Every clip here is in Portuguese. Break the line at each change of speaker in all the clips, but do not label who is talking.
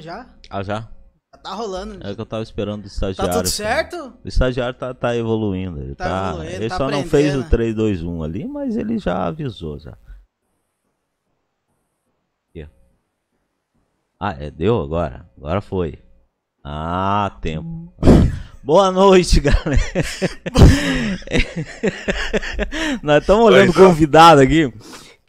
Já tá rolando já.
Ah, já?
Já tá rolando.
É que eu tava esperando o
Tá
estagiário.
tudo certo?
O estagiário tá, tá evoluindo. Ele,
Tá
tá,
evoluindo,
ele
tá
só não fez o
aprendendo.
3, 2, 1 ali, mas ele já avisou já. Ah, é, deu agora? Agora foi. Ah, tempo. Boa noite, galera. Nós estamos olhando o convidado aqui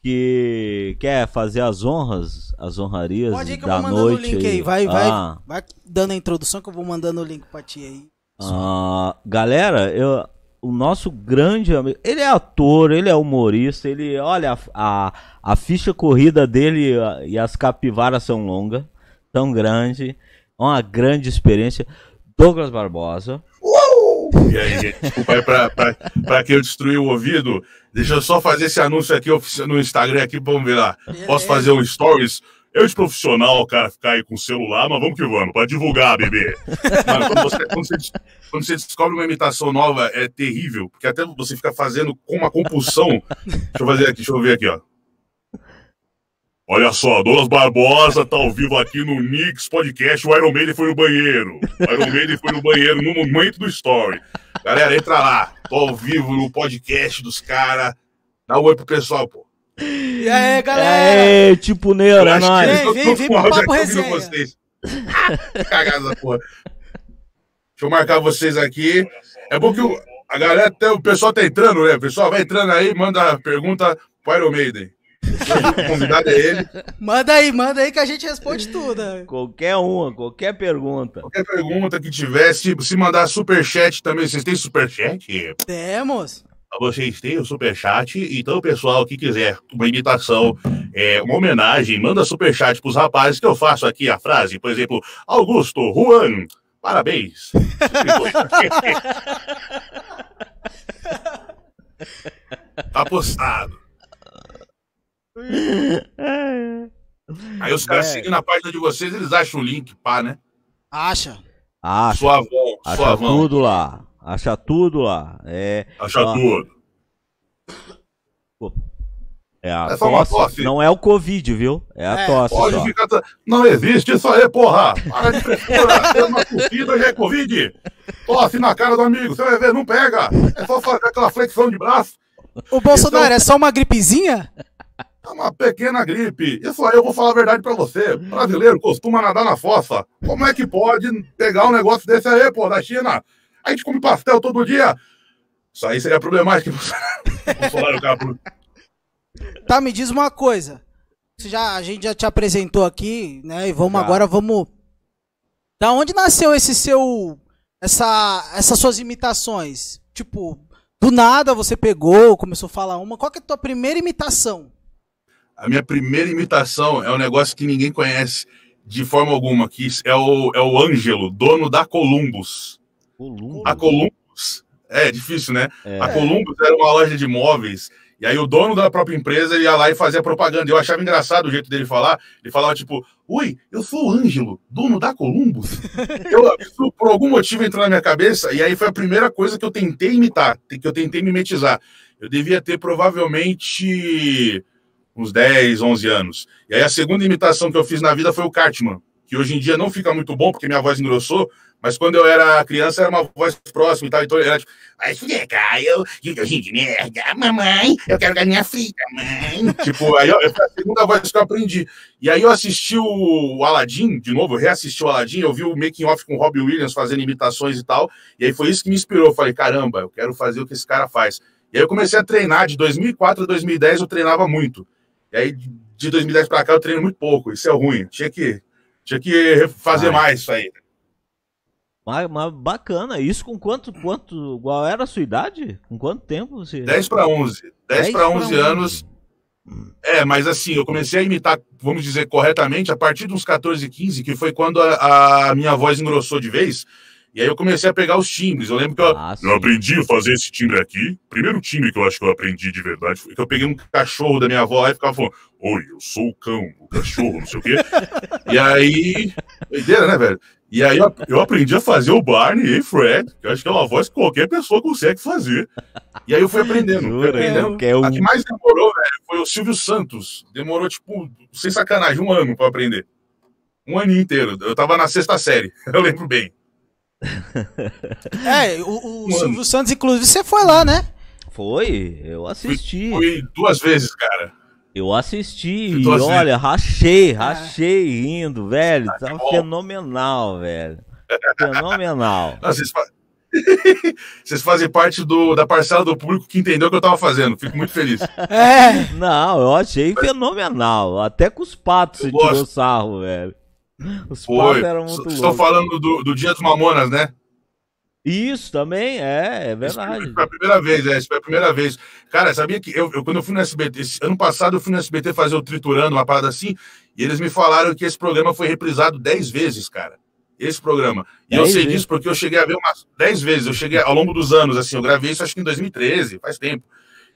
que quer fazer as honras, as honrarias
Pode ir que eu
da
vou mandando o
noite.
link aí. Vai, vai,
Ah.
vai dando a introdução que eu vou mandando o link pra ti aí.
Ah, galera, eu, o nosso grande amigo, ele é ator, ele é humorista, ele, olha, a, a, a ficha corrida dele e as capivaras são longas, tão grande, uma grande experiência. Douglas Barbosa.
E aí, gente, desculpa aí pra, pra, pra que eu destruí o ouvido. Deixa eu só fazer esse anúncio aqui no Instagram aqui, vamos ver lá. Posso fazer um stories? Eu de profissional, cara, ficar aí com o celular, mas vamos que vamos, pra divulgar, bebê. Mano, quando você, quando você quando você descobre uma imitação nova, é terrível, porque até você fica fazendo com uma compulsão. Deixa eu fazer aqui, deixa eu ver aqui, ó. Olha só, Douglas Barbosa tá ao vivo aqui no Nix Podcast. O Iron Maiden foi no banheiro. O Iron Maiden foi no banheiro no momento do story. Galera, entra lá. Tô ao vivo no podcast dos caras. Dá um oi pro pessoal, pô.
E aí, galera?
É, tipo Neuro,
Eu
é nóis.
Vem, vem, vem pro papo
ouvindo
resenha.
vocês. Cagada da porra. Deixa eu marcar vocês aqui. É bom que o, a galera, tá- o pessoal tá entrando, né? O pessoal vai entrando aí, manda pergunta pro Iron Maiden. O convidado é ele.
Manda aí, manda aí que a gente responde tudo.
Qualquer uma, qualquer pergunta.
Qualquer pergunta que tiver, se, se mandar superchat também, vocês têm superchat?
Temos.
Vocês têm o superchat, então, pessoal, que quiser uma imitação, é, uma homenagem, manda superchat pros rapazes que eu faço aqui a frase, por exemplo, Augusto, Juan, parabéns. tá postado. Aí os caras
É.
seguindo a página de vocês, eles acham o link, pá, né?
Acha.
Acha,
Suavão,
acha
suavão.
tudo lá. Acha tudo lá. É,
Acha tudo.
é a
É só uma
tosse.
tosse.
Não é o Covid, viu? É a
É,
tosse
Pode
só.
ficar. Não existe isso aí, porra! Para de! Tem uma curtida já é Covid! Tosse na cara do amigo, você vai ver, não pega! É só fazer aquela flexão de braço.
Ô, Bolsonaro, é só uma gripezinha?
É uma pequena gripe. Isso aí eu vou falar a verdade pra você. Brasileiro costuma nadar na fossa. Como é que pode pegar um negócio desse aí, pô, da China? A gente come pastel todo dia. Isso aí seria problemático. Bolsonaro, por-
Tá, me diz uma coisa. Você já, a gente já te apresentou aqui, né? E vamos
Já.
agora, vamos. Da onde nasceu esse seu. Essa, essas suas imitações? Tipo, do nada você pegou, começou a falar uma. Qual que é a tua primeira imitação?
A minha primeira imitação é um negócio que ninguém conhece de forma alguma, que é o, é o Ângelo, dono da Columbus.
Columbo.
A Columbus, é difícil, né?
É.
A Columbus era uma loja de móveis, e aí o dono da própria empresa ia lá e fazia propaganda. Eu achava engraçado o jeito dele falar. Ele falava tipo, Oi, eu sou o Ângelo, dono da Columbus. eu, isso, por algum motivo entrou na minha cabeça, e aí foi a primeira coisa que eu tentei imitar, que eu tentei mimetizar. Eu devia ter provavelmente uns 10, 11 anos. E aí a segunda imitação que eu fiz na vida foi o Cartman, que hoje em dia não fica muito bom, porque minha voz engrossou, mas quando eu era criança era uma voz próxima e tal, então era tipo, vai fuder, Caio, Gildozinho de merda, mamãe, eu quero galinha frita, mãe. tipo, aí eu, foi a segunda voz que eu aprendi. E aí eu assisti o Aladdin, de novo, eu reassisti o Aladdin, eu vi o making off com o Robbie Williams fazendo imitações e tal, e aí foi isso que me inspirou. Eu falei, caramba, eu quero fazer o que esse cara faz. E aí eu comecei a treinar, de 2004 a 2010 eu treinava muito. E aí de 2010 pra cá eu treino muito pouco, isso é ruim. Tinha que, tinha que fazer
Ai.
mais isso aí.
Mas, mas bacana. Isso com quanto, quanto. Qual era a sua idade? Com quanto tempo você.
10 para 11. 10
10
para
pra
11
11.
anos. É, mas assim, eu comecei a imitar, vamos dizer, corretamente a partir dos 14, 15, que foi quando a, a minha voz engrossou de vez. E aí eu comecei a pegar os timbres. Eu lembro que eu,
Ah,
eu aprendi a fazer esse timbre aqui. Primeiro timbre que eu acho que eu aprendi de verdade foi que eu peguei um cachorro da minha avó lá e ficava falando: Oi, eu sou o cão, o cachorro, não sei o quê. e aí. Doideira, né, velho? E aí eu, aprendi a fazer o Barney e Fred, que eu acho que é uma voz que qualquer pessoa consegue fazer. E aí eu fui aprendendo. Fui
Jura,
aprendendo.
que é um-
A que mais demorou, velho, foi o Silvio Santos. Demorou, tipo, sem sacanagem, um ano pra aprender. Um aninho inteiro. Eu tava na sexta série, eu lembro bem.
É, o, o Silvio Santos, inclusive, você foi lá, né?
Foi, eu assisti.
Fui duas vezes, cara.
Eu assisti e olha, rachei, rachei rindo, velho.
Ah, que
Tava
bom.
fenomenal, velho. Fenomenal.
Não, vocês, fa- vocês fazem parte do, da parcela do público que entendeu o que eu tava fazendo. Fico muito feliz.
É.
Não, eu achei fenomenal. Até com os patos
Eu
você tirou
gosto.
sarro, velho. Os
Foi.
eram muito
Estou
loucos.
falando do, do Dia dos Mamonas, né?
Isso também, é, é verdade.
foi a primeira vez, é, foi a primeira vez. Cara, sabia que eu, eu- quando eu fui no SBT, ano passado eu fui no SBT fazer o Triturando, uma parada assim, e eles me falaram que esse programa foi reprisado 10 vezes, cara. Esse programa. E eu
Dez
sei
vezes?
disso porque eu cheguei a ver umas 10 vezes. Eu cheguei ao longo dos anos, assim, eu gravei isso acho que em 2013, faz tempo.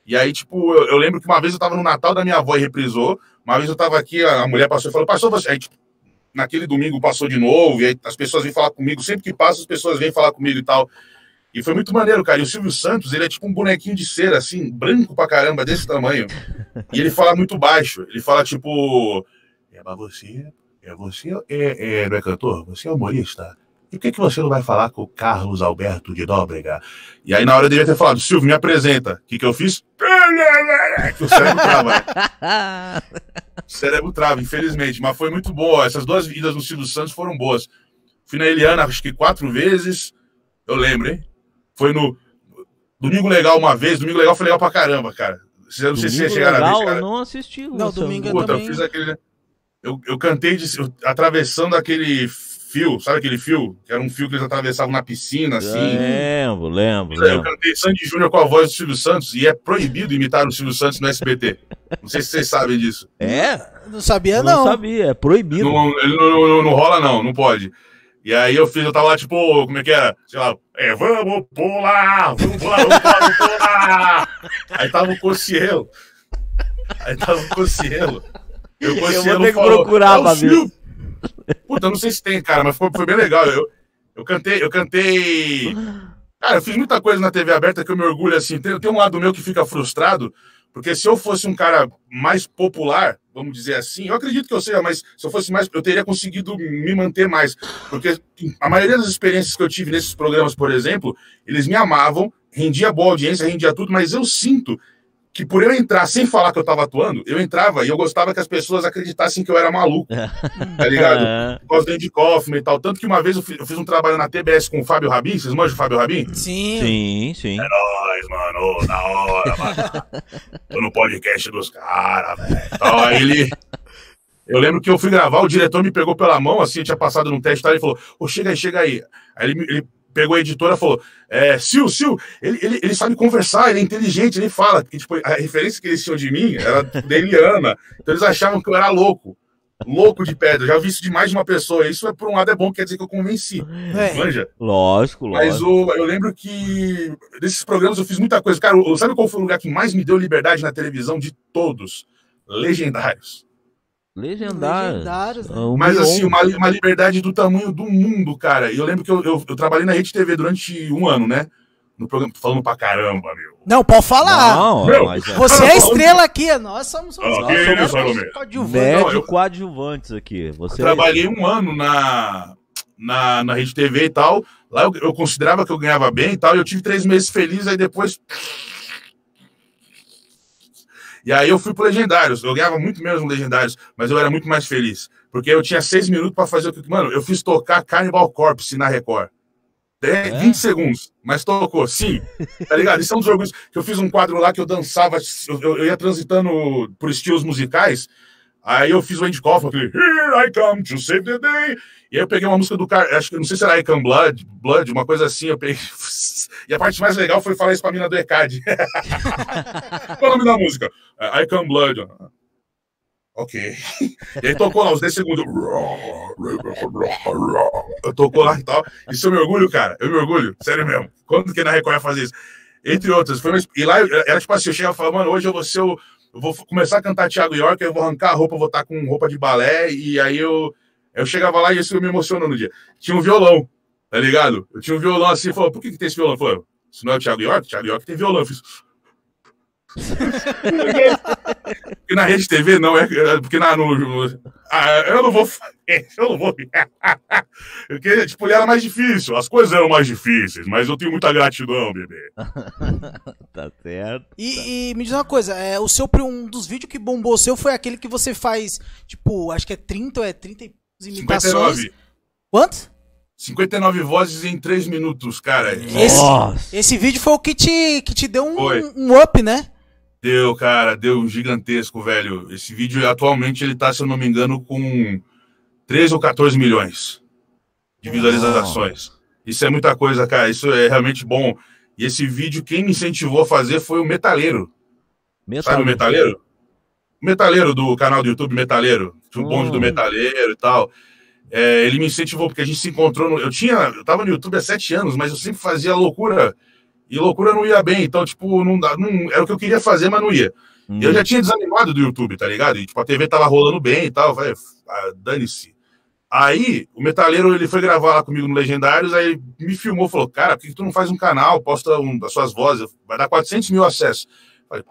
E aí, tipo, eu, eu lembro que uma vez eu tava no Natal da minha avó e reprisou, uma vez eu tava aqui, a, a mulher passou e falou, passou você. Aí, tipo, naquele domingo passou de novo, e aí as pessoas vêm falar comigo, sempre que passa, as pessoas vêm falar comigo e tal. E foi muito maneiro, cara. E o Silvio Santos, ele é tipo um bonequinho de cera, assim, branco pra caramba, desse tamanho. E ele fala muito baixo. Ele fala tipo. É, mas você. É, você é, é, não é cantor? Você é humorista? E por que, que você não vai falar com o Carlos Alberto de Nóbrega? E aí, na hora, eu devia ter falado, Silvio, me apresenta. O que, que eu fiz? Que o cérebro trava, né? O cérebro trava, infelizmente. Mas foi muito boa. Essas duas vidas no Silvio Santos foram boas. Fui na Eliana, acho que quatro vezes. Eu lembro, hein? Foi no Domingo Legal uma vez. Domingo Legal foi legal pra caramba, cara. Eu não sei se vocês
Domingo
chegaram a
legal,
ver, cara.
eu não assisti.
Não, domingo eu
Puta, eu
também.
fiz aquele. Eu, eu cantei de- eu- atravessando aquele fio, sabe aquele fio? Que era um fio que eles atravessavam na piscina, assim.
Lembro, lembro,
Eu
lembro.
cantei Sandy Júnior com a voz do Silvio Santos e é proibido imitar o Silvio Santos no SBT. Não sei se vocês sabem disso.
É?
Não sabia,
Eu
não.
não sabia, é proibido.
Não, ele não, não- não rola, não, não pode. E aí eu fiz, eu tava lá, tipo, como é que era? Sei lá, é, vamos pular, vamos pular, vamos pular, vamos pular. Aí tava o Cocielo. Aí tava o Cocielo. E o
Eu vou ter que
falou,
procurar
"É o
pra ver."
Silvio." Puta, eu não sei se tem, cara, mas foi, foi bem legal. Eu, eu cantei, eu cantei. Cara, eu fiz muita coisa na TV aberta que eu me orgulho, assim. Tem, tem um lado meu que fica frustrado, porque se eu fosse um cara mais popular, vamos dizer assim, eu acredito que eu seja, mas se eu fosse mais, eu teria conseguido me manter mais. Porque a maioria das experiências que eu tive nesses programas, por exemplo, eles me amavam, rendia boa audiência, rendia tudo, mas eu sinto que por eu entrar sem falar que eu tava atuando, eu entrava e eu gostava que as pessoas acreditassem que eu era maluco. Tá ligado?
É.
Por causa do Andy Kaufman e tal. Tanto que uma vez eu fiz, eu fiz um trabalho na TBS com o Fábio Rabin. Vocês manjam o Fábio Rabin?
Sim.
Sim, sim.
Nós, mano, da hora, mano. Tô no podcast dos caras, velho. Então, aí ele. Eu lembro que eu fui gravar, o diretor me pegou pela mão, assim, eu tinha passado num teste, tá? ele falou, ô, chega aí, chega aí. Aí ele, me- ele pegou a editora e falou, é, Sil, Sil, ele, ele, ele sabe conversar, ele é inteligente, ele fala. E, tipo, a referência que eles tinham de mim era da Eliana. Então eles achavam que eu era louco. Louco de pedra. Já vi isso de mais de uma pessoa. Isso, é, por um lado, é bom, quer dizer que eu convenci.
É.
Manja?
Lógico,
Mas
lógico.
o, eu lembro que desses programas eu fiz muita coisa. Cara, sabe qual foi o lugar que mais me deu liberdade na televisão de todos? Legendários.
Legendário.
Legendários, né?
O
Mas assim, uma, uma liberdade do tamanho do mundo, cara. E eu lembro que eu, eu, eu trabalhei na Rede TV durante um ano, né? No programa, falando pra caramba, meu.
Não, pode falar.
Não,
Meu,
é
Você é a estrela aqui, nós somos os
Ah,
nós somos coadjuvantes.
médio
Não, eu-
coadjuvantes aqui. Você
Eu trabalhei um ano na, na, na Rede TV e tal. Lá eu, eu considerava que eu ganhava bem e tal. E eu tive três meses felizes, aí depois. E aí eu fui pro Legendários. Eu ganhava muito menos no Legendários, mas eu era muito mais feliz. Porque eu tinha seis minutos pra fazer o que. Mano, eu fiz tocar Carnival Corpse na Record. É,
É?
20 segundos, mas tocou, sim. Tá ligado? Isso é um dos orgulhos. Que eu fiz um quadro lá que eu dançava, eu- eu ia transitando por estilos musicais. Aí eu fiz o Andy Kaufman, aquele Here I come to save the day. E aí eu peguei uma música do cara, acho que não sei se era I Come Blood, Blood, uma coisa assim. Eu peguei. E a parte mais legal foi falar isso pra mina do ECAD. Qual o nome da música? É, I Come Blood. Ok. E aí tocou lá os 10 segundos. Eu tocou lá e tal. Isso eu me orgulho, cara. Eu me orgulho. Sério mesmo. Quando que na Record ia fazer isso? Entre outras. Uma... E lá era tipo assim, eu chegava e falava, mano, hoje eu vou ser o. Eu vou começar a cantar Thiago York, eu vou arrancar a roupa, vou estar com roupa de balé, e aí eu, eu chegava lá e isso me emocionou no dia. Tinha um violão, tá ligado? Eu tinha um violão assim, falou, por que, que tem esse violão? Falou, isso não é o Thiago York? Thiago York tem violão. Eu fiz, porque na rede TV não, é, é porque na, no, no ah, eu não vou eu não vou porque, tipo, ele era mais difícil, as coisas eram mais difíceis, mas eu tenho muita gratidão, bebê.
tá certo.
E, e, me diz uma coisa, é, o seu, um dos vídeos que bombou o seu foi aquele que você faz, tipo, acho que é 30 ou é 30 imitações. 59. Quanto?
59 vozes em 3 minutos, cara.
Esse, esse vídeo foi o que te, que te deu um, um up, né?
Deu, cara, deu gigantesco, velho. Esse vídeo atualmente ele tá, se eu não me engano, com 13 ou 14 milhões de visualizações. Isso é muita coisa, cara. Isso é realmente bom. E esse vídeo, quem me incentivou a fazer foi o Metaleiro. Metaleiro. Sabe o Metaleiro? O Metaleiro do canal do YouTube Metaleiro. O bonde do hum. Metaleiro e tal. É, ele me incentivou, porque a gente se encontrou. No, eu tinha. Eu tava no YouTube há sete anos, mas eu sempre fazia loucura e loucura não ia bem. Então, tipo, não, não era o que eu queria fazer, mas não ia. Hum. Eu já tinha desanimado do YouTube, tá ligado? E, tipo, a TV tava rolando bem e tal. Vai, ah, dane-se. Aí, o metaleiro, ele foi gravar lá comigo no Legendários, aí me filmou, falou, cara, por que tu não faz um canal, posta um das suas vozes, vai dar 400 mil acessos. Falei,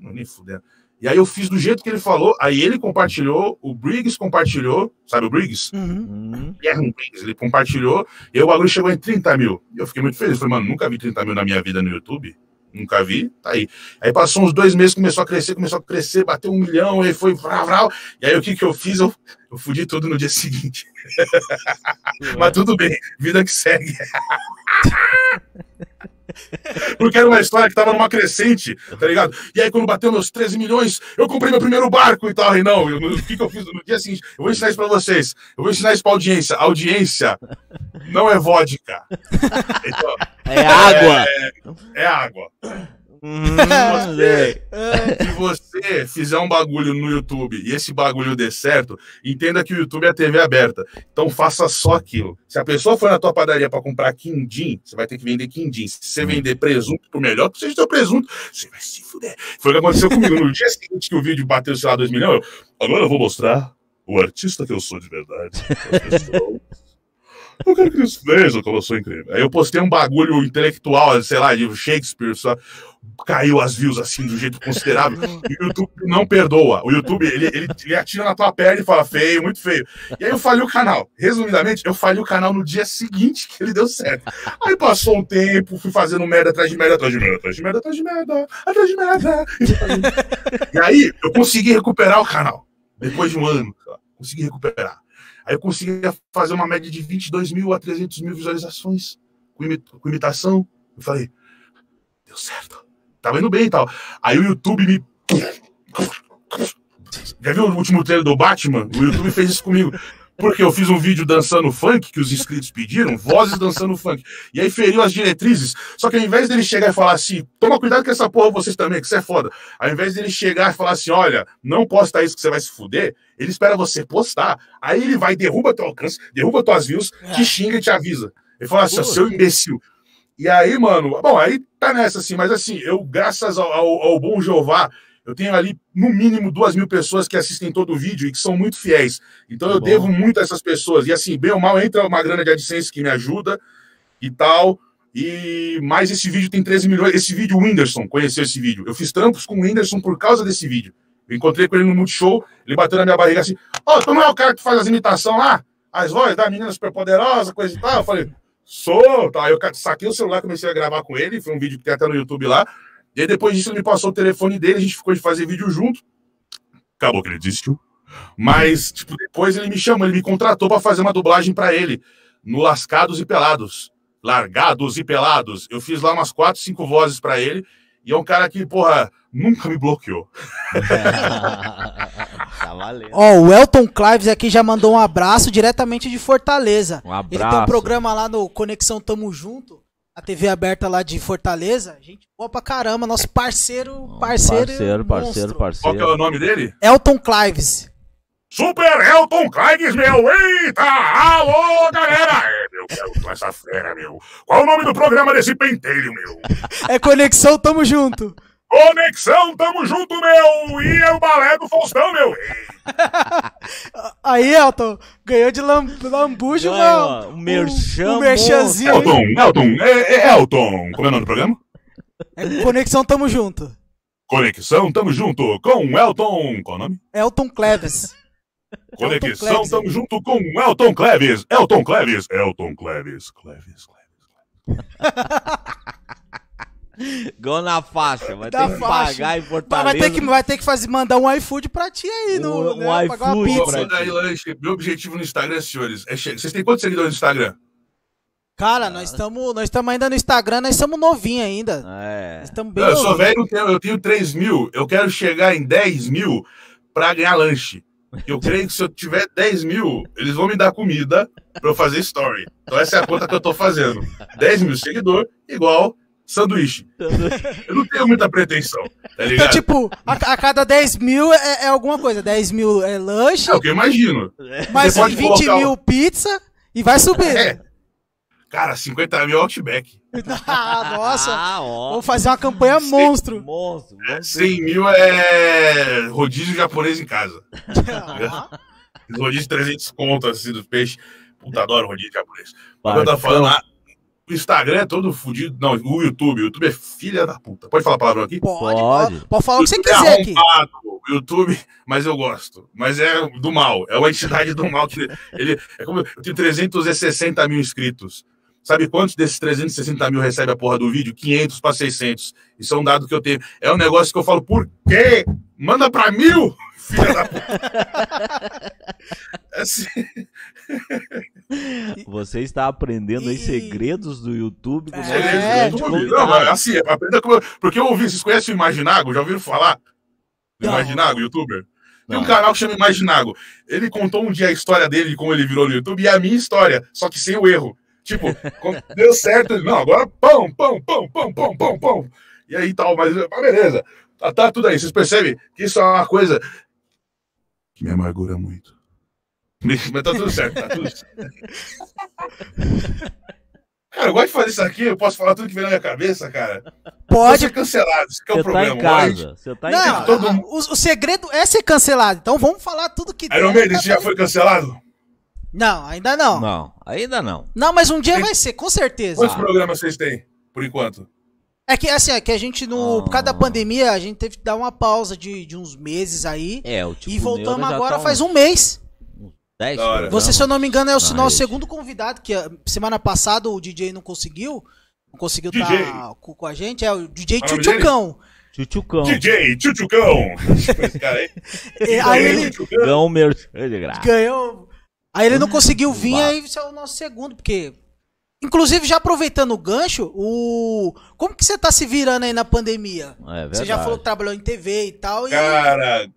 não nem fudendo. E aí eu fiz do jeito que ele falou, aí ele compartilhou, o Briggs compartilhou, sabe o Briggs? Uhum. Uhum. Briggs, ele compartilhou, e o bagulho chegou em 30 mil. E eu fiquei muito feliz, falei, mano, nunca vi 30 mil na minha vida no YouTube, nunca vi, tá aí. Aí passou uns dois meses, começou a crescer, começou a crescer, bateu um milhão, e foi vrau, vrau. E aí o que que eu fiz? Eu, eu fudi tudo no dia seguinte. Mas tudo bem, vida que segue. Porque era uma história que tava numa crescente, tá ligado? E aí, quando bateu meus 13 milhões, eu comprei meu primeiro barco e tal. E não, o que, que eu fiz no dia seguinte? Eu vou ensinar isso pra vocês. Eu vou ensinar isso pra audiência. A audiência não é vodka.
Então, é água.
É, é água. Hum, se, você, se você fizer um bagulho no YouTube e esse bagulho der certo, entenda que o YouTube é a TV aberta. Então faça só aquilo. Se a pessoa for na tua padaria para comprar quindim, você vai ter que vender quindim. Se você vender presunto, por melhor que seja teu presunto, você vai se fuder. Foi o que aconteceu comigo. No dia seguinte que o vídeo bateu, sei lá, 2 milhões, eu, agora eu vou mostrar o artista que eu sou de verdade. Eu quero que eles vejam como eu sou incrível. Aí eu postei um bagulho intelectual, sei lá, de Shakespeare, só caiu as views assim, do jeito considerável. E o YouTube não perdoa. O YouTube, ele, ele, ele atira na tua perna e fala feio, muito feio. E aí eu falei o canal. Resumidamente, eu falei o canal no dia seguinte que ele deu certo. Aí passou um tempo, fui fazendo merda atrás de merda, atrás de merda, atrás de merda, atrás de merda, atrás de merda. E aí eu consegui recuperar o canal. Depois de um ano, consegui recuperar. Aí eu conseguia fazer uma média de 22 mil a 300 mil visualizações com, imitação. Eu falei, deu certo. Tava indo bem e tal. Aí o YouTube me. Já viu o último trailer do Batman? O YouTube fez isso comigo. Porque eu fiz um vídeo dançando funk que os inscritos pediram, vozes dançando funk. E aí feriu as diretrizes. Só que ao invés dele chegar e falar assim, toma cuidado com essa porra vocês também, que isso é foda. Ao invés dele chegar e falar assim, olha, não posta isso que você vai se fuder, ele espera você postar. Aí ele vai, derruba teu alcance, derruba tuas views, te xinga e te avisa. Ele fala assim, seu imbecil. E aí, mano, bom, aí tá nessa assim, mas assim, eu, graças ao, ao, ao bom Jeová, eu tenho ali, no mínimo, duas mil pessoas que assistem todo o vídeo e que são muito fiéis. Então eu Bom. devo muito a essas pessoas. E assim, bem ou mal, entra uma grana de AdSense que me ajuda e tal. E mais esse vídeo tem 13 milhões. Esse vídeo, o Whindersson conheceu esse vídeo. Eu fiz trampos com o Whindersson por causa desse vídeo. Eu encontrei com ele no Multishow, ele bateu na minha barriga assim: Ó, oh, tu não é o cara que faz as imitações lá? As vozes da menina super poderosa, coisa e tal. Eu falei: Sou, tá. Aí eu saquei o celular, comecei a gravar com ele. Foi um vídeo que tem até no YouTube lá. E aí depois disso ele me passou o telefone dele, a gente ficou de fazer vídeo junto. Acabou que ele desistiu. Mas, tipo, depois ele me chamou, ele me contratou para fazer uma dublagem para ele no Lascados e Pelados. Largados e Pelados. Eu fiz lá umas quatro, cinco vozes para ele. E é um cara que, porra, nunca me bloqueou.
tá valendo. Ó, oh, o Elton Clives aqui já mandou um abraço diretamente de Fortaleza.
Um abraço.
Ele tem um programa lá no Conexão Tamo Junto. A TV aberta lá de Fortaleza. Gente boa pra caramba. Nosso parceiro, parceiro.
Parceiro, parceiro, parceiro.
Qual que é o nome dele?
Elton Clives.
Super Elton Clives, meu! Eita! Alô, galera! É, meu, quero essa fera, meu. Qual o nome do programa desse pentelho, meu?
É Conexão Tamo Junto.
Conexão, tamo junto, meu! E é o balé do Faustão, meu!
Aí, Elton, ganhou de lam lambujo,
mano. Um merchan. Um
merchanzinho.
Elton, Elton, é, é Elton. Como é o nome do programa?
É Conexão Tamo Junto.
Conexão, tamo junto com Elton. Qual o nome?
Elton Cleves.
Conexão,
Cleves.
tamo junto com Elton Cleves. Elton Cleves. Elton Cleves. Cleves, Cleves.
Gol na faixa, vai
Da
ter que
faixa.
pagar em
Mas
Fortaleza.
vai ter que, vai ter que fazer, mandar um iFood pra ti aí. No,
Um-
né, pagar uma
iFood pra-
lanche. Meu objetivo no Instagram, senhores, é che... Vocês têm quantos seguidores no Instagram?
Cara, nós estamos nós estamos ainda no Instagram, nós estamos novinhos ainda.
É.
Nós estamos bem
Eu sou velho, eu tenho, eu tenho 3 mil. Eu quero chegar em 10 mil pra ganhar lanche. Eu creio que se eu tiver 10 mil, eles vão me dar comida pra eu fazer story. Então essa é a conta que eu tô fazendo. 10 mil seguidor, igual sanduíche. Eu não tenho muita pretensão, tá
Então,
ligado?
tipo, a, a cada 10 mil é, é alguma coisa. 10 mil é lanche,
É o que eu imagino.
mais
você pode
20
colocar
mil pizza e vai subir.
É. Cara, 50 mil Outback.
Ah, nossa,
Ah,
vou fazer uma campanha
Sim.
monstro.
Monstro. vamos
100 mil é rodízio japonês em casa. Rodízio de 300 conto, assim, do peixe. Puta, adoro rodízio japonês. Mas eu tava falando lá, o Instagram é todo fudido. Não, o YouTube. O YouTube é filha da puta. Pode falar palavrão aqui?
Pode,
Pode.
pode, falar o que você
YouTube é
quiser aqui.
arrombado, o YouTube, mas eu gosto. Mas é do mal. É uma entidade do mal. Que ele, é como, eu tenho 360 mil inscritos. Sabe quantos desses 360 mil recebe a porra do vídeo? 500 para 600. Isso é um dado que eu tenho. É um negócio que eu falo, por quê? Manda para mil, filha da puta. É assim,
Você está aprendendo aí
E-
segredos do YouTube.
É,
é que
beleza,
grande
YouTube.
convidado.
Não, mas assim, aprenda como. Porque eu ouvi, vocês conhecem o Imaginago? Já ouviram falar? Do
Não.
Imaginago, youtuber? Tem um canal que chama Imaginago. Ele contou um dia a história dele, de como ele virou no YouTube, e a minha história, só que sem o erro. Tipo, deu certo, não, agora pão, pão, pão, pão, pão, pão, pão. E aí tal, mas mas beleza. Tá, tá tudo aí. Vocês percebem que isso é uma coisa que me amargura muito. Mas tá tudo certo, tá tudo certo. Cara, eu gosto de fazer isso aqui, eu posso falar tudo que vem na minha cabeça, cara.
Pode.
ser cancelado, isso que é o
tá
problema.
em casa. Você tá em
Não,
casa.
todo
o, o segredo é ser cancelado. Então vamos falar tudo que
Iron. Maiden, você já foi cancelado?
Não, ainda não. não.
Não, ainda não.
mas um dia vai ser, com certeza.
Quantos programas vocês têm, por enquanto?
É que assim, é que a gente, no, por causa da
Ah.
pandemia, a gente teve que dar uma pausa de, de uns meses aí.
É, o tipo
e voltamos agora
tá
faz
uns
um mês.
10
Da hora.
programas.
Você, se eu não me engano, é o
Ah,
nosso segundo convidado, que a semana passada o DJ não conseguiu. Não conseguiu estar com, com a gente. É o DJ
é?
Tchutchucão.
Tchutchucão.
DJ Tchutchucão. Esse cara aí.
E Aí ele
Tchutchucão.
Ganhou. Aí ele não conseguiu vir, aí esse é o nosso segundo, porque. Inclusive, já aproveitando o gancho, o. Como que você tá se virando aí na pandemia?
É.
Você já falou que trabalhou em TV e tal. E...
Cara,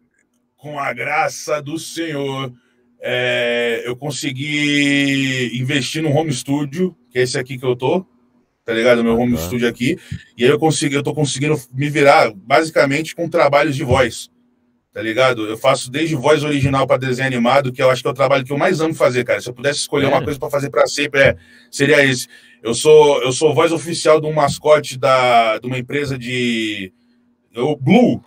com a graça do Senhor, é, eu consegui investir no home studio, que é esse aqui que eu tô, tá ligado? Meu home
Tá.
studio aqui. E aí eu consegui, eu tô conseguindo me virar basicamente com trabalhos de voz. Tá ligado? Eu faço desde voz original para desenho animado, que eu acho que é o trabalho que eu mais amo fazer, cara. Se eu pudesse escolher uma
Sério?
coisa para fazer para sempre, é, seria esse. Eu sou, eu sou voz oficial de um mascote da, de uma empresa de. O Blue.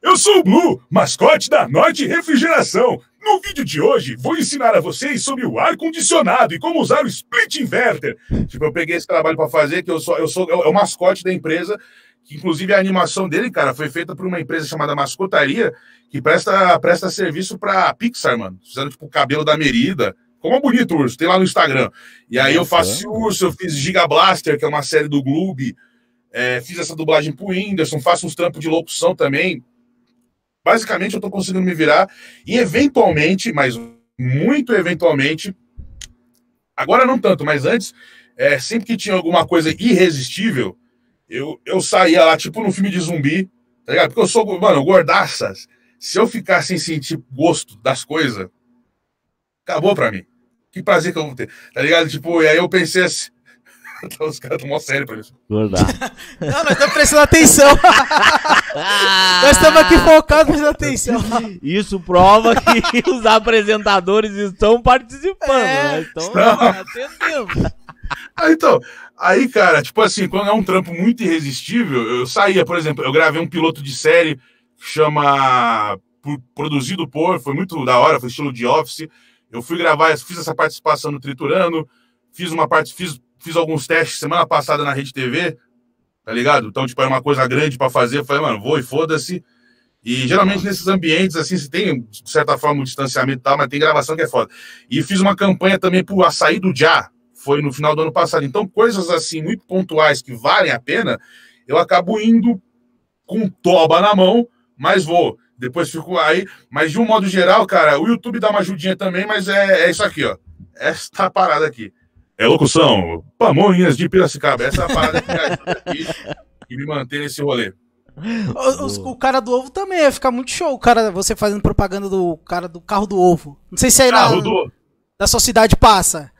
Eu sou o Blue, mascote da Norte Refrigeração. No vídeo de hoje, vou ensinar a vocês sobre o ar-condicionado e como usar o split inverter. Tipo, eu peguei esse trabalho para fazer, que eu sou, eu sou é o mascote da empresa, que inclusive a animação dele, cara, foi feita por uma empresa chamada Mascotaria, que presta, presta serviço pra Pixar, mano. Fizeram, tipo, o cabelo da Merida. Como é bonito o urso, tem lá no Instagram. E aí eu faço urso, eu fiz Giga Blaster, que é uma série do Gloob. É, fiz essa dublagem pro Whindersson, faço uns trampos de locução também. Basicamente, eu tô conseguindo me virar. E eventualmente, mas muito eventualmente, agora não tanto, mas antes, é, sempre que tinha alguma coisa irresistível, eu, eu saía lá, tipo no filme de zumbi, tá ligado? Porque eu sou, mano, gordaças. Se eu ficar sem sentir gosto das coisas, acabou pra mim. Que prazer que eu vou ter, tá ligado? Tipo, e aí eu pensei assim. Os caras estão mó sério pra isso.
Verdade.
Não, nós estamos prestando atenção. nós estamos aqui focados prestando atenção.
Isso prova que os apresentadores estão participando,
É.
né? Estão
Não.
atendendo.
Ah, então, aí, cara, tipo assim, quando é um trampo muito irresistível, eu saía, por exemplo, eu gravei um piloto de série que chama Pro- Produzido por, foi muito da hora, foi estilo de office. Eu fui gravar, fiz essa participação no Triturando, fiz uma parte, fiz, fiz alguns testes semana passada na Rede TV. tá ligado? Então, tipo, era uma coisa grande pra fazer. Eu falei, mano, vou e foda-se. E geralmente nesses ambientes, assim, você tem, de certa forma, um distanciamento e tal, mas tem gravação que é foda. E fiz uma campanha também pro Açaí do Já, foi no final do ano passado. Então, coisas assim, muito pontuais que valem a pena, eu acabo indo com toba na mão, mas vou. Depois fico aí. Mas de um modo geral, cara, o YouTube dá uma ajudinha também, mas é, é isso aqui, ó. Esta parada aqui. É locução, Pamonhas de Piracicaba. Essa é a parada que me ajuda aqui e me mantém nesse rolê.
O, os- o cara do ovo também ia ficar muito show, o cara, você fazendo propaganda do cara do carro do ovo. Não sei se aí na,
Carro do...
da sua cidade passa.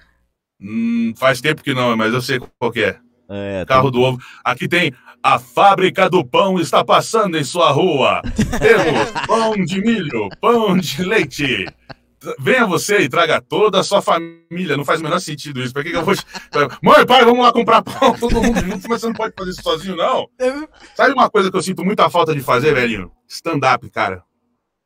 Hum, faz tempo que não, mas eu sei qual que é.
É,
Carro do ovo. Aqui tem a fábrica do pão está passando em sua rua. Temos pão de milho, pão de leite. Venha você e traga toda a sua família. Não faz o menor sentido isso. Pra que, que eu vou. Mãe, pai, vamos lá comprar pão, todo mundo junto, mas você não pode fazer isso sozinho, não. Sabe uma coisa que eu sinto muita falta de fazer, velhinho? Stand-up, cara.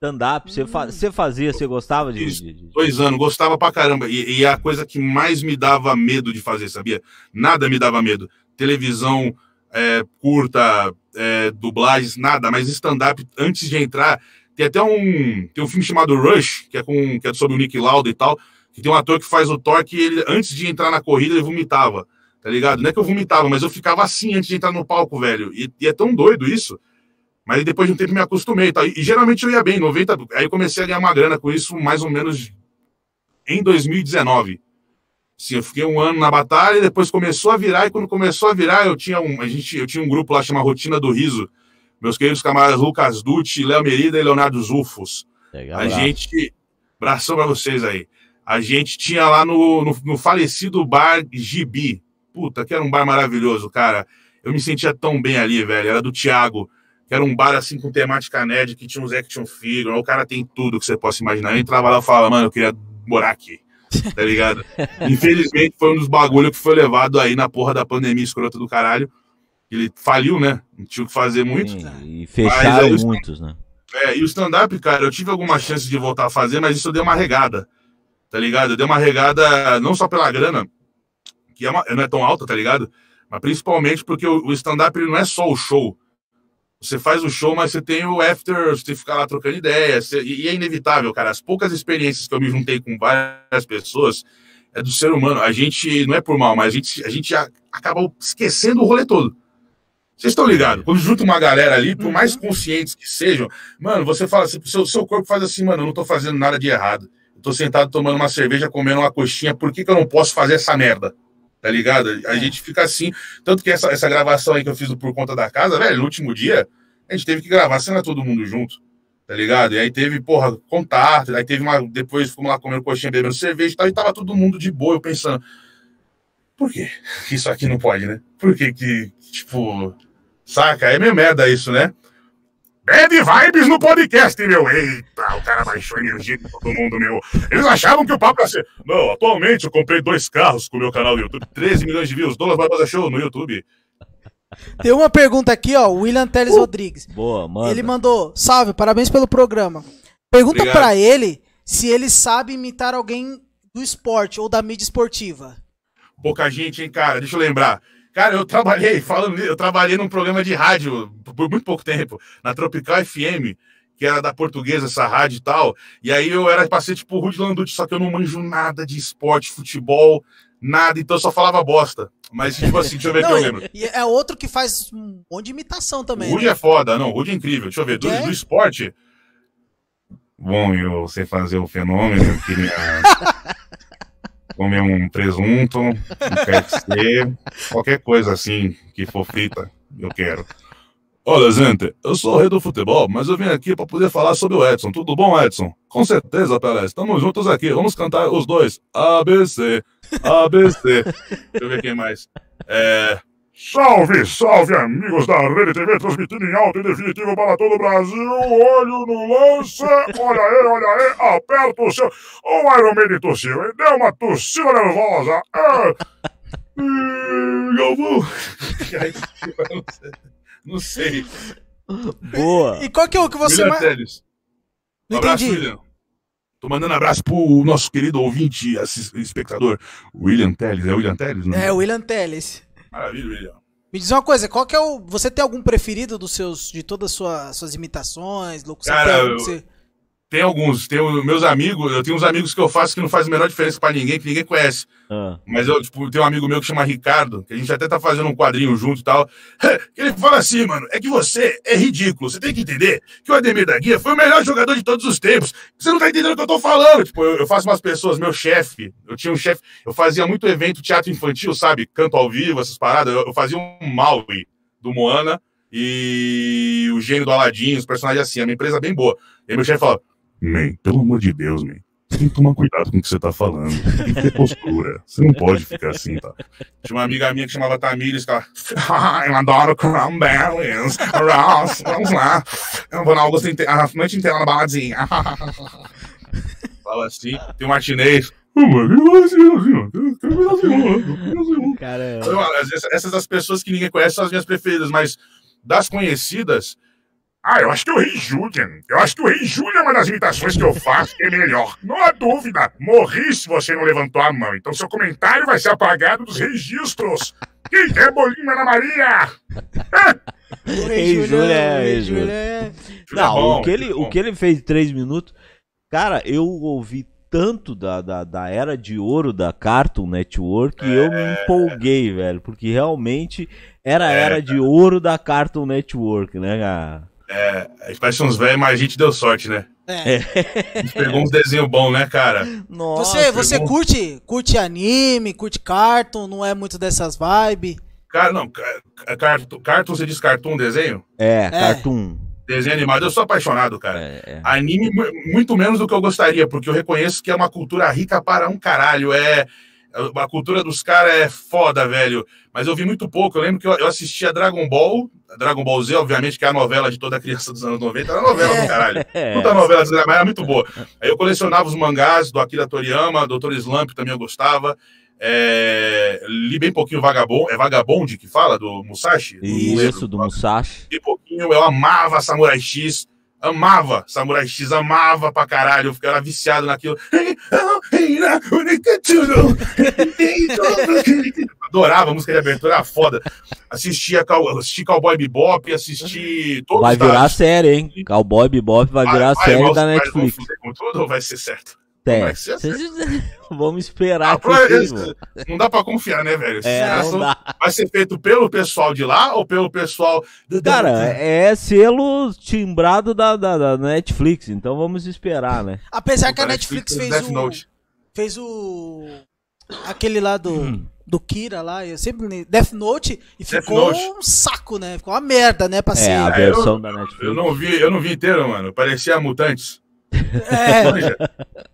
Stand-up, você, fa- você fazia, você gostava de. de- de-
Dois anos, gostava pra caramba. E, e é a coisa que mais me dava medo de fazer, sabia? Nada me dava medo. Televisão é, curta, é, dublagens, nada. Mas stand-up, antes de entrar, tem até um. Tem um filme chamado Rush, que é, com, que é sobre o Nick Lauda e tal. Que tem um ator que faz o Thor que ele, antes de entrar na corrida, ele vomitava. Tá ligado? Não é que eu vomitava, mas eu ficava assim antes de entrar no palco, velho. E, e é tão doido isso. Mas depois de um tempo me acostumei, tá? E, geralmente eu ia bem, 90. Aí eu comecei a ganhar uma grana com isso, mais ou menos em 2019. Sim, eu fiquei um ano na batalha e depois começou a virar, e quando começou a virar, eu tinha um, a gente, eu tinha um grupo lá chamado Rotina do Riso. Meus queridos camaradas Lucas Dutti, Léo Merida e Leonardo Zufos.
Legal,
A
bravo.
gente. Abração pra vocês aí. A gente tinha lá no, no, no falecido bar Gibi. Puta, que era um bar maravilhoso, cara. Eu me sentia tão bem ali, velho. Era do Thiago, que era um bar assim com temática nerd, que tinha uns action figure. O cara tem tudo que você possa imaginar. Eu entrava lá e falava, mano, eu queria morar aqui. Tá ligado? Infelizmente foi um dos bagulhos que foi levado aí na porra da pandemia escrota do caralho. Ele faliu, né? Não tinha o que fazer muito.
Sim, e fecharam
Mas aí os-
muitos, né?
É, e o stand-up, cara, eu tive alguma chance de voltar a fazer, mas isso deu uma regada, tá ligado? Deu uma regada não só pela grana, que é uma- não é tão alta, tá ligado? Mas principalmente porque o, o stand-up ele não é só o show. Você faz o show, mas você tem o after, você tem que ficar lá trocando ideias, e, é inevitável, cara. As poucas experiências que eu me juntei com várias pessoas é do ser humano. A gente, não é por mal, mas a gente, a gente acaba esquecendo o rolê todo. Vocês estão ligados? Quando junta uma galera ali, por mais conscientes que sejam, mano, você fala assim, seu, seu corpo faz assim, mano, eu não tô fazendo nada de errado. Eu tô sentado tomando uma cerveja, comendo uma coxinha, por que, que eu não posso fazer essa merda? Tá ligado? A gente fica assim. Tanto que essa, essa gravação aí que eu fiz por conta da casa, velho, no último dia, a gente teve que gravar cena todo mundo junto. Tá ligado? E aí teve, porra, contato, aí teve uma. Depois fomos lá comendo coxinha, bebendo cerveja e tal, e tava todo mundo de boa, eu pensando. Por quê que isso aqui não pode, né? Por que que, tipo. Saca? É meio merda isso, né? Bad vibes no podcast, meu. Eita, o cara baixou a energia de todo mundo, meu. Eles achavam que o papo ia ser. Não, atualmente eu comprei dois carros com o meu canal do YouTube. 13 milhões de views. Douglas Barbosa Show no YouTube.
Tem uma pergunta aqui, ó, o William Teles Rodrigues.
Boa, mano.
Ele mandou, salve, parabéns pelo programa. Pergunta pra ele se ele sabe imitar alguém do esporte ou da mídia esportiva.
Pouca gente, hein, cara? Deixa eu lembrar. Cara, eu trabalhei, falando eu trabalhei num programa de rádio por muito pouco tempo, na Tropical FM, que era da portuguesa, essa rádio e tal. E aí eu era pra ser tipo o Rudy Landucci, só que eu não manjo nada de esporte, futebol, nada, então eu só falava bosta. Mas, tipo assim, deixa eu ver o que eu lembro.
e é outro que faz um monte de imitação também.
O Rudy
né?
é foda, não, o Rudy é incrível. Deixa eu ver, do,
É?
do esporte. Bom, eu sei fazer o fenômeno, eu queria comer um presunto, um KFC, qualquer coisa assim que for frita, eu quero. Olha, gente, eu sou o rei do futebol, mas eu vim aqui para poder falar sobre o Edson. Tudo bom, Edson? Com certeza, Pelé. Estamos juntos aqui. Vamos cantar os dois. ABC, ABC. Deixa eu ver quem mais. É, Salve, salve, amigos da Rede TV, transmitindo em alto e definitivo para todo o Brasil. Olho no lance, olha aí, olha aí, aperta o seu. O Iron Maiden tossiu, hein? Deu uma tossida nervosa. É. Hum, Galvão. Eu não sei. Não sei.
Boa.
E qual que é o que você
William
mais.
Teles. Um
Não
abraço. William. Tô mandando abraço pro nosso querido ouvinte, espectador, William Teles. É William Teles, né?
É, o William Teles.
Maravilha, William.
Me diz uma coisa, qual que é o. Você tem algum preferido dos seus. de todas as suas, suas imitações? Locução?
Cara, eu-
você-
Tem alguns, tem os meus amigos, eu tenho uns amigos que eu faço que não faz a menor diferença pra ninguém, que ninguém conhece.
Ah,
Mas eu, tipo, tenho um amigo meu que chama Ricardo, que a gente até tá fazendo um quadrinho junto e tal. Ele fala assim, mano, é que você é ridículo. Você tem que entender que o Ademir da Guia foi o melhor jogador de todos os tempos. Você não tá entendendo o que eu tô falando. Tipo, eu, eu faço umas pessoas, meu chefe, eu tinha um chefe, eu fazia muito evento teatro infantil, sabe? Canto ao vivo, essas paradas. Eu, eu fazia um Maui do Moana e o gênio do Aladdin, os personagens assim, é uma empresa bem boa. E aí meu chefe fala, Man, pelo amor de Deus, man. Você tem que tomar cuidado com o que você tá falando. Tem que ter postura. Você não pode ficar assim, tá? Tinha uma amiga minha que chamava Tamires, que ela. Ah, eu adoro cranberries. Ross, vamos lá. Eu vou na Augusta inte- a noite inteira na baladinha. Fala assim. Tem um martinês.
Cara,
Então, essas, das pessoas que ninguém conhece são as minhas preferidas, mas das conhecidas. Ah, eu acho que o Rei Julian. Eu acho que o Rei Julian é uma das imitações que eu faço que é melhor. Não há dúvida. Morri se você não levantou a mão. Então seu comentário vai ser apagado dos registros. Quem quer bolinho, Ana Maria?
O
Ei,
Júlio,
Júlio é-
o Rei Júlio. é-
é
Não,
bom,
o, que ele,
é
o que ele fez em três minutos. Cara, eu ouvi tanto da, da, da era de ouro da Cartoon Network que eu me empolguei, velho. Porque realmente era a
É,
era de ouro da Cartoon Network, né, cara?
É, a gente parece uns velhos, mas a gente deu sorte, né?
É.
A gente pegou uns desenhos bons, né, cara?
Nossa,
Você, você
bom.
curte, curte anime, curte cartoon, não é muito dessas vibes?
Cara, não, ca- cartoon, cartoon, você diz cartoon, desenho?
É, Cartoon.
Desenho animado, eu sou apaixonado, cara.
É, é.
Anime, mu- muito menos do que eu gostaria, porque eu reconheço que é uma cultura rica para um caralho. É, a cultura dos caras é foda, velho. Mas eu vi muito pouco. Eu lembro que eu, eu assistia Dragon Ball, Dragon Ball Z, obviamente, que é a novela de toda criança dos anos 90. Era novela do caralho.
É.
Puta novela desgramada, era muito boa. Aí eu colecionava os mangás do Akira Toriyama, Dr. Slump também eu gostava. É, li bem pouquinho Vagabond, é Vagabond que fala, do Musashi?
Isso, do Musashi.
Li pouquinho, eu amava Samurai X, amava Samurai X, amava pra caralho, eu era viciado naquilo. Adorava a música de abertura, era foda. Assistia Cow- assisti Cowboy Bebop, assisti todos
Vai
da-
virar série, hein? Cowboy Bebop vai virar série
mas-
da
mas
Netflix.
com tudo ou vai ser certo?
É.
vai ser
Vamos esperar
Ah, pra- não dá pra confiar, né, velho?
É.
Vai ser feito pelo pessoal de lá ou pelo pessoal. do-
Cara, é selo timbrado da, da, da Netflix, então vamos esperar, né?
Apesar que a Netflix
Netflix,
fez
Death
o.
Note.
Fez o. Aquele lá do. Do Kira lá, eu sempre. Death Note e
Death
ficou
Note.
um saco, né? Ficou uma merda, né? Pra
É,
ser.
a
É,
versão
eu-
da Netflix.
Eu não vi, eu não vi inteiro, mano. Parecia mutantes.
É,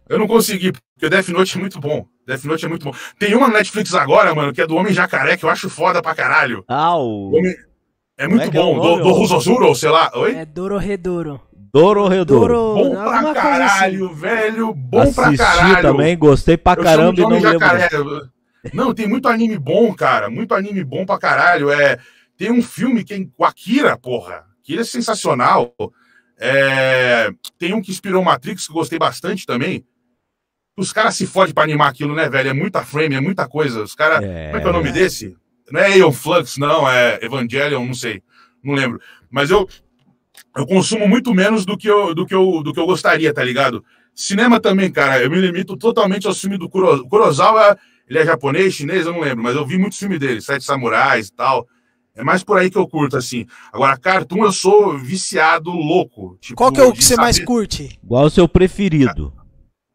Eu não consegui, porque o Death Note é muito bom. Death Note é muito bom. Tem uma Netflix agora, mano, que é do Homem Jacaré, que eu acho foda pra caralho.
Ah,
O Homem- É muito
é é
bom.
nome,
do do
ó?
Rosozuro, sei lá. Oi?
É Dororedoro.
Dororedoro.
Doro-
Bom pra
alguma coisa assim.
caralho, velho. Bom pra
Assisti
caralho.
também, gostei pra
Eu
caramba e não
Homem
lembro.
Jacaré. Não, tem muito anime bom, cara. Muito anime bom pra caralho. É, tem um filme que é o Akira, porra. Akira é sensacional. É, tem um que inspirou Matrix, que gostei bastante também. Os caras se fodem pra animar aquilo, né, velho? É muita frame, é muita coisa. Os caras.
É.
Como é que é o nome desse? Não é Aeon Flux, não, é Evangelion, não sei. Não lembro. Mas eu, eu consumo muito menos do que eu, do, que eu, do que eu gostaria, tá ligado? Cinema também, cara, eu me limito totalmente ao filme do Kuro, Kurosawa. Ele é japonês, chinês, eu não lembro, mas eu vi muitos filmes dele, Sete Samurais e tal. É mais por aí que eu curto, assim. Agora, cartoon eu sou viciado louco. Tipo,
qual que é o que você mais
saber-
curte?
Qual o seu preferido?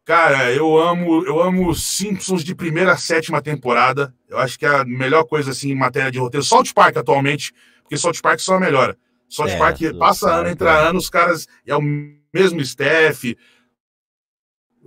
Cara, eu amo, eu amo Simpsons de primeira a sétima temporada. Eu acho que é a melhor coisa assim em matéria de roteiro. South Park atualmente, porque South Park só melhora. South
É,
Park passa ano,
é.
entra ano, os caras é o mesmo staff.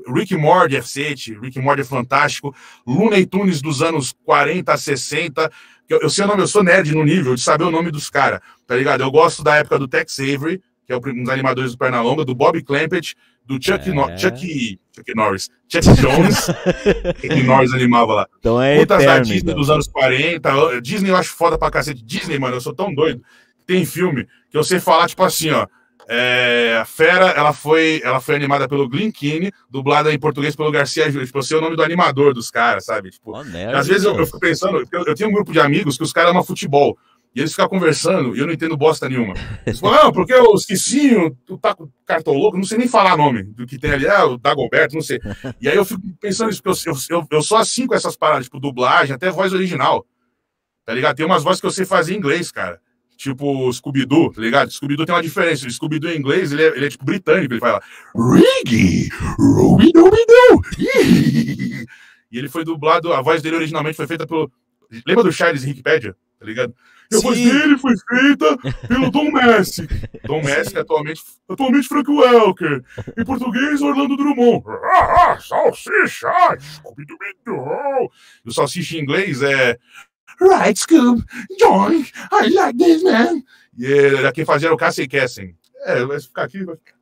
Rick Morty é sete, Rick Morty é fantástico. Looney Tunes dos anos 40 a 60. Eu, eu sei o nome, eu sou nerd no nível de saber o nome dos caras, tá ligado? Eu gosto da época do Tex Avery, que é um dos animadores do Pernalonga, do Bob Clampett, do Chuck,
É.
No- Chuck, Chuck Norris, Chuck Jones, Chuck Norris animava lá.
Então é
Putas
eterno.
Disney
então.
dos anos 40. Disney eu acho foda pra cacete. Disney, mano, eu sou tão doido. Tem filme que eu sei falar, tipo assim, ó. É, a Fera, ela foi, ela foi animada pelo Glenn Keane, dublada em português pelo Garcia Júnior. Tipo, eu sei o nome do animador dos caras, sabe? Tipo,
Ó, nerd,
às vezes eu, eu fico pensando, eu, eu tenho um grupo de amigos que os caras amam futebol. E eles ficam conversando e eu não entendo bosta nenhuma. Eles falam, não, porque o Esquicinho, tu tá com cartão louco, não sei nem falar nome do que tem ali, ah, o Dagoberto, não sei. E aí eu fico pensando isso, porque eu, eu, eu sou assim com essas paradas, tipo, dublagem, até voz original. Tá ligado? Tem umas vozes que eu sei fazer em inglês, cara. Tipo Scooby-Doo, tá ligado? Scooby-Doo tem uma diferença. O Scooby-Doo em inglês, ele é, ele é tipo britânico, ele fala Riggy, Ruby-Dooby-Doo. E ele foi dublado, a voz dele originalmente foi feita pelo. Lembra do Charles Wikipedia? Tá ligado? E a voz dele foi feita pelo Tom Messi. Tom Messi, atualmente, atualmente Frank Welker. Em português, Orlando Drummond. Ah, ah, salsicha! Scooby-Doo. E o salsicha em inglês é. Right, Scoob, John, I like this, man. E ele, quem fazia era o Cassie Kessen. É, vai ficar aqui, vai ficar.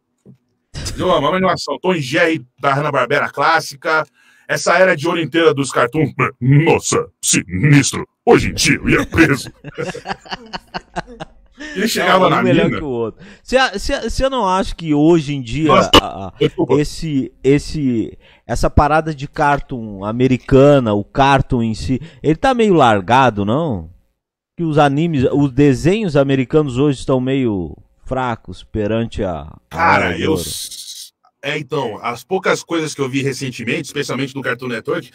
Eu amo, é uma animação. Tom e Jerry da Hanna-Barbera clássica. Essa era de ouro inteira dos cartoons. Nossa, sinistro. Hoje em dia eu ia preso. ele chegava
um
na
melhor
mina.
que o outro. Você não acha que hoje em dia
Nossa.
a- esse, esse, essa parada de cartoon americana, o cartoon em si, ele tá meio largado, não? Que os animes, os desenhos americanos hoje estão meio fracos perante a.
Cara, eu. É, então, as poucas coisas que eu vi recentemente, especialmente no Cartoon Network,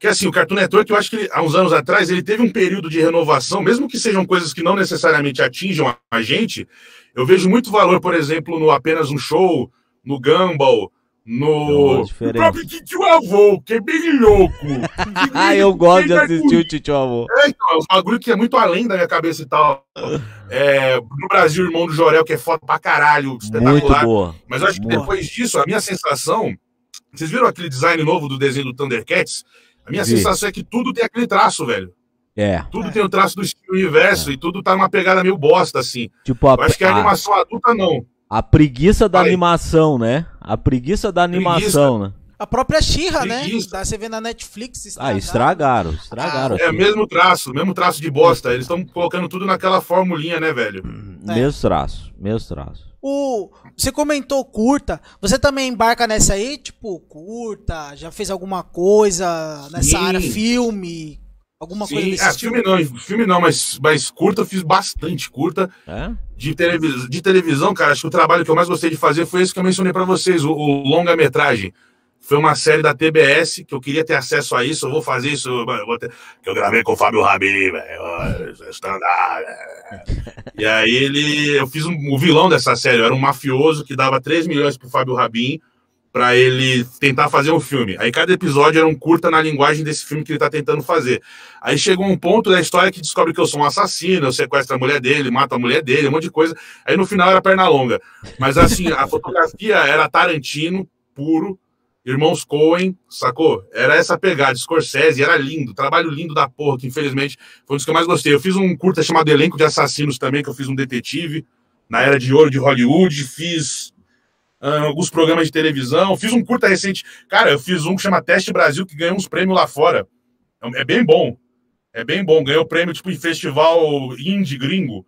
que assim, o Cartoon Network, eu acho que há uns anos atrás, ele teve um período de renovação, mesmo que sejam coisas que não necessariamente atinjam a, gente, eu vejo muito valor, por exemplo, no Apenas um Show, no Gumball, no,
diferente.
próprio Titio Avô, que é bem louco.
Ah, eu gosto de assistir o Titio Avô.
é, então, é um bagulho que é muito além da minha cabeça e tal. É, no Brasil, irmão do Jorel, que é foda pra caralho,
Muito
espetacular.
boa.
Mas eu acho que depois disso, a minha sensação. Vocês viram aquele design novo do desenho do Thundercats? A minha
Vi.
sensação é que tudo tem aquele traço, velho.
É.
Tudo
É.
tem o traço do Universo e tudo tá numa pegada meio bosta, assim.
Tipo, a,
Eu acho que a
a-
animação adulta não.
a preguiça da
Falei.
animação, né? A preguiça da animação, né?
A própria Xirra, né?
Preguiça.
Da, você vê na Netflix.
Ah,
estragado.
estragaram, estragaram.
É o mesmo traço, mesmo traço de bosta. Eles estão colocando tudo naquela formulinha, né, velho?
É.
Mesmo traço, mesmo traço.
O, você comentou curta. Você também embarca nessa aí? Tipo, curta? Já fez alguma coisa nessa
Sim.
área? Filme? Alguma coisa
Sim,
desse
ah,
tipo?
filme não, filme não, mas, mas curta eu fiz bastante curta.
É?
De, televis... de televisão, cara, acho que o trabalho que eu mais gostei de fazer foi esse que eu mencionei pra vocês, o, o longa-metragem. Foi uma série da TBS que eu queria ter acesso a isso, eu vou fazer isso. eu vou ter- eu gravei com o Fábio Rabin, velho. Standard. é. E aí ele. Eu fiz um, o vilão dessa série, eu era um mafioso que dava 3 milhões pro Fábio Rabin pra ele tentar fazer um filme. Aí cada episódio era um curta na linguagem desse filme que ele tá tentando fazer. Aí chegou um ponto da história que descobre que eu sou um assassino, eu sequestro a mulher dele, mato a mulher dele, um monte de coisa. Aí no final era perna longa. Mas assim, a fotografia era Tarantino puro, irmãos Coen, sacou? Era essa pegada, Scorsese, era lindo, trabalho lindo da porra, que infelizmente foi um dos que eu mais gostei. Eu fiz um curta chamado Elenco de Assassinos também, que eu fiz um detetive na era de ouro de Hollywood, fiz ah, alguns programas de televisão, fiz um curta recente. Cara, eu fiz um que chama Teste Brasil, que ganhou uns prêmios lá fora. É bem bom. É bem bom. Ganhou prêmio tipo em festival indie gringo.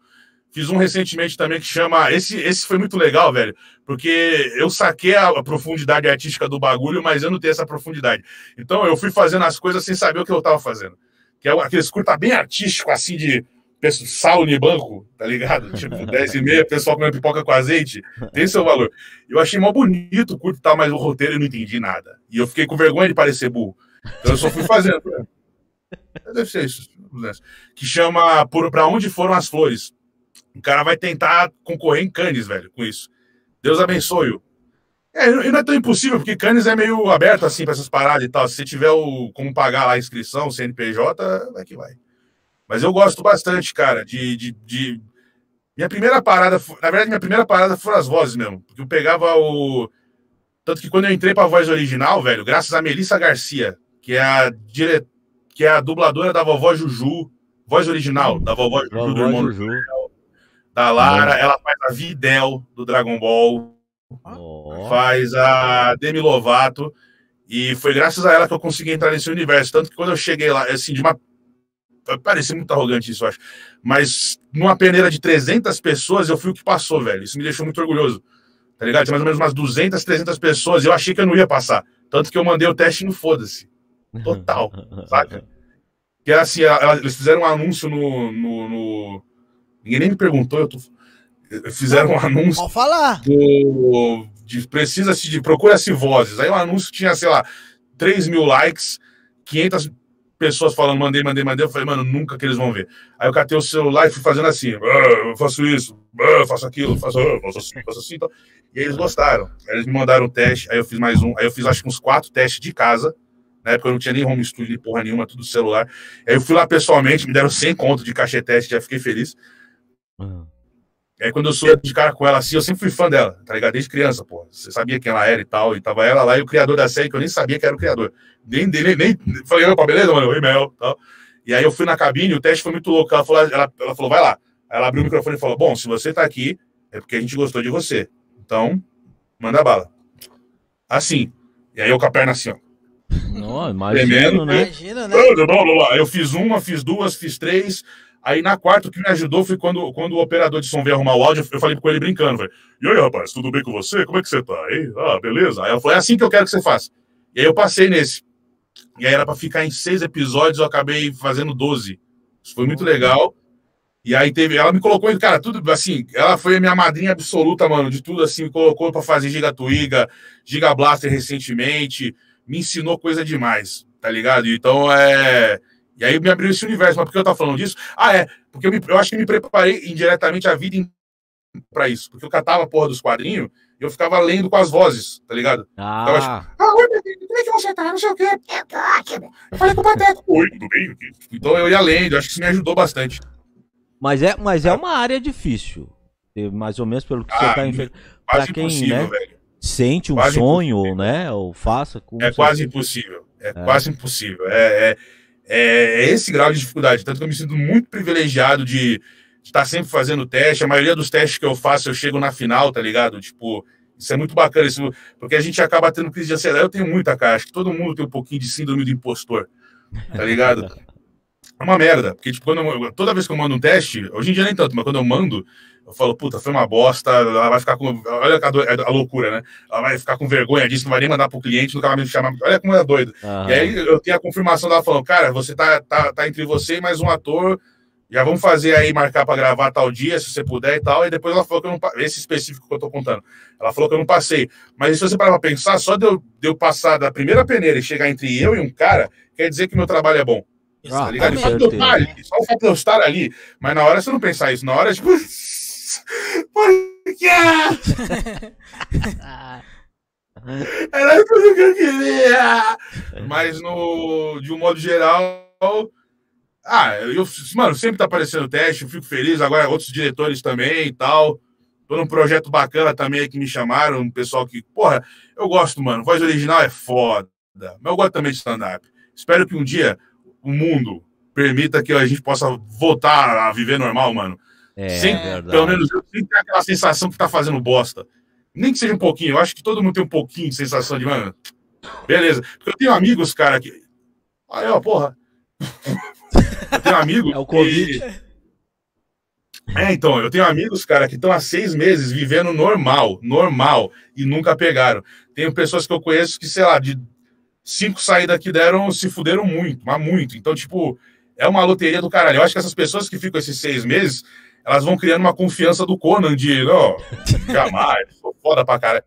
Fiz um recentemente também que chama. Esse, esse foi muito legal, velho. Porque eu saquei a, a profundidade artística do bagulho, mas eu não tenho essa profundidade. Então eu fui fazendo as coisas sem saber o que eu tava fazendo. Que é aqueles curta bem artístico, assim, de sal no banco, tá ligado? Tipo, 10 e meia, pessoal comendo pipoca com azeite. Tem seu valor. Eu achei mó bonito o curto e tal, mas o roteiro eu não entendi nada. E eu fiquei com vergonha de parecer burro. Então eu só fui fazendo. Deve ser isso. né? Que chama Por Pra Onde Foram as Flores. O cara vai tentar concorrer em Cannes, velho, com isso. Deus abençoe-o. É, e não é tão impossível, porque Cannes é meio aberto assim para essas paradas e tal. Se você tiver o, como pagar lá a inscrição, CNPJ, vai que vai. Mas eu gosto bastante, cara, de, de, de- Minha primeira parada, na verdade, minha primeira parada foram as vozes mesmo. Porque eu pegava o. Tanto que quando eu entrei pra voz original, velho, graças a Melissa Garcia, que é a dire... que é a dubladora da vovó Juju, voz original da vovó Juju, do
Vovó
irmão
Juju.
Da Lara, ela faz a Videl do Dragon Ball,
Ó.
faz a Demi Lovato, e foi graças a ela que eu consegui entrar nesse universo. Tanto que quando eu cheguei lá, assim, de uma. Parecia muito arrogante isso, eu acho. Mas numa peneira de 300 pessoas, eu fui o que passou, velho. Isso me deixou muito orgulhoso. Tá ligado? Tinha mais ou menos umas 200, 300 pessoas, e eu achei que eu não ia passar. Tanto que eu mandei o teste no foda-se. Total, saca? Que era assim, eles fizeram um anúncio no, no, no, Ninguém nem me perguntou, eu tô... Fizeram um anúncio.
Pode falar.
Do, de, precisa-se de procura-se vozes. Aí o anúncio tinha, sei lá, 3 mil likes, 500 pessoas falando, mandei, mandei, mandei. Eu falei, mano, nunca que eles vão ver. Aí eu catei o celular e fui fazendo assim: ah, eu faço isso, ah, eu faço aquilo, faço, ah, faço assim, faço assim. Então. E aí eles gostaram. Aí eles me mandaram um teste, aí eu fiz mais um. Aí eu fiz acho que uns quatro testes de casa. Na época eu não tinha nem home studio, porra nenhuma, tudo celular. Aí eu fui lá pessoalmente, me deram 100 conto de cachê teste, já fiquei feliz. Uhum. Aí quando eu sou de cara com ela assim, eu sempre fui fã dela, tá ligado? Desde criança, pô. Você sabia quem ela era e tal. E tava ela lá e o criador da série, que eu nem sabia que era o criador. Nem, nem, nem falei, opa, beleza, mano? Oi, Mel, tal. E aí eu fui na cabine, o teste foi muito louco. Ela falou, ela, ela falou, vai lá. Aí ela abriu o microfone e falou: Bom, se você tá aqui, é porque a gente gostou de você. Então, manda bala. Assim. E aí eu com a perna assim, ó.
Não, imagina, né? Imagina, né?
Aí eu fiz uma, fiz duas, fiz três. Aí na quarta, o que me ajudou foi quando, quando o operador de som veio arrumar o áudio, eu falei com ele brincando, velho. E aí, rapaz, tudo bem com você? Como é que você tá? Aí, ah, beleza. Aí ela falou, é assim que eu quero que você faça. E aí eu passei nesse. E aí era pra ficar em seis episódios, eu acabei fazendo doze. Isso foi muito legal. E aí teve, ela me colocou, cara, tudo assim, ela foi a minha madrinha absoluta, mano, de tudo assim, me colocou para fazer Giga Twiga, Giga Blaster recentemente, me ensinou coisa demais, tá ligado? Então é e aí me abriu esse universo. Mas por que eu tava falando disso? Ah, é. Porque eu, me, eu acho que me preparei indiretamente a vida para isso. Porque eu catava a porra dos quadrinhos e eu ficava lendo com as vozes, tá ligado?
Ah.
Então, tipo, ah, oi, meu filho, como é que você tá? Não sei o quê. Eu tô ótimo. Eu falei com o Pateta. oi, tudo bem? Então eu ia lendo, acho que isso me ajudou bastante.
Mas é, mas é uma área difícil. Mais ou menos pelo que ah, você tá enfrentando. Pra quem né, velho. sente um quase sonho, impossível. né? Ou faça com.
É quase impossível. É, é, quase impossível. É, é, é, é, esse grau de dificuldade. Tanto que eu me sinto muito privilegiado de estar sempre fazendo teste. A maioria dos testes que eu faço, eu chego na final, tá ligado? Tipo, isso é muito bacana, isso, porque a gente acaba tendo crise de ansiedade. Eu tenho muita que todo mundo tem um pouquinho de síndrome do impostor, tá ligado? É uma merda, porque tipo, quando eu, toda vez que eu mando um teste, hoje em dia nem tanto, mas quando eu mando, eu falo, puta, foi uma bosta, ela vai ficar com. Olha a, a, loucura, né? Ela vai ficar com vergonha disso, não vai nem mandar pro cliente, nunca vai me chamar. Olha como é doido. Uhum. E aí eu tenho a confirmação dela falando, cara, você tá, tá, tá entre você e mais um ator. Já vamos fazer aí, marcar para gravar tal dia, se você puder e tal. E depois ela falou que eu não. Esse específico que eu tô contando. Ela falou que eu não passei. Mas se você parar pra pensar, só de eu, de eu passar da primeira peneira e chegar entre eu e um cara, quer dizer que meu trabalho é bom. Ah, tá ligado? Só, de eu estar ali, só o fato de eu estar ali. Mas na hora você não pensar isso. Na hora, tipo. Por quê? Era tudo que eu queria. Mas no, de um modo geral, ah, eu, mano, sempre tá aparecendo teste, eu fico feliz. Agora, outros diretores também e tal. Tô num projeto bacana também que me chamaram, um pessoal que, porra, eu gosto, mano. Voz original é foda. Mas eu gosto também de stand-up. Espero que um dia o mundo permita que a gente possa voltar a viver normal, mano.
É, sem,
pelo menos eu sem ter aquela sensação que tá fazendo bosta. Nem que seja um pouquinho, eu acho que todo mundo tem um pouquinho de sensação de, mano, beleza. Porque eu tenho amigos, cara, que. Aí, ó, porra. eu tenho amigos.
É o Covid.
Que... É, então, eu tenho amigos, cara, que estão há seis meses vivendo normal, normal, e nunca pegaram. Tenho pessoas que eu conheço que, sei lá, de cinco saídas que deram, se fuderam muito, mas muito. Então, tipo, é uma loteria do caralho. Eu acho que essas pessoas que ficam esses seis meses, elas vão criando uma confiança do Conan de, não, jamais, sou foda pra caralho.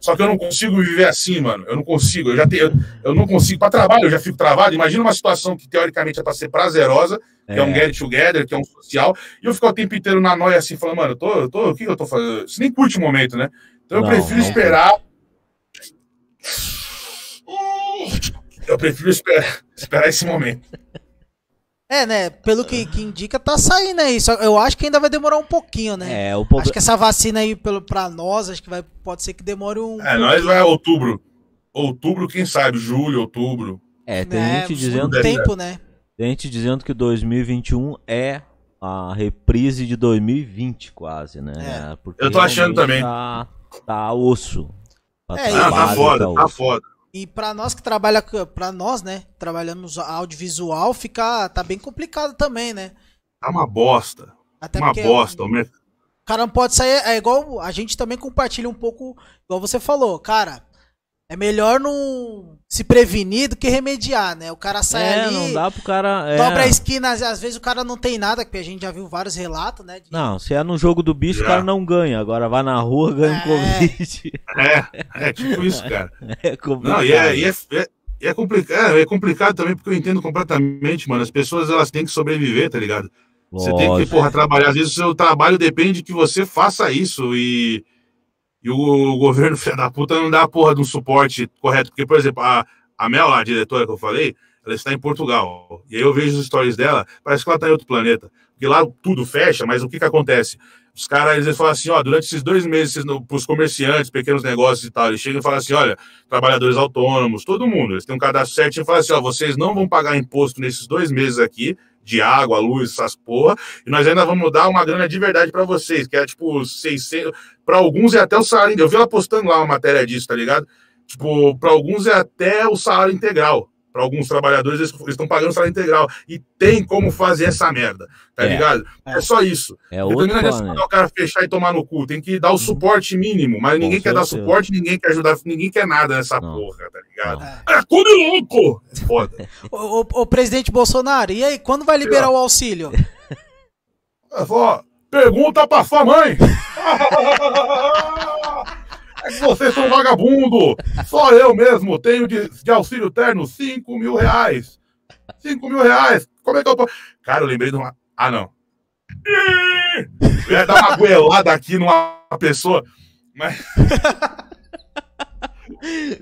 Só que eu não consigo viver assim, mano. Eu não consigo. Eu já tenho, eu não consigo. Para trabalho, eu já fico travado. Imagina uma situação que teoricamente é para ser prazerosa, que é. é um get together, que é um social, e eu fico o tempo inteiro na noia assim, falando, mano, eu tô, eu tô, o que eu tô fazendo? Você nem curte o momento, né? Então eu não, prefiro não. esperar. Eu prefiro esperar, esperar esse momento.
É, né? Pelo que, que, indica, tá saindo aí. Só eu acho que ainda vai demorar um pouquinho, né?
É, o
Acho que essa vacina aí, pelo, pra nós, acho que vai, pode ser que demore um.
É, nós vai outubro. Outubro, quem sabe? Julho, outubro.
É, tem é, gente dizendo.
tempo, né?
Tem gente dizendo que 2021 é a reprise de 2020, quase, né?
É. Porque eu tô achando também.
Tá, tá osso.
Tá é, tá foda, tá, tá foda.
E para nós que trabalha para nós, né, trabalhamos audiovisual, fica tá bem complicado também, né?
Tá uma bosta. Até uma bosta, o
cara não pode sair, é igual a gente também compartilha um pouco, igual você falou, cara, é melhor não se prevenir do que remediar, né? O cara sai
é,
ali,
não dá pro cara. É...
dobra a esquina, às às vezes o cara não tem nada, porque a gente já viu vários relatos, né? de-
Não, se é no jogo do bicho,
Já.
o cara não ganha. Agora vai na rua, ganha
É.
Covid.
É, é tipo isso, cara.
É complicado.
Não, e é, e é, é, é complicado, é complicado também porque eu entendo completamente, mano. As pessoas elas têm que sobreviver, tá ligado? Você tem que,
Lógico.
porra, trabalhar. Às vezes o seu trabalho depende que você faça isso e, e o, governo, filho da puta, não dá a porra de um suporte correto. Porque, por exemplo, a, a Mel, a diretora que eu falei, ela está em Portugal. E aí eu vejo os stories dela, parece que ela está em outro planeta. Porque lá tudo fecha, mas o que que acontece? Os caras, eles falam assim, ó, durante esses dois meses, para os comerciantes, pequenos negócios e tal, eles chegam e falam assim, olha, trabalhadores autônomos, todo mundo, eles têm um cadastro certinho e falam assim, ó, vocês não vão pagar imposto nesses dois meses aqui, de água, luz, essas porra, e nós ainda vamos dar uma grana de verdade para vocês, que é tipo 600, para alguns é até o salário, eu vi ela postando lá uma matéria disso, tá ligado? Tipo, para alguns é até o salário integral. Para alguns trabalhadores, eles estão pagando salário integral. E tem como fazer essa merda, tá
É.
ligado?
É.
É só isso.
É outro
não mandar o cara fechar e tomar no cu. Tem que dar o suporte mínimo. Mas
Com
ninguém quer dar suporte, ninguém quer ajudar, ninguém quer nada nessa
Não.
porra, tá ligado?
É.
É tudo louco! É Foda.
Ô, ô, ô, presidente Bolsonaro, e aí, quando vai liberar o auxílio?
É pergunta pra sua mãe. É que vocês são vagabundo. Só eu mesmo tenho de, de auxílio terno 5 mil reais. 5 mil reais. Como é que eu posso. Cara, eu lembrei de uma. Ah, não. Eu ia dar uma goelada aqui numa pessoa. Mas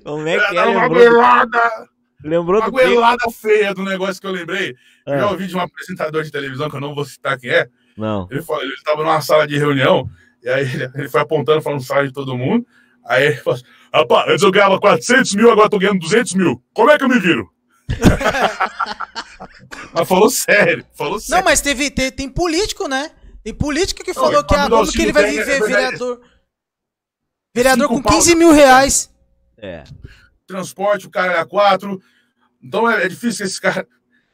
Como
eu
é que é?
dar uma
Lembrou,
goelada.
lembrou
Uma
do
goelada feia do negócio que eu lembrei. Eu
É.
já ouvi de um apresentador de televisão, que eu não vou citar quem é.
Não.
Ele falou, ele estava numa sala de reunião, e aí ele, ele foi apontando, falando o salário de todo mundo. Aí ele falou assim, rapaz, antes eu ganhava 400 mil, agora eu tô ganhando 200 mil. Como é que eu me viro? mas falou sério, falou
Não,
sério.
mas teve, te- tem político, né? Tem político que
Não,
falou
e
que, ah, como que ele vai viver
é
vereador. Vereador com
pau,
15
né?
mil reais.
É.
Transporte, o cara é a quatro. Então é, é difícil esse cara...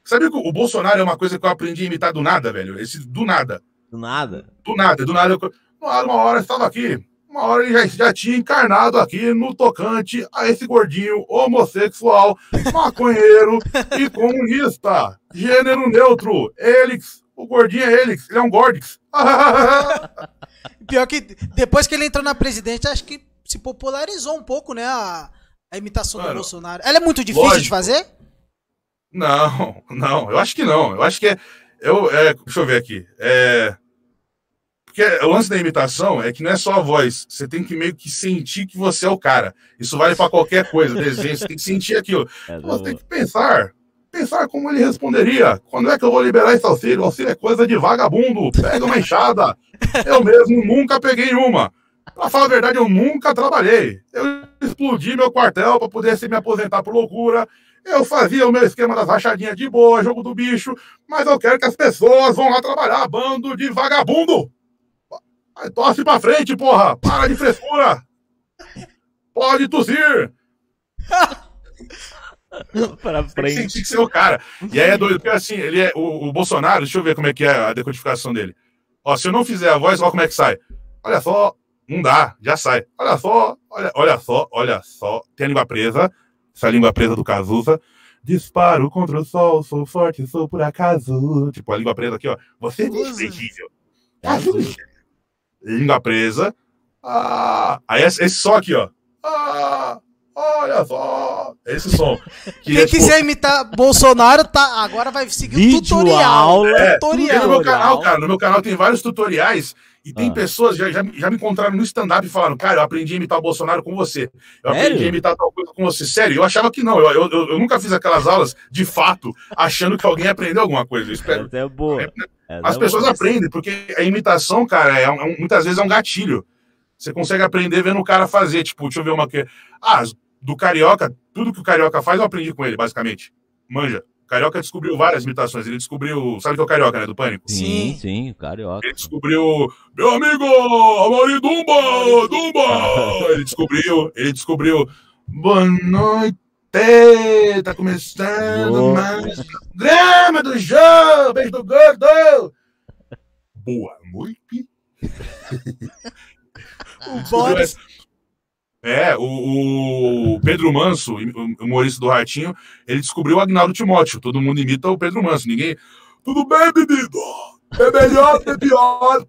Sabia que o Bolsonaro é uma coisa que eu aprendi a imitar do nada, velho? Esse do nada.
Do nada.
Do nada, do nada. Eu, uma hora, uma hora eu estava aqui. Uma hora ele já, já tinha encarnado aqui no tocante a esse gordinho homossexual, maconheiro e comunista. Gênero neutro. Elix. O gordinho é Elix. Ele é um Gordix.
Pior que depois que ele entrou na presidente, acho que se popularizou um pouco, né? A, a imitação do
Mano,
Bolsonaro. Ela é muito difícil de
lógico.
fazer?
Não, não, eu acho que não. Eu acho que é. Eu, é deixa eu ver aqui. É, porque o lance da imitação é que não é só a voz. Você tem que meio que sentir que você é o cara. Isso vale pra qualquer coisa, desenho. Você tem que sentir aquilo.
É,
Você tem que pensar. Pensar como ele responderia. Quando é que eu vou liberar esse auxílio? O auxílio é coisa de vagabundo. Pega uma enxada. Eu mesmo nunca peguei uma. Pra falar a verdade, eu nunca trabalhei. Eu explodi meu quartel pra poder se me aposentar por loucura. Eu fazia o meu esquema das rachadinhas de boa, jogo do bicho, mas eu quero que as pessoas vão lá trabalhar, bando de vagabundo. Vai, tosse pra frente, porra! Para de frescura! Pode tossir!
Pra
Tem que
frente.
sentir que ser o cara. E aí é doido, porque assim, ele é. O, o Bolsonaro, deixa eu ver como é que é a decodificação dele. Ó, se eu não fizer a voz, olha como é que sai. Olha só, não dá, já sai. Olha só, olha, olha só, olha só. Tem a língua presa, essa língua presa do Cazuza. Disparo contra o sol, sou forte, sou por acaso. Tipo, a língua presa aqui, ó. Você é desprezível. Cazuza. Língua presa. Ah, aí esse, esse só aqui, ó. Ah, olha só. Esse som. Que
Quem
é, tipo,
quiser imitar Bolsonaro, tá, agora vai seguir o tutorial.
aula.
É,
tutorial.
no meu canal, cara, no meu canal tem vários tutoriais e tem
Ah.
pessoas já, já, já me encontraram no stand-up e falaram, cara, eu aprendi a imitar o Bolsonaro com você. Eu
Sério?
aprendi a imitar tal coisa com você. Sério, eu achava que não. Eu, eu, eu- eu nunca fiz aquelas aulas de fato, achando que alguém aprendeu alguma coisa. Eu espero.
Essa é boa. Essa
As
é
pessoas
boa.
aprendem, porque a imitação, cara, é um- é um- muitas vezes é um gatilho. Você consegue aprender vendo o cara fazer. Tipo, deixa eu ver uma que. Ah, do carioca, tudo que o carioca faz, eu aprendi com ele, basicamente. Manja. O carioca descobriu várias imitações. Ele descobriu. Sabe o que é o carioca, né? Do pânico?
Sim,
Sim.
sim, carioca.
Ele descobriu. Meu amigo, Amaury Dumba! Dumba! Ele descobriu. Ele descobriu. Boa noite! Tá começando
Boa.
mais programa do jogo! Beijo do gordo! Boa noite!
O Boris,
É, o, o Pedro Manso, o humorista do Ratinho, ele descobriu o Agnaldo Timóteo. Todo mundo imita o Pedro Manso. Ninguém. Tudo bem, menino? É melhor, é pior.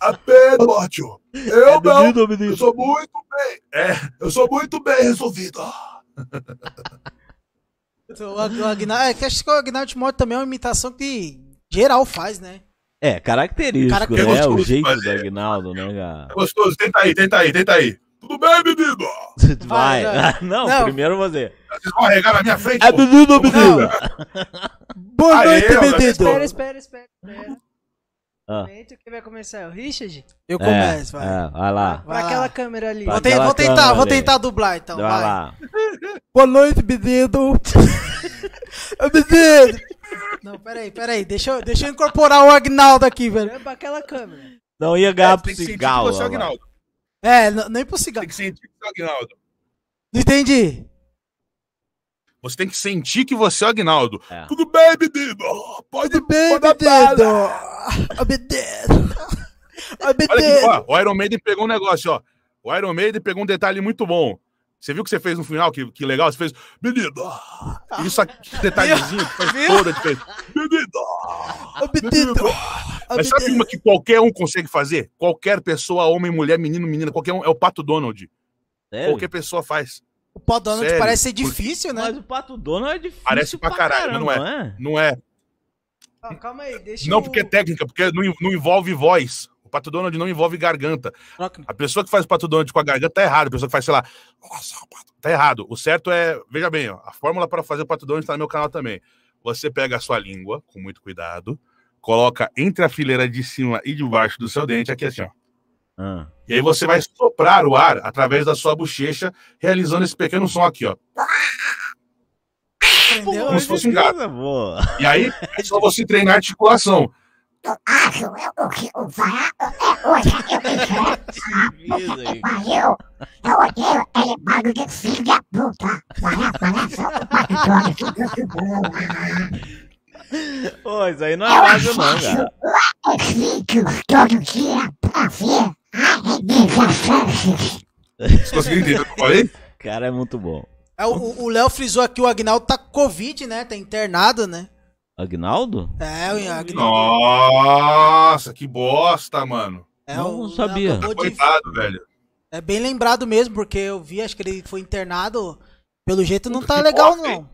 A Pedro, Timóteo. Eu
É
não.
menino, menino.
Eu sou muito bem. É, eu sou muito bem resolvido.
O Ag- o Agnaldo, é que acho que o Agnaldo Timóteo também é uma imitação que geral faz, né?
É, característico,
Característico.
né? O jeito do. Agnaldo, né, cara?
É gostoso. Tenta aí, tenta aí, tenta aí. Tudo bem, menino?
Vai.
vai.
Não,
Não.
primeiro você.
Vocês vão arregar na minha frente.
É menino, menino.
Boa
Aê,
noite, menino.
Espera, espera, espera. espera.
Ah.
Momento, Quem vai começar é o Richard?
Eu
É,
começo, vai.
é, vai lá.
Pra
Vai lá.
aquela câmera ali.
Vai.
Vou,
Aquela
vou tentar,
câmera
vou
ali.
tentar dublar então.
Vai
Vai.
lá.
Boa noite, menino. Menino. Não, peraí, peraí. Deixa eu, deixa eu incorporar o Agnaldo aqui, velho.
Olha pra aquela câmera.
Não ia ganhar pro
Tem que sentir que
cigarro.
você é o
lá.
É, nem pro cigarro.
Tem que sentir que você é o Agnaldo.
Não entendi.
Você tem que sentir que você é o Agnaldo.
É.
Tudo bem, menino? Pode
Tudo bem, menino?
Olha aqui, ó, o Iron Maiden pegou um negócio, ó. O Iron Maiden pegou um detalhe muito bom. Você viu o que você fez no final? Que, que legal? Você fez, menino. Isso aqui, detalhezinho que faz toda a diferença. Menino.
Ô, menino. Ô,
Mas sabe uma que qualquer um consegue fazer? Qualquer pessoa, homem, mulher, menino, menina, qualquer um, é o Pato Donald.
Sério?
Qualquer pessoa faz.
O pó Donald
Sério?
parece ser
Porque-
difícil, né?
Mas o Pato Donald é difícil
Parece pra caralho, mas não
caramba,
Não é.
Ó, calma aí, deixa
Não
eu...
porque é técnica, porque não, não envolve voz. O Pato Donald não envolve garganta. A pessoa que faz o Pato Donald com a garganta tá errado. A pessoa que faz, sei lá, tá errado. O certo é, veja bem, ó, a fórmula para fazer o Pato Donald tá no meu canal também. Você pega a sua língua, com muito cuidado, coloca entre a fileira de cima e de baixo do seu dente, aqui assim, ó.
Ah.
E aí você vai soprar o ar através da sua bochecha, realizando esse pequeno som aqui, ó.
Entendeu?
Como se fosse um gato.
Boa.
E aí é só você treinar a articulação.
Isso aí.
Eu, eu odeio aquele bagulho de filho da puta. Vai aparecer o Pato
Pô, isso aí não é fácil não, cara.
Eu fico todo dia pra ver a realização.
Vocês conseguiram entender o que eu falei?
Cara, é muito bom.
É, o o Léo frisou aqui, o Agnaldo tá com Covid, né? Tá internado, né?
Agnaldo?
É, o Agnaldo.
Nossa, que bosta, mano.
É,
Não
o-
sabia.
de-
Coitado, velho.
É bem lembrado mesmo, porque eu vi, acho que ele foi internado. Pelo jeito não
Puta,
tá legal,
bosta, hein?
não.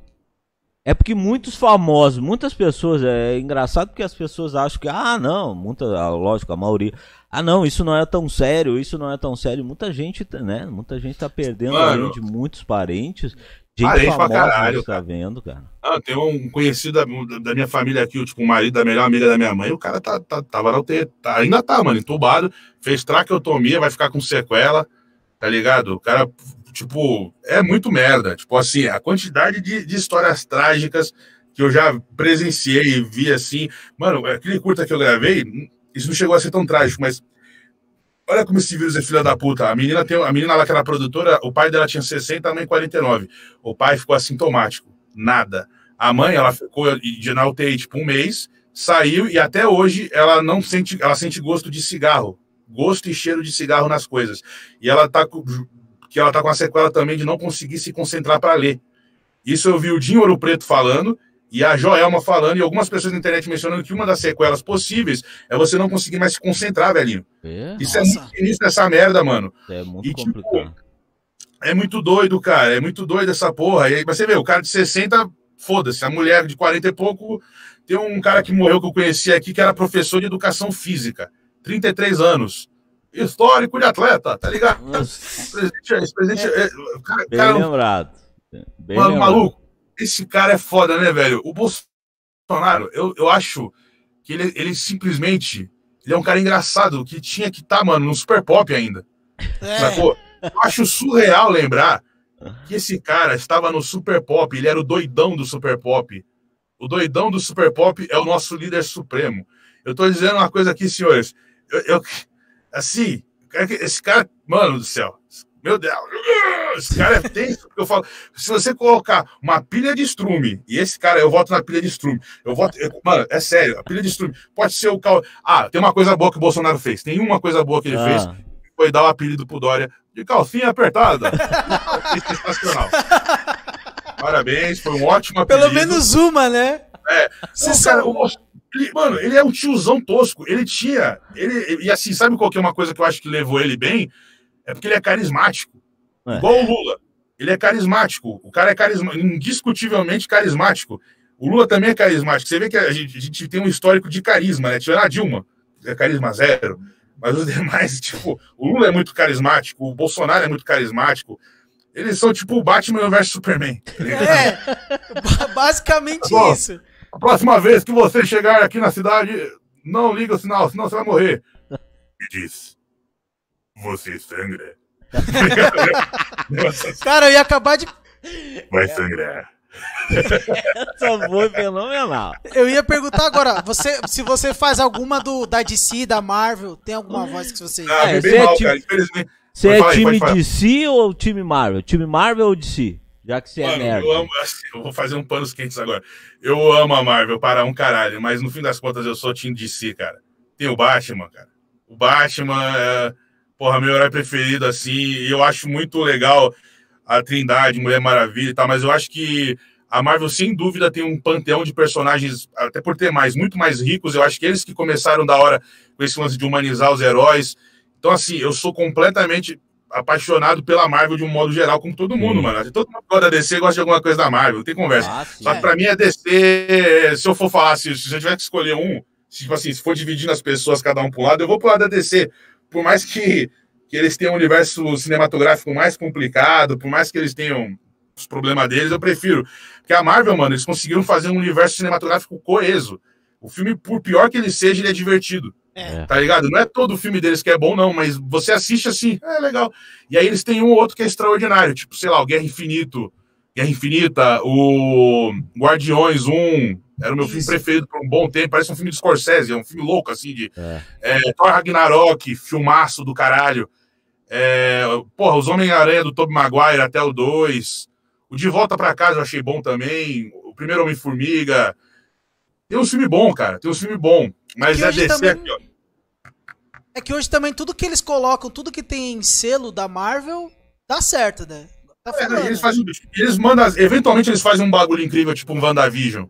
É porque muitos famosos, muitas pessoas, é engraçado porque as pessoas acham que, ah, não, muita, ah, lógico, a maioria, ah, não, isso não é tão sério, isso não é tão sério. Muita gente, né, muita gente tá perdendo
Mano.
além de muitos parentes. Gente
Parente pra
famosa
caralho,
tá vendo, cara.
Ah, tem um conhecido da, da minha família aqui, o, tipo, o marido da melhor amiga da minha mãe. O cara tá, tá, tava na UTI, tá, ainda tá, mano, entubado. Fez traqueotomia, vai ficar com sequela, tá ligado? O cara, tipo, é muito merda. Tipo assim, a quantidade de, de histórias trágicas que eu já presenciei e vi assim. Mano, aquele curta que eu gravei, isso não chegou a ser tão trágico, mas. Olha como esse vírus é filha da puta. A menina, tem, a menina lá que era produtora, o pai dela tinha 60, a mãe 49. O pai ficou assintomático. Nada. A mãe, ela ficou de na UTI tipo um mês, saiu e até hoje ela não sente, ela sente gosto de cigarro, gosto e cheiro de cigarro nas coisas. E ela tá com, que ela tá com a sequela também de não conseguir se concentrar para ler. Isso eu vi o Dinho Ouro Preto falando e a Joelma falando e algumas pessoas na internet mencionando que uma das sequelas possíveis é você não conseguir mais se concentrar, velhinho.
É,
Isso
Nossa.
é muito início dessa merda, mano.
é muito
E, tipo,
complicado.
É muito doido, cara. É muito doido essa porra. E aí, mas você vê, o cara de 60, foda-se. A mulher de 40 e pouco. Tem um cara que morreu que eu conheci aqui, que era professor de educação física. 33 anos. Histórico de atleta, tá ligado?
Nossa,
Esse presidente, esse presidente é, cara,
bem
cara,
lembrado. Bem
mano,
lembrado.
maluco. Esse cara é foda, né, velho? O Bolsonaro, eu, eu acho que ele, ele simplesmente. Ele é um cara engraçado que tinha que estar, mano, no Super Pop ainda.
É,
Sacou? Eu acho surreal lembrar que esse cara estava no Super Pop, ele era o doidão do Super Pop. O doidão do Super Pop é o nosso líder supremo. Eu tô dizendo uma coisa aqui, senhores. Eu, eu- assim, esse cara, mano do céu, meu Deus, esse cara é tenso. porque Eu falo, se você colocar uma pilha de estrume, e esse cara, eu voto na pilha de estrume. Eu voto, eu- mano, é sério, a pilha de estrume pode ser o cal. Ah, tem uma coisa boa que o Bolsonaro fez. Tem uma coisa boa que ele fez
Ah,
foi dar o apelido pro Dória de calcinha apertada. Foi sensacional. Parabéns, foi um ótimo apelido.
Pelo menos uma, né?
É. Não,
sabe-
cara, o- ele- mano, ele é um tiozão tosco. Ele tinha. Ele, e assim, sabe qual que é uma coisa que eu acho que levou ele bem? É porque ele é carismático.
É.
Igual o Lula. Ele é carismático. O cara é carisma, indiscutivelmente carismático. O Lula também é carismático. Você vê que a gente, a gente tem um histórico de carisma, né? Tirando a Dilma, que é carisma zero. Mas os demais, tipo, o Lula é muito carismático, o Bolsonaro é muito carismático. Eles são tipo o Batman versus Superman. tá?
É, ba- basicamente
Bom.
isso.
A próxima vez que você chegar aqui na cidade, não liga o sinal, senão você vai morrer. Me diz. Você sangra. Nossa,
Cara, eu ia acabar de.
vai sangrar.
Essa foi fenomenal.
Eu ia perguntar agora, você, se você faz alguma do, da DC, da Marvel, tem alguma voz que você.
Ah,
É, você é
mal. Infelizmente.
Você é
falar
time. DC ou time Marvel? Time Marvel ou DC? Já que você é
Mano,
nerd.
eu amo. assim, eu vou fazer um panos quentes agora. Eu amo a Marvel para um caralho, mas no fim das contas eu sou time DC, cara. Tem o Batman, cara. O Batman é, porra, meu herói preferido, assim, e eu acho muito legal a Trindade, Mulher Maravilha e tal, mas eu acho que a Marvel, sem dúvida, tem um panteão de personagens, até por ter mais, muito mais ricos. Eu acho que eles que começaram da hora com esse lance de humanizar os heróis. Então, assim, eu sou completamente apaixonado pela Marvel de um modo geral, como todo mundo,
Sim.
mano. Todo mundo que gosta da DC gosta de alguma coisa da Marvel, não tem conversa.
Ah, sim.
Só que pra mim é DC, se eu for falar, se, se eu tiver que escolher um, se, tipo assim, se for dividindo as pessoas, cada um pro lado, eu vou pro lado da DC. Por mais que, que eles tenham um universo cinematográfico mais complicado, por mais que eles tenham os problemas deles, eu prefiro. Porque a Marvel, mano, eles conseguiram fazer um universo cinematográfico coeso. O filme, por pior que ele seja, ele é divertido.
É.
Tá ligado? Não é todo filme deles que é bom, não, mas você assiste assim, é legal. E aí eles têm um ou outro que é extraordinário, tipo, sei lá, o Guerra Infinito, Guerra Infinita, o Guardiões 1, era o meu filme preferido por um bom tempo, parece um filme de Scorsese, é um filme louco, assim, de
É.
é, Thor Ragnarok, filmaço do caralho. É, porra, os Homem-Aranha do Tobey Maguire até o 2. O De Volta pra Casa eu achei bom também. O primeiro Homem-Formiga. Tem um filme bom, cara. Tem um filme bom. Mas é DC
também-
aqui, ó.
É que hoje também tudo que eles colocam, tudo que tem selo da Marvel, dá certo, né? Tá
É, eles fazem. Eles mandam. Eventualmente eles fazem um bagulho incrível, tipo um WandaVision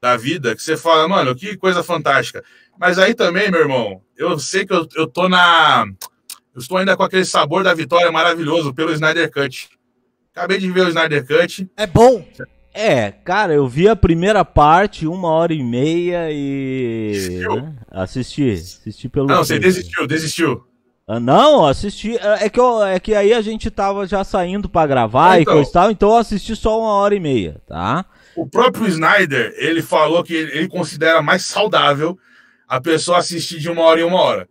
da vida, que você fala, mano, que coisa fantástica. Mas aí também, meu irmão, eu sei que eu, eu tô na. Eu estou ainda com aquele sabor da vitória maravilhoso pelo Snyder Cut. Acabei de ver o Snyder Cut.
É bom.
É, cara, eu vi a primeira parte, uma hora e meia e.
Assistiu?
né? Assisti. Assisti pelo.
Não, você
tempo.
desistiu, desistiu.
Ah, não, assisti. É é que, eu- é que aí a gente tava já saindo pra gravar
Então.
e coisa e tal, então eu assisti só uma hora e meia, tá?
O próprio Snyder, ele falou que ele, considera mais saudável a pessoa assistir de uma hora em uma hora.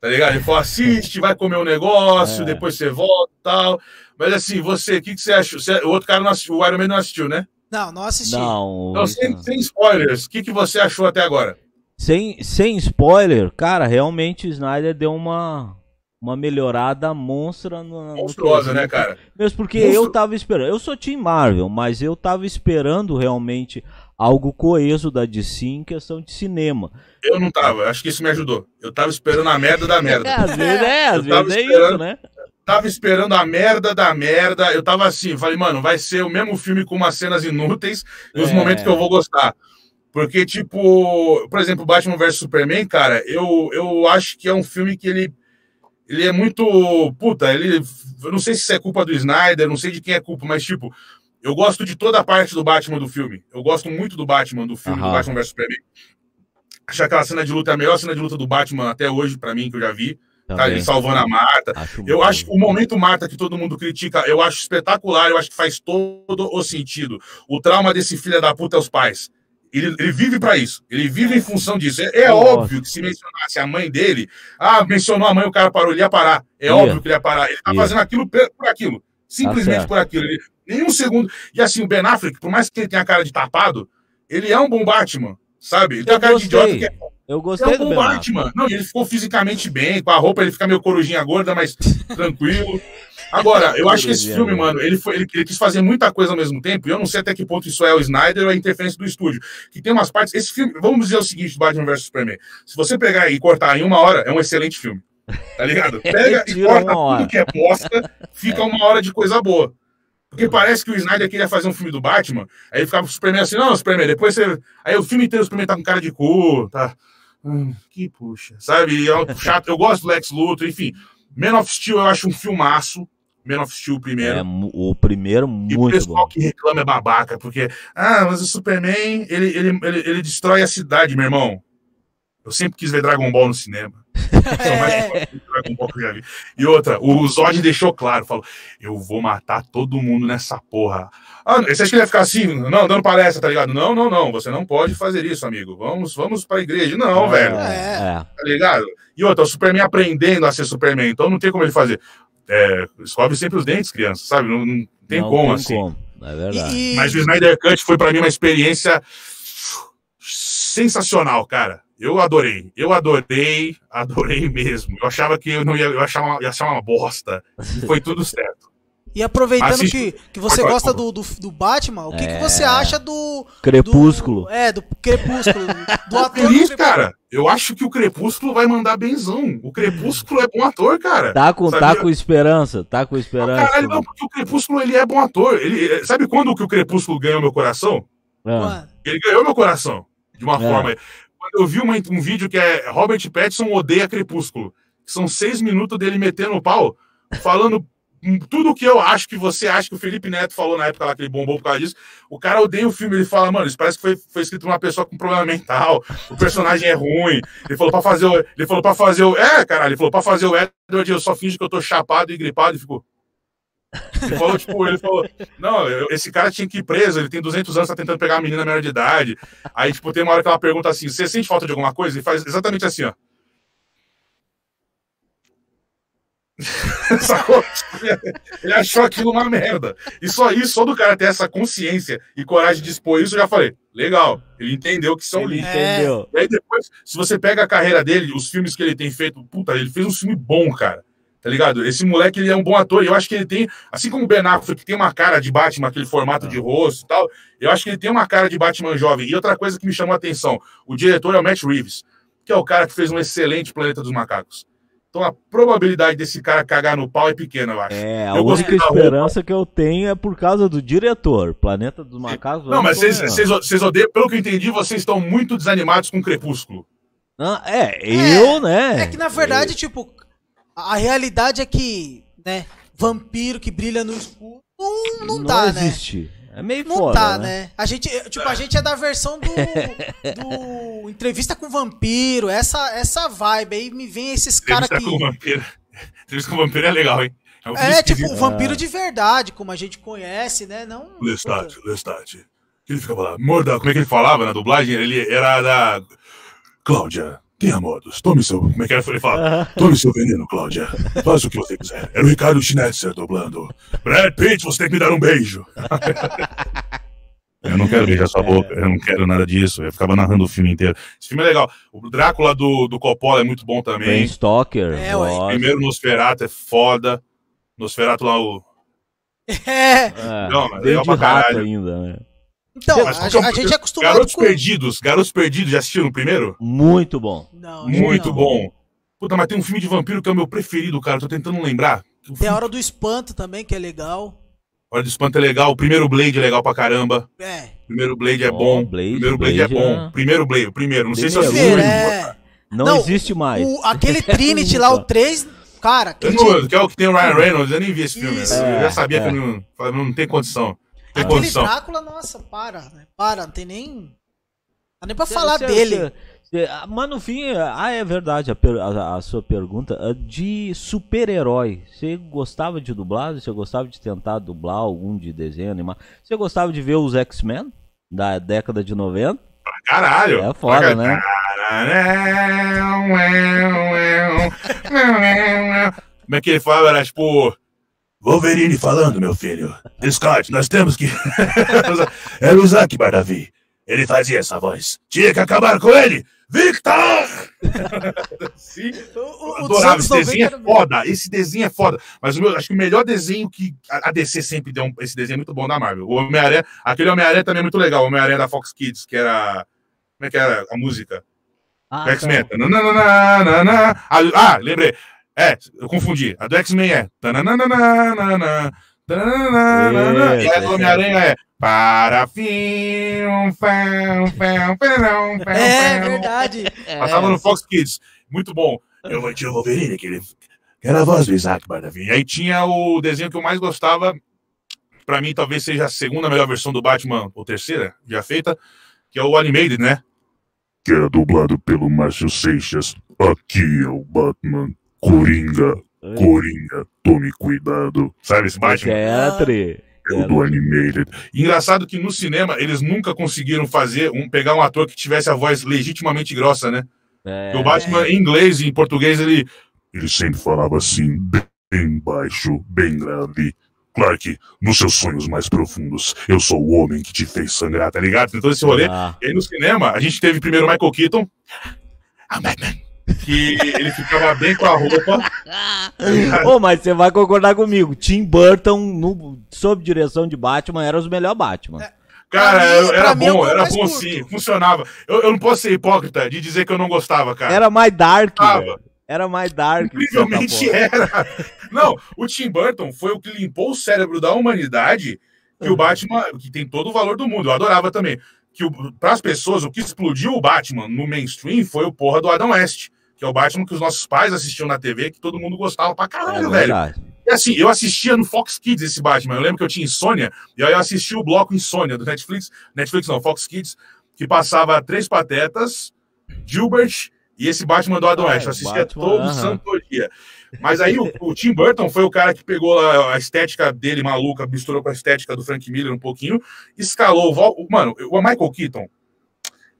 Tá ligado? Ele falou, assiste, vai comer um negócio,
É.
depois você volta e tal. Mas assim, você, o que, que você achou? Você- o outro cara não assistiu, o Iron Man não assistiu, né?
Não, não assisti.
Não.
Então, sem, sem spoilers, o que, que você achou até agora?
Sem, sem spoiler, cara, realmente o Snyder deu uma, uma melhorada monstra no.
Monstruosa, né, cara?
Mesmo porque
Monstro-
eu tava esperando. Eu sou Team Marvel, mas eu tava esperando realmente algo coeso da DC em questão de cinema.
Eu não tava, acho que isso me ajudou. Eu tava esperando a merda da
É,
merda.
às vezes é, às vezes é isso,
esperando-
né?
Tava esperando a merda da merda. Eu tava assim, falei, mano, vai ser o mesmo filme com umas cenas inúteis e os
É.
momentos que eu vou gostar. Porque, tipo, por exemplo, Batman vs Superman, cara, eu, eu acho que é um filme que ele, ele é muito. Puta, ele. Eu não sei se isso é culpa do Snyder, não sei de quem é culpa, mas, tipo, eu gosto de toda a parte do Batman do filme. Eu gosto muito do Batman, do filme, do
Aham.
Batman vs Superman. Acho aquela cena de luta a melhor cena de luta do Batman até hoje, pra mim, que eu já vi. Tá, ele salvando a Marta.
Acho
Eu acho que o momento Marta que todo mundo critica, eu acho espetacular, eu acho que faz todo o sentido. O trauma desse filho da puta é os pais. Ele, ele vive pra isso, ele vive em função disso. É, é óbvio que se mencionasse a mãe dele, ah, mencionou a mãe, o cara parou, ele ia parar. É
Ia.
óbvio que ele ia parar. Ele tá
Ia.
fazendo aquilo por aquilo. Simplesmente
certo.
por aquilo. Ele, nenhum segundo. E assim, o Ben Affleck, por mais que ele tenha a cara de tapado, ele é um bom Batman, sabe? Ele tem a cara de idiota
gostei.
que é
Eu
é
gostei
um
do
bom
Affleck.
Batman. Não, ele ficou fisicamente bem, com a roupa ele fica meio corujinha gorda, mas tranquilo. Agora, eu acho que esse filme,
gorda.
mano, ele, foi, ele, ele quis fazer muita coisa ao mesmo tempo, e eu não sei até que ponto isso é o Snyder ou a interferência do estúdio. Que tem umas partes. Esse filme, vamos dizer o seguinte: Batman vs Superman. Se você pegar e cortar em uma hora, é um excelente filme. Tá ligado? Pega e corta tudo que é bosta, fica uma hora de coisa boa. Porque parece que o Snyder queria fazer um filme do Batman, aí ele ficava pro Superman assim, não, Superman, depois você. Aí o filme inteiro o Superman tá com cara de cu, tá. Hum, que puxa, sabe? É chato. Eu gosto do Lex Luthor, enfim. Man of Steel eu acho um filmaço. Man of Steel primeiro.
É, o primeiro
E o
muito
pessoal
bom.
que reclama é babaca, porque, ah, mas o Superman, ele, ele, ele, ele destrói a cidade, meu irmão. Eu sempre quis ver Dragon Ball no cinema.
É.
Dragon Ball que eu já vi. E outra, o Zod deixou claro, falou, eu vou matar todo mundo nessa porra. Ah, você acha que ele ia ficar assim, não, dando palestra, tá ligado? Não, não, não, você não pode fazer isso, amigo. Vamos, vamos pra igreja. Não, velho
É,
tá ligado? E outra, o Superman aprendendo a ser Superman, então não tem como ele fazer. É, escove sempre os dentes, criança, sabe? Não, não tem
não
como,
tem
assim.
como, É verdade.
E,
Mas o Snyder Cut foi pra mim uma experiência sensacional, cara. Eu adorei, eu adorei, adorei mesmo. Eu achava que eu não ia, eu achava, uma- ia achar uma bosta. E foi tudo certo.
E aproveitando
Assiste-
que, que você gosta do, do, do Batman, o que, que
É.
você acha do.
Crepúsculo.
do- é, do Crepúsculo. Do ator do
Feliz,
Crepúsculo.
cara. Eu acho que o Crepúsculo vai mandar benzão. O Crepúsculo é bom ator, cara.
Tá com, tá com esperança, tá com esperança.
Caralho, não, porque o Crepúsculo ele é bom ator. Ele, sabe quando que o Crepúsculo ganhou meu coração?
Ah,
Ele ganhou meu coração. De uma
É.
forma. Quando eu vi uma- um vídeo que é Robert Pattinson odeia Crepúsculo. que São seis minutos dele metendo o pau, falando tudo que eu acho que você acha que o Felipe Neto falou na época lá que ele bombou por causa disso. O cara odeia o filme. Ele fala, mano, isso parece que foi, foi escrito uma pessoa com problema mental. O personagem é ruim. Ele falou pra fazer o. Ele falou pra fazer o. É, caralho, ele falou pra fazer o Edward, eu só finge que eu tô chapado e gripado e ficou. Ele falou, tipo, ele falou, não, eu- esse cara tinha que ir preso, ele tem 200 anos, tá tentando pegar uma menina menor de idade. Aí, tipo, tem uma hora que ela pergunta assim, você sente falta de alguma coisa? Ele faz exatamente assim, ó. Sacou? Ele achou aquilo uma merda. E só isso, só do cara ter essa consciência e coragem de expor isso, eu já falei, legal. Ele entendeu que são lixo.
entendeu.
E aí depois, se você pega a carreira dele, os filmes que ele tem feito, puta, ele fez um filme bom, cara. Tá ligado? Esse moleque, ele é um bom ator. E eu acho que ele tem, assim como o Ben Affleck tem uma cara de Batman, aquele formato de rosto e tal, eu acho que ele tem uma cara de Batman jovem. E outra coisa que me chamou a atenção, o diretor é o Matt Reeves, que é o cara que fez um excelente Planeta dos Macacos. Então a probabilidade desse cara cagar no pau é pequena, eu acho.
É, a
Eu
única esperança que eu tenho é por causa do diretor. Planeta dos Macacos.
Não, mas vocês, odeiam, pelo que eu entendi, vocês estão muito desanimados com Crepúsculo.
Ah, é, eu, né?
É que na verdade, tipo, a a realidade é que, né, vampiro que brilha no escuro não, não, dá, né?
É meio
Não
foda,
dá,
né?
né? A gente, tipo, a gente é da versão do, do entrevista com vampiro, essa essa vibe aí me vem esses caras
Entrevista
que
com vampiro. Entrevista com vampiro é legal, hein? um filme
é tipo o vampiro de verdade, como a gente conhece, né? Não
Lestat, Lestat. Que ele ficava lá, morda, como é que ele falava na dublagem? Ele era da. Cláudia, tenha modos, tome seu. Como é que? Ele falava, tome seu veneno, Cláudia. Faça o que você quiser. Era o Ricardo Schnetzer dublando. Brad Pitt, você tem que me dar um beijo. Eu não quero beijar sua boca, eu não quero nada disso. Eu ficava narrando o filme inteiro. Esse filme é legal. O Drácula do, do Coppola é muito bom
Ben
também.
Stoker.
É,
gosto.
Primeiro Nosferatu é foda. Nosferatu lá, o.
É.
É,
Não, mas
bem
legal pra caralho.
ainda, né?
Então, a,
é
a gente é acostumado
Garotos
com
Perdidos. Garotos Perdidos, já assistiram o primeiro?
Muito bom.
Não,
Muito
não.
bom. Puta, mas tem um filme de vampiro que é o meu preferido, cara. Tô tentando lembrar.
Tem
filme-
a hora do espanto também, que é legal.
Hora do Espanto é legal. O primeiro Blade é legal pra caramba.
É.
Primeiro Blade é bom.
Blade,
primeiro Blade, é
Blade
bom.
é-
Primeiro Blade, o primeiro. Não sei se eu assisti o
é.
Não,
Não,
existe mais.
O, aquele Trinity lá, o 3, cara,
Eu
aquele
não, que é o que tem o Ryan Reynolds, eu nem vi esse filme.
Isso.
Eu
É,
já sabia
é.
que não, falei, não tem condição.
Aquele
condição.
Drácula, nossa, para, né? para, não tem nem. Não dá nem pra falar
Cê-
dele.
cê- cê- ah, mas no fim, ah, é verdade a, a- a sua pergunta. ah, De super-herói, você gostava de dublar? Você gostava de tentar dublar algum de desenho animado? Você gostava de ver os X-Men da década de 90?
Caralho.
É foda, né?
Como é que ele fala? Era tipo. Wolverine falando, meu filho. Scott, nós temos que. Era o Zack Bardavi. Ele fazia essa voz. Tinha que acabar com ele! Victor! Sim.
O, o,
adorava, esse desenho
90
é foda. Esse desenho é foda. Mas o meu, acho que o melhor desenho que a DC sempre deu. um- esse desenho é muito bom da Marvel. O Homem-Aranha. Aquele Homem-Aranha também é muito legal. O Homem-Aranha da Fox Kids, que era. Como é que era a música?
Ah,
X-Men. Ah, ah, lembrei. É, eu confundi. A do X-Men é. tananana, tananana, E a do Homem-Aranha é. Parafim, fam, fam, fam, fam,
É verdade.
Passava no Fox Kids. Muito bom. Eu vou te o Wolverine, aquele. Era a voz do Isaac Bardavi. E aí tinha o desenho que eu mais gostava. Pra mim, talvez seja a segunda melhor versão do Batman, ou terceira, já feita, que é o Animated, né? Que é dublado pelo Márcio Seixas. Aqui é o Batman. Coringa, Coringa, tome cuidado. Sabe esse Batman?
Teatre.
É o do Animated. Engraçado que no cinema eles nunca conseguiram fazer um pegar um ator que tivesse a voz legitimamente grossa, né?
É.
O Batman em inglês e em português ele ele sempre falava assim, bem baixo, bem grave. Clark, nos seus sonhos mais profundos, eu sou o homem que te fez sangrar, tá ligado? Tem todo esse rolê.
Ah,
E aí no cinema, a gente teve primeiro Michael Keaton. I'm Batman. Que ele ficava bem com a roupa.
Ô, mas você vai concordar comigo. Tim Burton, no, sob direção de Batman, era os melhores Batman.
Cara,
Pra mim-
era,
é
bom, era bom
curto.
sim, funcionava. Eu, eu não posso ser hipócrita de dizer que eu não gostava, cara.
Era mais dark. Era mais dark.
Incrivelmente era. Não, o Tim Burton foi o que limpou o cérebro da humanidade que o Batman, que tem todo o valor do mundo, eu adorava também. Que para as pessoas, o que explodiu o Batman no mainstream foi o porra do Adam West, que é o Batman que os nossos pais assistiam na TV, que todo mundo gostava pra
É
caralho, velho.
verdade.
E assim, eu assistia no Fox Kids esse Batman. Eu lembro que eu tinha insônia, e aí eu assisti o bloco Insônia do Netflix, Netflix não, Fox Kids, que passava Três Patetas, Gilbert e esse Batman do Adam
Ah,
West. Eu assistia
Batman,
todo
aham.
santo dia. Mas aí o, o Tim Burton foi o cara que pegou lá a estética dele maluca, misturou com a estética do Frank Miller um pouquinho, escalou o. Mano, o Michael Keaton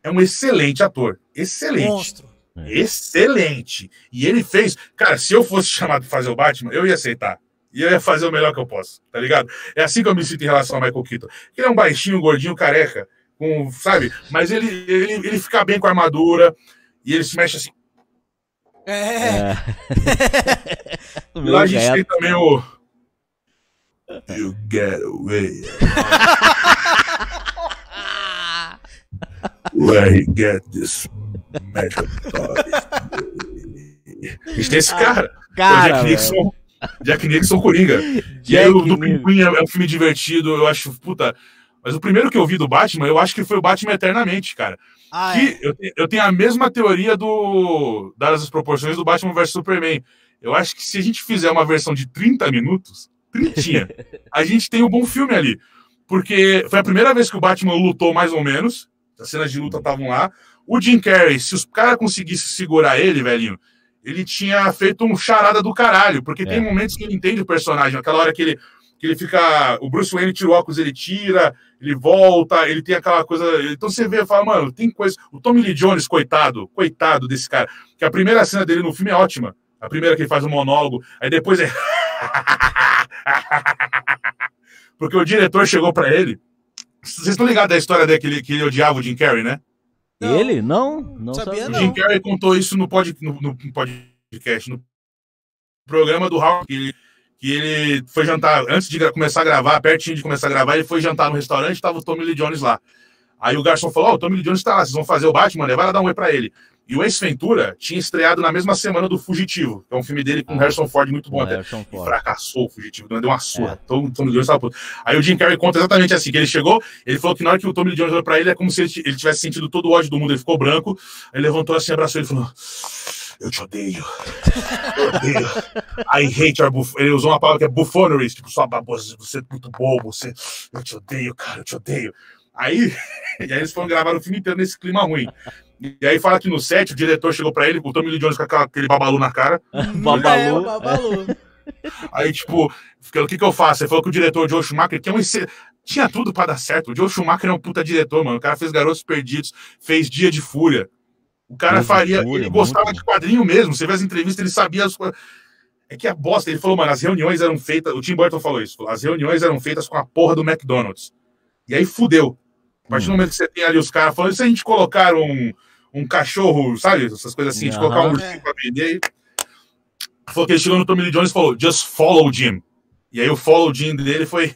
é um excelente ator. Excelente.
Monstro.
Excelente. E ele fez. Cara, se eu fosse chamado pra fazer o Batman, eu ia aceitar. E eu ia fazer o melhor que eu posso, tá ligado? É assim que eu me sinto em relação ao Michael Keaton. Ele é um baixinho, gordinho, careca, com, sabe? Mas ele, ele, ele fica bem com a armadura e ele se mexe assim.
É.
E
meu
lá a gente tem também o. You get away. Where he get this gente tem esse cara. É o
Cara,
Jack. Nixon. Jack Nixon Coringa. E aí
Jack
o do. Pinguim é um filme divertido, eu acho, puta. Mas o primeiro que eu vi do Batman, eu acho que foi o Batman Eternamente, cara.
Ah,
Que
é.
eu, eu tenho a mesma teoria do dadas as proporções do Batman vs Superman. Eu acho que se a gente fizer uma versão de 30 minutos, trintinha, a gente tem um bom filme ali. Porque foi a primeira vez que o Batman lutou mais ou menos. As cenas de luta estavam lá. O Jim Carrey, se os caras conseguissem segurar ele, velhinho, ele tinha feito um charada do caralho. Porque tem
É.
momentos que ele entende o personagem. Aquela hora que ele, que ele fica. O Bruce Wayne tira o óculos, ele tira, ele volta, ele tem aquela coisa. Então você vê e fala, mano, tem coisa. O Tommy Lee Jones, coitado, coitado desse cara. Que a primeira cena dele no filme é ótima. A primeira que ele faz um monólogo, aí depois é. Porque o diretor chegou pra ele. Vocês estão ligados da história dele que ele, que ele odiava o Jim Carrey, né?
Não.
Ele? Não, não
Sabia
sabia.
O Jim Carrey contou isso no, pod, no, no podcast, no programa do Howard, que ele, que ele foi jantar, antes de começar a gravar, pertinho de começar a gravar, ele foi jantar no restaurante, tava o Tommy Lee Jones lá. Aí o garçom falou, ó, o Tommy Lee Jones tá lá, vocês vão fazer o Batman, né? vai lá dar um oi pra ele. E o Ace Ventura tinha estreado na mesma semana do Fugitivo, que é um filme dele com
Ah.
Harrison Ford muito bom
Com
até. E fracassou o Fugitivo, deu uma surra.
É.
Tommy Lee Jones tava puto. Aí o Jim Carrey conta exatamente assim, que ele chegou, ele falou que na hora que o Tommy Jones olhou pra ele, é como se ele, ele tivesse sentido todo o ódio do mundo, ele ficou branco, aí levantou assim, abraçou ele e falou, eu te odeio, eu odeio, I hate your buff... Ele usou uma palavra que é buffoonery, tipo, sua babosa, você é muito bobo, você... eu te odeio, cara, eu te odeio. Aí, e aí eles foram gravar o filme inteiro nesse clima ruim. E aí fala que no set, o diretor chegou pra ele, o Tommy Lee Jones com aquele babalu na cara,
É,
Babalu.
o Babalu.
Aí, tipo, o que que eu faço? Ele falou que o diretor Joe Schumacher, que é um excel- tinha tudo pra dar certo. O Joe Schumacher é um puta diretor, mano. O cara fez Garotos Perdidos, fez Dia de Fúria. O cara faria,
Fúria,
ele gostava
muito
de quadrinho mesmo. Você vê as entrevistas, ele sabia as coisas. É que a bosta, ele falou, mano, as reuniões eram feitas, o Tim Burton falou isso, falou, as reuniões eram feitas com a porra do McDonald's. E aí fudeu. A partir do
Hum.
momento que você tem ali os caras falando, e se a gente colocar um, um cachorro, sabe? Essas coisas assim, a gente colocar um ursinho pra vender. aí- Falou que ele chegou no Tommy Lee Jones e falou, just follow o Jim. E aí o follow Jim dele foi.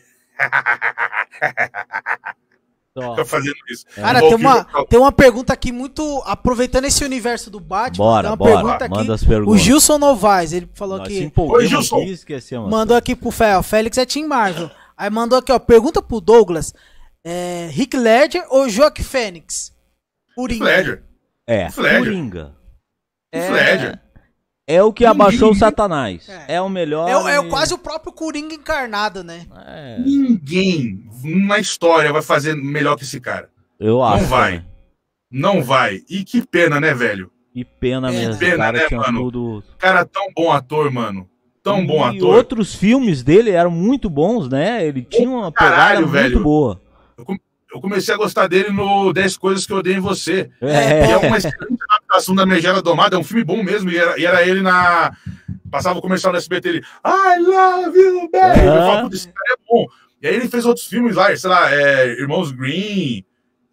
Fica fazendo isso.
Cara,
Igual
tem
o
uma, tem uma pergunta aqui muito. Aproveitando esse universo do Batman,
Bora,
tem uma
bora.
pergunta aqui.
Manda as
O
perguntas.
Gilson Novaes, ele falou
Nós empolguemos
Oi, Gilson.
esquecemos.
Mandou aqui pro Fé, ó, Félix é Team Marvel. Aí mandou aqui, ó, pergunta pro Douglas: é, Rick Ledger ou Joaquim Fênix? Coringa.
Ledger.
É. Coringa.
Heath Ledger.
É o que
Ninguém-
abaixou o Satanás.
É.
É, o melhor.
É, o- é quase o próprio Coringa encarnado, né?
É,
Ninguém na história vai fazer melhor que esse cara.
eu acho.
vai.
né?
Não vai. E que pena, né, velho?
Que pena
É,
mesmo.
pena,
o cara
né,
tinha
mano?
tudo.
Cara, tão bom ator, mano. Tão bom
e
ator.
outros filmes dele eram muito bons, né? Ele tinha uma
caralho,
pegada muito
velho.
boa.
Eu comecei a gostar dele no 10 Coisas que eu odeio em você.
É,
é uma excelente adaptação da Megera Domada. É um filme bom mesmo. E era, e era ele na. Passava o comercial no SBT ele. I love you, baby. Eu
Aham.
falava, "Putz, esse cara é bom. E aí ele fez outros filmes lá, sei lá, é, Irmãos Green,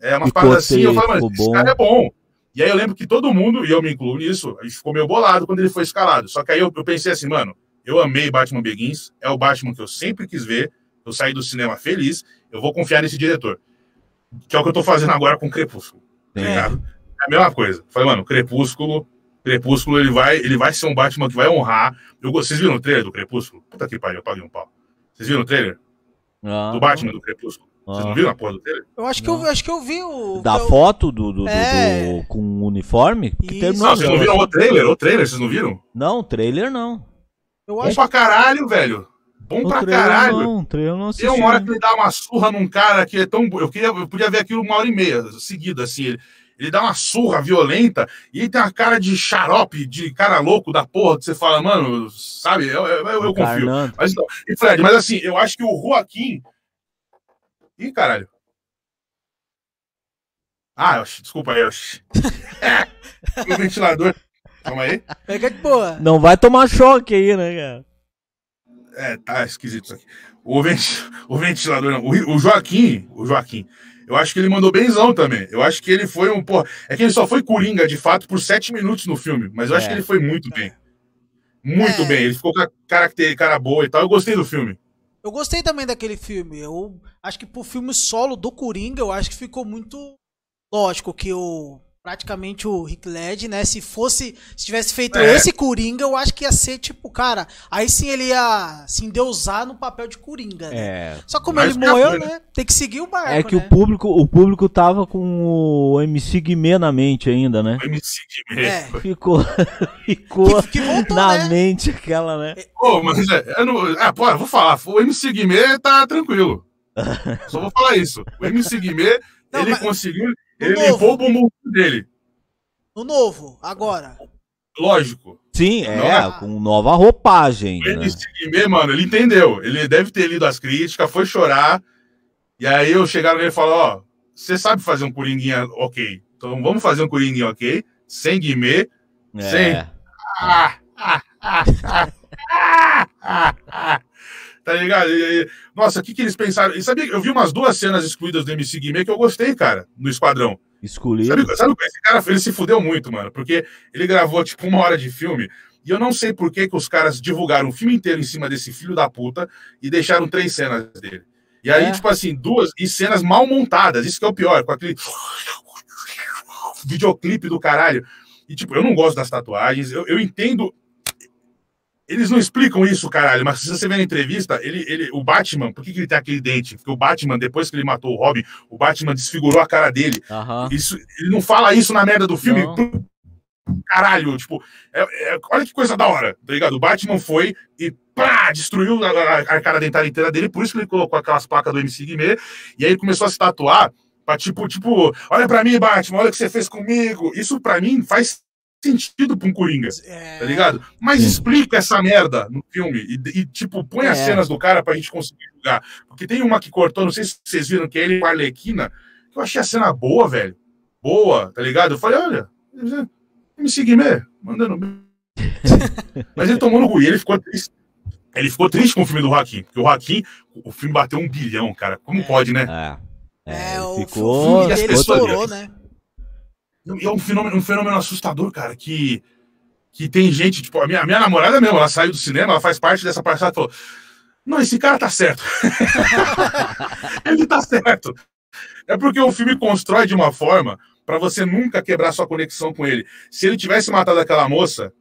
é, umas paradas assim. Eu falei, mas esse cara é bom. E aí eu lembro que todo mundo, e eu me incluo nisso, a gente ficou meio bolado quando ele foi escalado. Só que aí eu, eu pensei assim, mano, eu amei Batman Begins, é o Batman que eu sempre quis ver, eu saí do cinema feliz, eu vou confiar nesse diretor. Que é o que eu tô fazendo agora com Crepúsculo. Tá ligado? É a mesma coisa. Falei, mano, Crepúsculo, Crepúsculo, ele vai, ele vai ser um Batman que vai honrar. Eu, vocês viram o trailer do Crepúsculo? Puta que pariu, eu paguei um pau. Vocês viram o trailer
Ah,
do Batman do Crepúsculo? Vocês
ah.
não viram a porra do trailer?
Eu acho que, eu, acho que eu vi o.
Da
eu-
foto do, do, do-
É.
do- com o uniforme? Que terminou
Não, vocês não viram o trailer? O trailer, vocês não viram?
Não, trailer não.
Eu
Bom
acho
pra caralho, velho. Bom
O
pra caralho.
não, o trailer não assisti.
Tem uma hora que ele dá uma surra num cara que é tão. Eu, queria, eu podia ver aquilo uma hora e meia seguida, assim. Ele, ele dá uma surra violenta e ele tem uma cara de xarope, de cara louco da porra, que você fala, mano, sabe? Eu, eu, eu- eu confio. Mas, não. e Fred, mas assim, eu acho que o Joaquim. Ih, caralho. Ah, desculpa aí, oxi. o ventilador. Calma aí.
Pega de boa.
Não vai tomar choque aí, né, cara?
É, tá esquisito isso aqui. O, venti- o ventilador, não. O, Joaquim, o Joaquim, eu acho que ele mandou benzão também. Eu acho que ele foi um, pô, é que ele só foi coringa, de fato, por sete minutos no filme, mas eu acho
É.
que ele foi muito bem. Muito
É.
bem, ele ficou com a característica, cara boa e tal. Eu gostei do filme.
Eu gostei também daquele filme. Eu acho que pro filme solo do Coringa, eu acho que ficou muito lógico que o praticamente o Rick Led, né, se fosse, se tivesse feito
É.
esse Coringa, eu acho que ia ser tipo, cara, aí sim ele ia se endeusar no papel de Coringa, né?
É.
Só como
Mas
ele morreu,
foi, né?
né, tem que seguir o barco,
É que
né?
o público, o público tava com o MC Guimê na mente ainda, né?
O MC Guimê.
É.
Ficou, ficou
Que, que voltou,
na
né?
mente aquela, né?
Pô, mas é, eu não, ah, pô, eu vou falar, o MC Guimê tá tranquilo. Só vou falar isso. O MC Guimê,
Não,
ele
mas-
conseguiu, ele
novo.
limpou o bumbum dele.
No novo, agora.
Lógico.
Sim, é,
é?
com nova roupagem. Né?
MC Guimê, mano, ele entendeu. Ele deve ter lido as críticas, foi chorar. E aí eu chegaram nele e falaram, ó, você sabe fazer um coringuinha ok. Então vamos fazer um coringuinha ok, sem Guimê.
É.
Ah, ah, ah, ah, ah, ah, ah. Tá ligado? E aí, nossa, o que, que eles pensaram? E sabia eu vi umas duas cenas excluídas do MC Guimê que eu gostei, cara, no Esquadrão.
Escolhido.
Sabe, sabe, esse cara ele se fudeu muito, mano, porque ele gravou tipo uma hora de filme e eu não sei por que, que os caras divulgaram o filme inteiro em cima desse filho da puta e deixaram três cenas dele. E aí,
É.
tipo assim, duas e cenas mal montadas, isso que é o pior, com aquele videoclipe do caralho. E tipo, eu não gosto das tatuagens, eu, eu entendo. Eles não explicam isso, caralho, mas se você vê na entrevista, ele, ele, o Batman, por que, que ele tem aquele dente? Porque o Batman, depois que ele matou o Robin, o Batman desfigurou a cara dele.
Aham.
Isso, ele não fala isso na merda do filme.
Não.
Caralho, tipo, é- é- olha que coisa da hora, tá ligado? O Batman foi e pá, destruiu a, a, a cara dentária inteira dele, por isso que ele colocou aquelas placas do MC Guimê, e aí ele começou a se tatuar pra tipo, tipo, olha pra mim, Batman, olha o que você fez comigo. Isso pra mim faz sentido pra um Coringa,
É,
tá ligado? Mas
Sim.
explica essa merda no filme e, e, tipo, põe as
É.
cenas do cara pra gente conseguir julgar. Porque tem uma que cortou, não sei se vocês viram, que é ele com a Arlequina, que eu achei a cena boa, velho. Boa, tá ligado? Eu falei, olha, MC Guimê, mandando bem. Mas ele tomou no cu e ele ficou triste. Ele ficou triste com o filme do Joaquim, porque o Joaquim, o filme bateu um bilhão, cara. Como pode, né?
É.
é,
ele
o
ficou.
filme
as
dele
pessoas-
estourou, né?
E é um fenômeno, um fenômeno assustador, cara, que, que tem gente, tipo, a minha, a minha namorada mesmo, ela saiu do cinema, ela faz parte dessa parcela e falou: Não, esse cara tá certo. ele tá certo. É porque o filme constrói de uma forma pra você nunca quebrar sua conexão com ele. Se ele tivesse matado aquela moça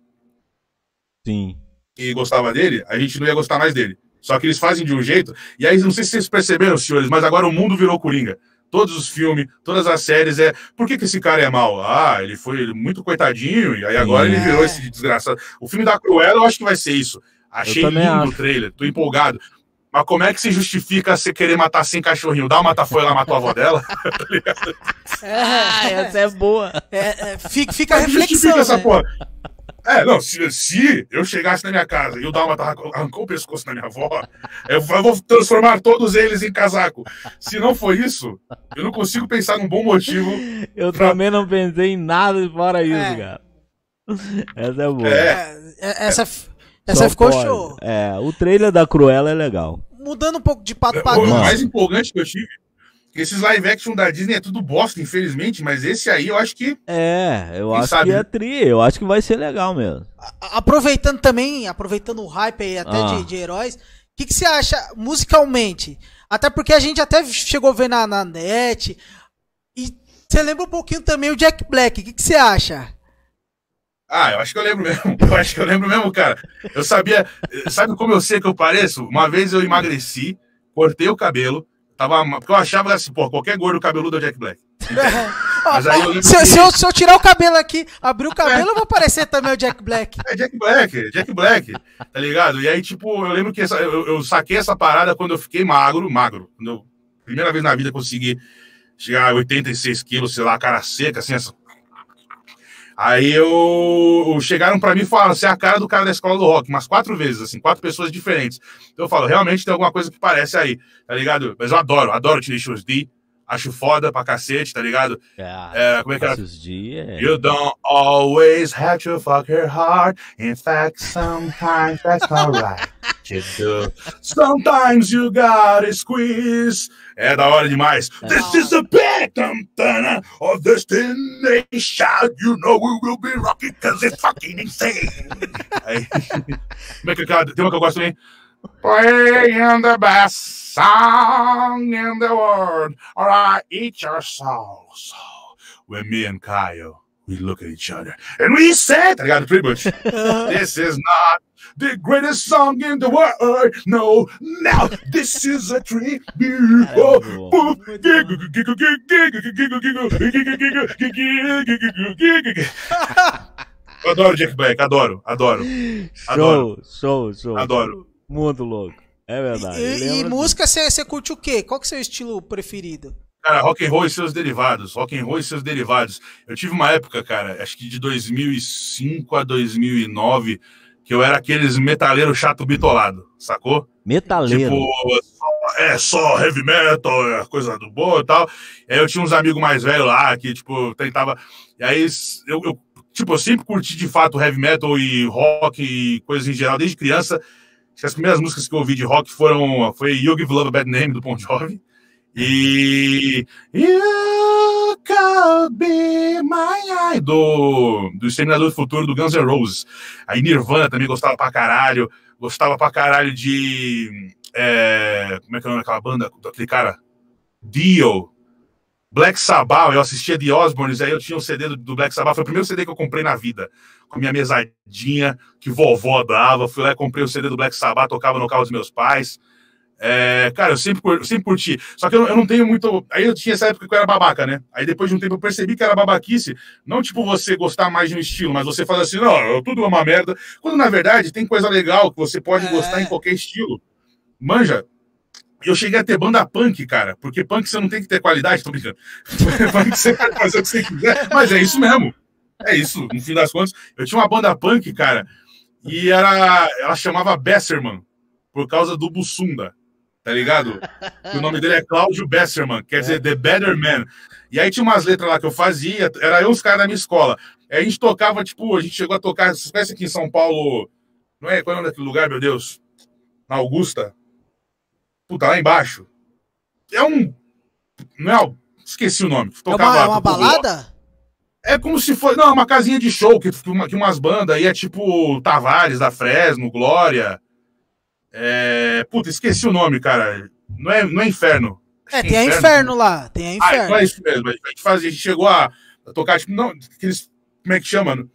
Sim.
e gostava dele, a gente não ia gostar mais dele. Só que eles fazem de um jeito. E aí, não sei se vocês perceberam, senhores, mas agora o mundo virou Coringa. Todos os filmes, todas as séries é. Por que, que esse cara é mau? Ah, ele foi muito coitadinho, e aí agora
Sim.
ele virou esse desgraçado. O filme da Cruella, eu acho que vai ser isso. Achei lindo
acho.
o trailer, tô empolgado. Mas como é que se justifica você querer matar sem cachorrinho? Dá uma matafoia, ela matou a avó dela? Tá ligado?
Ah, essa é boa.
É, é, fica, fica a
Como é que
reflexão.
justifica essa
né?
porra? É, não, se, se eu chegasse na minha casa e o Dalma arrancou o pescoço da minha avó, eu vou transformar todos eles em casaco. Se não for isso, eu não consigo pensar num bom motivo.
Eu
Pra-
também não pensei em nada fora isso,
É.
cara. Essa é boa.
É.
É, é, essa essa
Só
ficou
pode.
show.
É, o trailer da Cruella é legal.
Mudando um pouco de pato pra
O
Mano.
mais empolgante que eu tive, esses live action da Disney é tudo bosta, infelizmente, mas esse aí eu acho que.
É, eu acho
sabe,
que é tri, eu acho que vai ser legal mesmo.
A- Aproveitando também, aproveitando o hype aí até
Ah.
de, de heróis, o que, que você acha musicalmente? Até porque a gente até chegou a ver na, na net. E você lembra um pouquinho também o Jack Black. O que, que você acha?
Ah, eu acho que eu lembro mesmo. Eu acho que eu lembro mesmo, cara. Eu sabia. Sabe como eu sei que eu pareço? Uma vez eu emagreci, cortei o cabelo. Tava, porque eu achava assim, pô, qualquer gordo cabeludo é Jack Black. Mas aí eu
se, se eu, se eu tirar o cabelo aqui, abrir o cabelo, eu vou parecer também o Jack Black.
É Jack Black, Jack Black, tá ligado? E aí, tipo, eu lembro que essa- eu, eu saquei essa parada quando eu fiquei magro, magro. Quando eu, primeira vez na vida, consegui chegar a 86 quilos, sei lá, cara seca, assim, essa. Aí eu. Chegaram pra mim e falaram: você é a cara do cara da escola do rock, umas quatro vezes, assim, quatro pessoas diferentes. Então eu falo: realmente tem alguma coisa que parece aí, tá ligado? Mas eu adoro, adoro Tenacious D, acho foda pra cacete, tá ligado? É, como é que era?
Esses dias.
You don't always have to fuck her hard. In fact, sometimes that's alright. You do. Sometimes you gotta squeeze. É da hora demais. This is the bottom dun, of destination. You know we will be rocking cause it's fucking insane. Aí, como é que é aquela- tem uma que eu gosto também? Playing the best song in the world, or I eat your soul. So, when me and Kyle, we look at each other and we said, tá ligado? Pretty much. this is not the greatest song in the world. No, now this is a tribute. Oh, adoro Jack Black, adoro, adoro.
Show, show, show.
Adoro.
Mundo louco. É verdade.
E, é
e
música, você curte o quê? Qual que é o seu estilo preferido?
Cara, rock and roll e seus derivados, rock and roll e seus derivados. Eu tive uma época, cara, acho que de 2005 a 2009, que eu era aqueles metaleiro chato bitolado, sacou?
Metaleiro.
Tipo, é só heavy metal, é coisa do boa e tal. E aí eu tinha uns amigos mais velhos lá que, tipo, tentava. E aí eu, eu, tipo, eu sempre curti de fato heavy metal e rock e coisas em geral, desde criança. Acho que As primeiras músicas que eu ouvi de rock foram foi You Give Love a Bad Name do Bon Jovi e You Could Be My Eye do, do Exterminador do Futuro do Guns N' Roses. Aí Nirvana também gostava pra caralho, gostava pra caralho de é, como é que é o nome daquela banda, daquele cara? Dio. Black Sabbath, eu assistia The Osbournes, aí eu tinha um CD do, do Black Sabbath, foi o primeiro CD que eu comprei na vida, com a minha mesadinha, que vovó dava, fui lá e comprei o CD do Black Sabbath, tocava no carro dos meus pais. É, cara, eu sempre, eu sempre curti, só que eu, não- eu não tenho muito. Aí eu tinha essa época que eu era babaca, né? Aí depois de um tempo eu percebi que era babaquice, não tipo você gostar mais de um estilo, mas você fala assim, não, tudo é uma merda, quando na verdade tem coisa legal que você pode
É.
gostar em qualquer estilo. Manja, eu cheguei a ter banda punk, cara, porque punk você não tem que ter qualidade, tô brincando. punk você pode fazer o que você quiser, mas é isso mesmo. É isso, no fim das contas. Eu tinha uma banda punk, cara, e era, ela chamava Besserman, por causa do Bussunda, tá ligado? O nome dele é Cláudio Besserman, quer dizer The Better Man. E aí tinha umas letras lá que eu fazia, era eu os caras da minha escola. Aí a gente tocava, tipo, a gente chegou a tocar, vocês conhecem aqui em São Paulo, não é? Qual é o nome daquele lugar, meu Deus? Na Augusta? Puta, lá embaixo. É um. Não é. Esqueci o nome.
É
Tocava
uma, é uma
pro povo.
balada?
É como se fosse. Não, uma casinha de show, que, uma- que umas bandas aí é tipo Tavares, da Fresno, Glória. É, puta, esqueci o nome, cara. Não é, não é inferno.
É, tem a Inferno lá. Tem a
Ah, então é
Inferno.
isso mesmo. A gente fazia, a gente chegou a a tocar, tipo, não, aqueles. Como é que chama?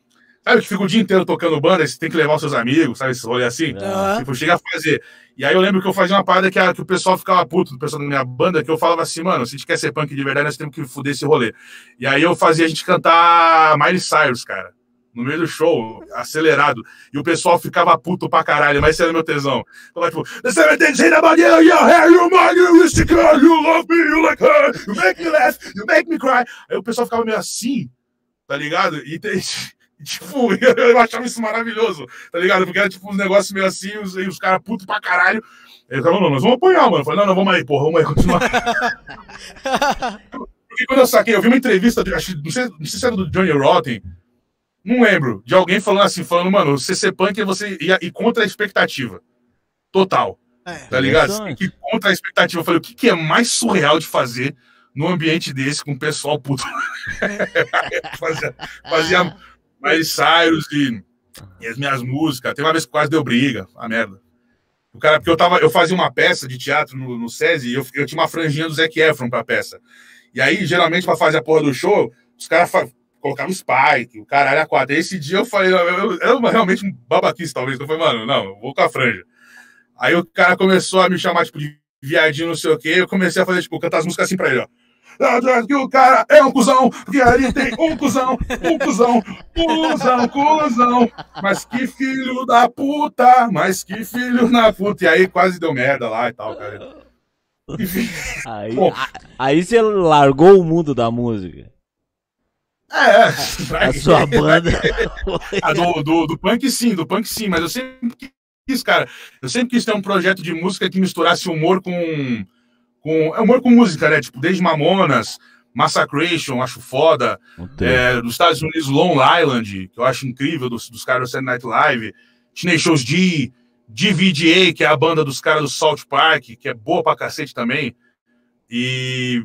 Sabe que fica o dia inteiro tocando banda, você tem que levar os seus amigos, sabe? Esse rolê assim.
Aham.
Tipo, cheguei a fazer. E aí eu lembro que eu fazia uma parada que, a- que o pessoal ficava puto, o pessoal da minha banda, que eu falava assim, mano, se a gente quer ser punk de verdade, nós temos que fuder esse rolê. E aí eu fazia a gente cantar Miley Cyrus, cara. No meio do show, acelerado. E o pessoal ficava puto pra caralho, mas esse era meu tesão. Falava, tipo, The seven things hate about you, your hair, your mind, you wish to girl, you love me, you like her, you make me laugh, you make me cry. Aí o pessoal ficava meio assim, tá ligado? E tem, tipo, eu achava isso maravilhoso, tá ligado? Porque era tipo uns negócios meio assim, e os, os caras putos pra caralho. Eu falava, não, nós vamos apanhar, mano. Eu falei, não, não, vamos aí, porra, vamos aí, continuar. Porque quando eu saquei, eu vi uma entrevista, acho, não, sei, não sei se era do Johnny Rotten, não lembro, de alguém falando assim, falando, mano, você ser punk é você ir, ir contra a expectativa. Total,
É.
tá ligado? Você tem
Interessante.
que ir contra a expectativa. Eu falei, o que, que é mais surreal de fazer num ambiente desse com o pessoal puto? fazia fazia Miley Cyrus e, e as minhas músicas. Tem uma vez que quase deu briga, a merda. O cara, porque eu, tava, eu fazia uma peça de teatro no, no SESI e eu, eu tinha uma franjinha do Zac Efron pra peça. E aí, geralmente, pra fazer a porra do show, os caras fa- colocavam spike, o caralho a quatro. E esse dia eu falei, eu, era realmente um babaquice, talvez. Eu falei, mano, não, eu vou com a franja. Aí o cara começou a me chamar, tipo, de viadinho, não sei o quê. Eu comecei a fazer, tipo, cantar as músicas assim pra ele, ó. Que o cara é um cuzão, porque ali tem um cuzão, um cuzão, cuzão, cuzão. Mas que filho da puta, mas que filho da puta. E aí quase deu merda lá e tal, cara.
Aí, aí você largou o mundo da música.
É,
A sua banda.
Ah, do, do, do punk sim, do punk sim, mas eu sempre quis, cara, eu sempre quis ter um projeto de música que misturasse humor com. com é humor com música, né? Tipo, desde Mamonas, Massacration, acho foda. É, dos Estados Unidos, Long Island, que eu acho incrível, dos, dos caras do Saturday Night Live. Tenacious D, DVDA, que é a banda dos caras do South Park, que é boa pra cacete também. E.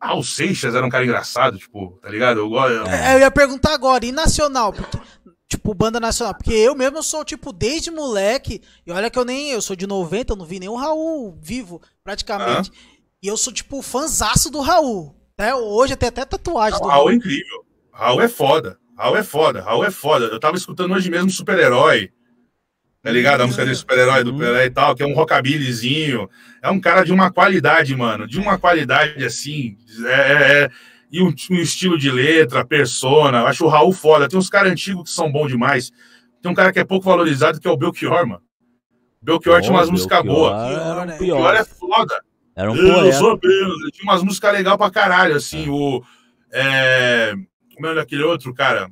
Ah, o Seixas era um cara engraçado, tipo, tá ligado? Eu gosto.
É, Eu ia perguntar agora, e nacional? Porque, tipo, banda nacional. Porque eu mesmo sou, tipo, desde moleque. E olha que eu nem. Eu sou de 90, eu não vi nem o Raul vivo, praticamente. E eu sou, tipo, fanzaço do Raul. Até hoje tem até tatuagem
Não,
do
Raul é
Raul.
incrível. Raul é foda. Raul é foda. Raul é foda. Eu tava escutando hoje mesmo Super-Herói. Tá ligado? A música dele, Super-Herói, do
Uhum.
Pelé e tal, que é um rockabillyzinho. É um cara de uma qualidade, mano. De uma qualidade, assim. É, é- é- e um, um estilo de letra, persona. Eu acho o Raul foda. Tem uns caras antigos que são bons demais. Tem um cara que é pouco valorizado, que é o Belchior, mano. Belchior tinha umas músicas boas.
Né?
Belchior é foda.
Era um
Eu
poeta.
sou apenas. Ele tinha umas músicas legais pra caralho, assim. O. É... Como é aquele outro, cara?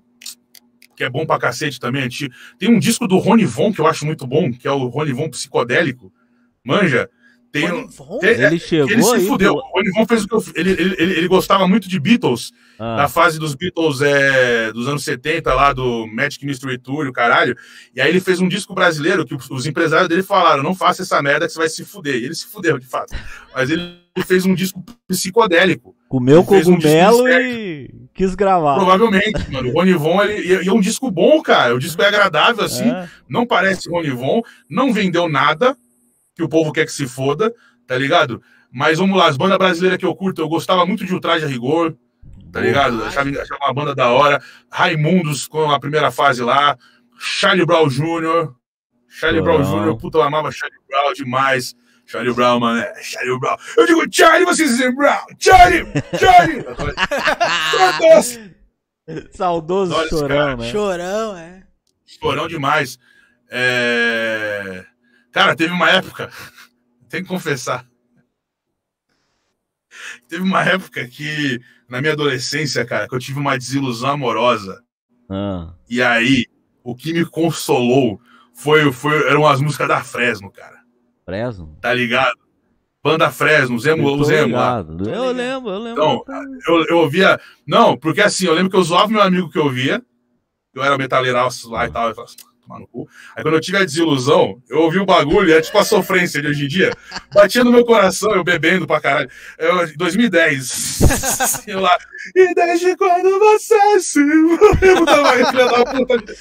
Que é bom pra cacete também. antigo. Tem um disco do Rony Von que eu acho muito bom, que é o Rony Von psicodélico. Manja? Tem um.
Rony Von?
tem-
Ele chegou
ele se
aí.
fudeu.
pô.
O Rony Von fez o que eu, ele, ele, ele, ele gostava muito de Beatles,
Ah,
da fase dos Beatles é, dos anos 70, lá do Magic Mystery Tour, e o caralho. E aí ele fez um disco brasileiro que os, os empresários dele falaram: não faça essa merda que você vai se fuder. E ele se fudeu, de fato. Mas ele fez um disco psicodélico.
comeu
um
cogumelo
disco
e quis gravar.
Provavelmente, mano. O Rony Von, ele, e- é um disco bom, cara. O disco é agradável, assim.
É.
Não parece Rony Von. Não vendeu nada, que o povo quer que se foda, tá ligado? Mas vamos lá, as bandas brasileiras que eu curto, eu gostava muito de Ultraje a Rigor, tá ligado? Achava, achava uma banda da hora. Raimundos com a primeira fase lá. Charlie Brown Jr. Charlie Brown
Brown.
Jr., puta, eu amava Charlie Brown demais. Charlie Brown, mano, é Charlie Brown. Eu digo, Charlie, vocês dizem Brown. Charlie, Charlie.
Saudoso
Olha
chorão,
cara.
né?
Chorão, é.
Chorão demais. É... Cara, teve uma época, tem que confessar. Teve uma época que, na minha adolescência, cara, que eu tive uma desilusão amorosa.
Ah,
E aí, o que me consolou foi, foi eram as músicas da Fresno, cara.
Fresno.
Tá ligado? Banda Fresno, os emo, os emo lá.
ligado. Eu lembro, eu lembro.
Então, eu, eu ouvia. Não, porque assim, eu lembro que eu zoava meu amigo que eu ouvia. Eu era metaleiraço lá e tal. Eu falava assim, tomar no cu. Aí quando eu tive a desilusão, eu ouvi o bagulho, e é tipo a sofrência de hoje em dia. Batia no meu coração, eu bebendo pra caralho. Eu, 2010. eu lá. E desde quando você se. Eu tava filha da puta.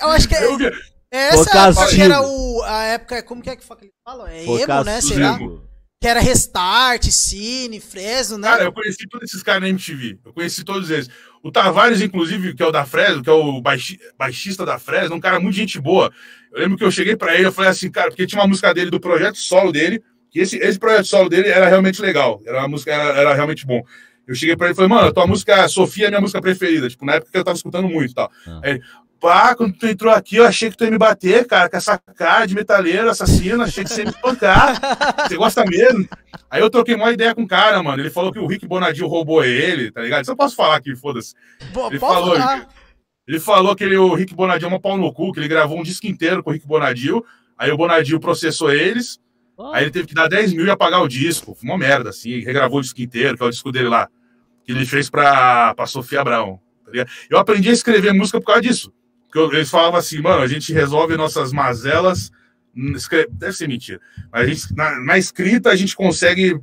Eu acho que é,
Eu
é essa época que era o, a época. Como que é que eles falam? É emo, né? Será? Que era Restart, Cine, Fresno, né?
Cara, eu conheci todos esses caras na MTV. Eu conheci todos eles. O Tavares, inclusive, que é o da Fresno, que é o baixi- baixista da Fresno, um cara muito gente boa. Eu lembro que eu cheguei pra ele, eu falei assim, cara, porque tinha uma música dele, do projeto solo dele, que esse, esse projeto solo dele era realmente legal. Era uma música, era, era realmente bom. Eu cheguei pra ele e falei, mano, a tua música Sofia é a minha música preferida. Tipo, na época que eu tava escutando muito e tal.
Ah.
Aí ele, pá, quando tu entrou aqui, eu achei que tu ia me bater, cara, com essa cara de metaleiro, assassino, achei que você ia me espancar. Você gosta mesmo? Aí eu troquei uma ideia com o cara, mano. Ele falou que o Rick Bonadil roubou ele, tá ligado? Isso eu posso falar aqui, foda-se. Ele falou,
falar.
Ele falou que ele, o Rick Bonadil é uma pau no cu, que ele gravou um disco inteiro com o Rick Bonadil. Aí o Bonadil processou eles. Aí ele teve que dar 10 mil e apagar o disco. Foi uma merda, assim. Regravou o disco inteiro, que é o disco dele lá. Que ele fez pra, pra Sofia Abraão. Tá? Eu aprendi a escrever música por causa disso. Porque eles falavam assim, mano, a gente resolve nossas mazelas. Deve ser mentira. Mas a gente, na, na escrita a gente consegue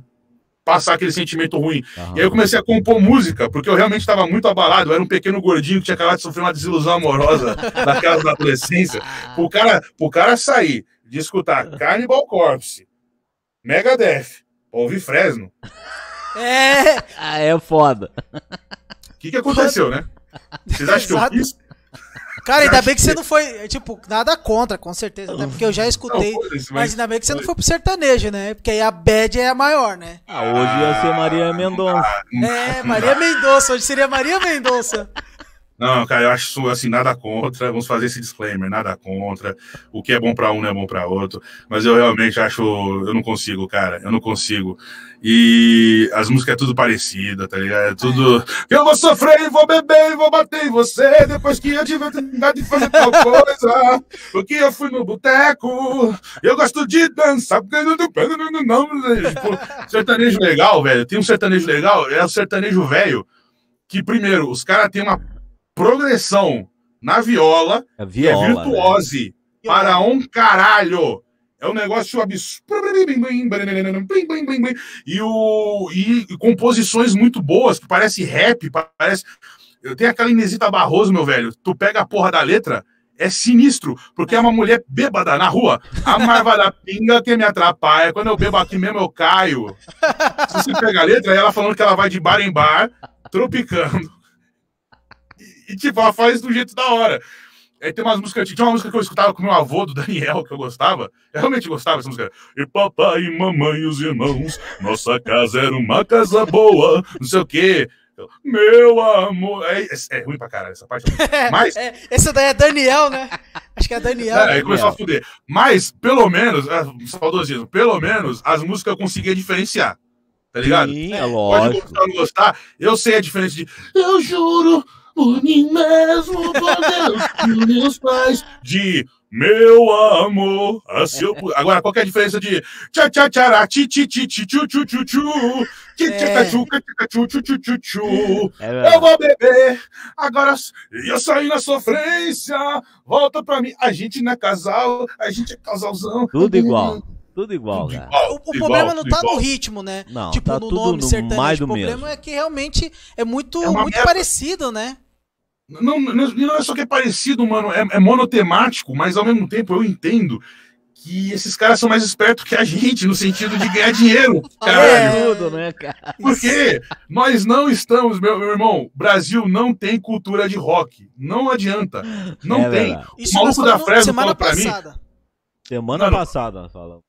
passar aquele sentimento ruim.
Aham.
E aí eu comecei a compor música, porque eu realmente estava muito abalado. Eu era um pequeno gordinho que tinha acabado de sofrer uma desilusão amorosa daquela da adolescência. Pro cara, pro cara sair de escutar Cannibal Corpse, Megadeth, ouvir Fresno,
É,
Ah, é foda.
o que, que aconteceu, né? Vocês acham que eu fiz?
Cara, ainda bem que você não foi, é, tipo, nada contra, com certeza, até porque eu já escutei.
Não, foda-se,
Mas ainda bem que você não foi pro sertanejo, né? Porque aí a bad é a maior, né?
Ah, hoje ia ser Maria Mendonça.
É, Maria Mendonça, hoje seria Maria Mendonça.
Não, cara, eu acho assim, nada contra. Vamos fazer esse disclaimer, nada contra. O que é bom pra um não é bom pra outro. Mas eu realmente acho, eu não consigo, cara, eu não consigo. E as músicas é tudo parecida, tá ligado? É tudo. Eu vou sofrer vou beber vou bater em você depois que eu tiver oportunidade de fazer tal coisa. Porque eu fui no boteco, eu gosto de dançar. não- Tipo, sertanejo legal, velho. Tem um sertanejo legal, é o sertanejo velho. Que primeiro, os caras têm uma progressão na viola,
É
que é
viola. né?
virtuose para um caralho. É um negócio absurdo. E, o, e, e composições muito boas, que parece rap, parece. Eu tenho aquela Inesita Barroso, meu velho. Tu pega a porra da letra, é sinistro, porque é uma mulher bêbada na rua. A marva da pinga que me atrapalha. Quando eu bebo aqui mesmo, eu caio. Se você pega a letra, ela falando que ela vai de bar em bar, tropicando. E, tipo, ela faz do jeito da hora. Aí tem umas músicas, tinha uma música que eu escutava com meu avô, do Daniel, que eu gostava. Eu realmente gostava dessa música. E papai, e mamãe e os irmãos, nossa casa era uma casa boa, não sei o quê. Eu, Meu amor. É, é, é ruim pra caralho essa parte. Mas,
É, esse daí é Daniel, né? Acho que é Daniel.
é, aí começou a fuder. Mas, pelo menos, é, saudosismo, pelo menos as músicas eu conseguia diferenciar. Tá ligado?
Sim, é
Pode
lógico.
gostar ou não gostar, eu sei a diferença de eu juro por mim mesmo, por Deus e meus pais, de meu amor. Assim eu pu- Agora, qual que é a diferença de tchá tchá tchará, ti ti ti ti tchu tchu tchu tchu, ti
É.
tchaca tchu ca, tchaca, tchu tchu tchu tchu tchu. Eu vou beber, agora eu saí na sofrência, volta pra mim. A gente não é casal, a gente é casalzão.
Tudo igual. Tudo igual,
Tudo
cara.
igual,
O, o
tudo
problema
igual,
não tá
igual.
no ritmo, né?
Não,
tipo,
tá
no
tudo
nome
no
sertanejo.
mais
O problema
mesmo.
é que realmente é muito,
É
muito
merda.
parecido, né?
Não, não, é só que é parecido, mano, é, é monotemático, mas ao mesmo tempo eu entendo que esses caras são mais espertos que a gente, no sentido de ganhar dinheiro. Caralho.
É.
Tudo, né, cara?
Porque nós não estamos, meu, meu irmão, Brasil não tem cultura de rock. Não adianta. Não
É
tem.
verdade.
Isso
O maluco da Fresno
semana
falou pra mim-
passada.
Semana
Mano,
passada falamos.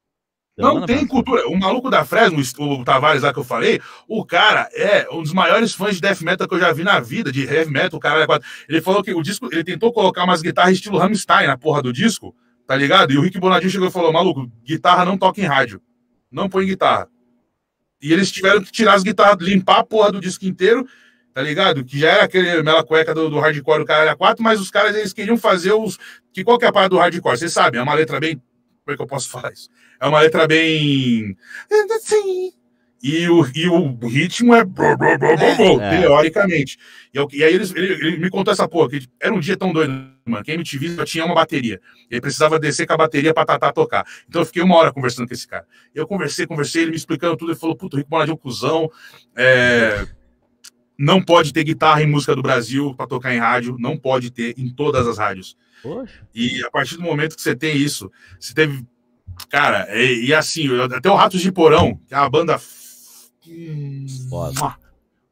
Não
Semana
tem
passada.
cultura. O maluco da Fresno, o Tavares lá que eu falei, o cara é um dos maiores fãs de death metal que eu já vi na vida, de heavy metal, o cara é quatro. Ele falou que o disco, ele tentou colocar umas guitarras estilo Rammstein na porra do disco, tá ligado? E o Rick Bonadinho chegou e falou: maluco, guitarra não toca em rádio. Não põe guitarra. E eles tiveram que tirar as guitarras, limpar a porra do disco inteiro, tá ligado? Que já era aquele mela cueca do, do hardcore do caralho a 4, mas os caras eles queriam fazer os. Que qual que é a parada do hardcore? Vocês sabem, é uma letra bem. Como é que eu posso falar isso? É uma letra bem. E o, e o ritmo é. bro,
É.
Teoricamente. E, eu- e aí eles, ele, ele me contou essa porra, que era um dia tão doido, mano, que a MTV só tinha uma bateria. E ele precisava descer com a bateria pra Tatá tocar. Então eu fiquei uma hora conversando com esse cara. Eu conversei, conversei, ele me explicando tudo, ele falou, puta, o Rico Bonadinho é um cuzão. É, não pode ter guitarra em música do Brasil pra tocar em rádio, não pode ter em todas as rádios.
Poxa.
E a partir do momento que você tem isso, você teve Cara, e, e assim, até o Ratos de Porão, que é uma banda
Foda.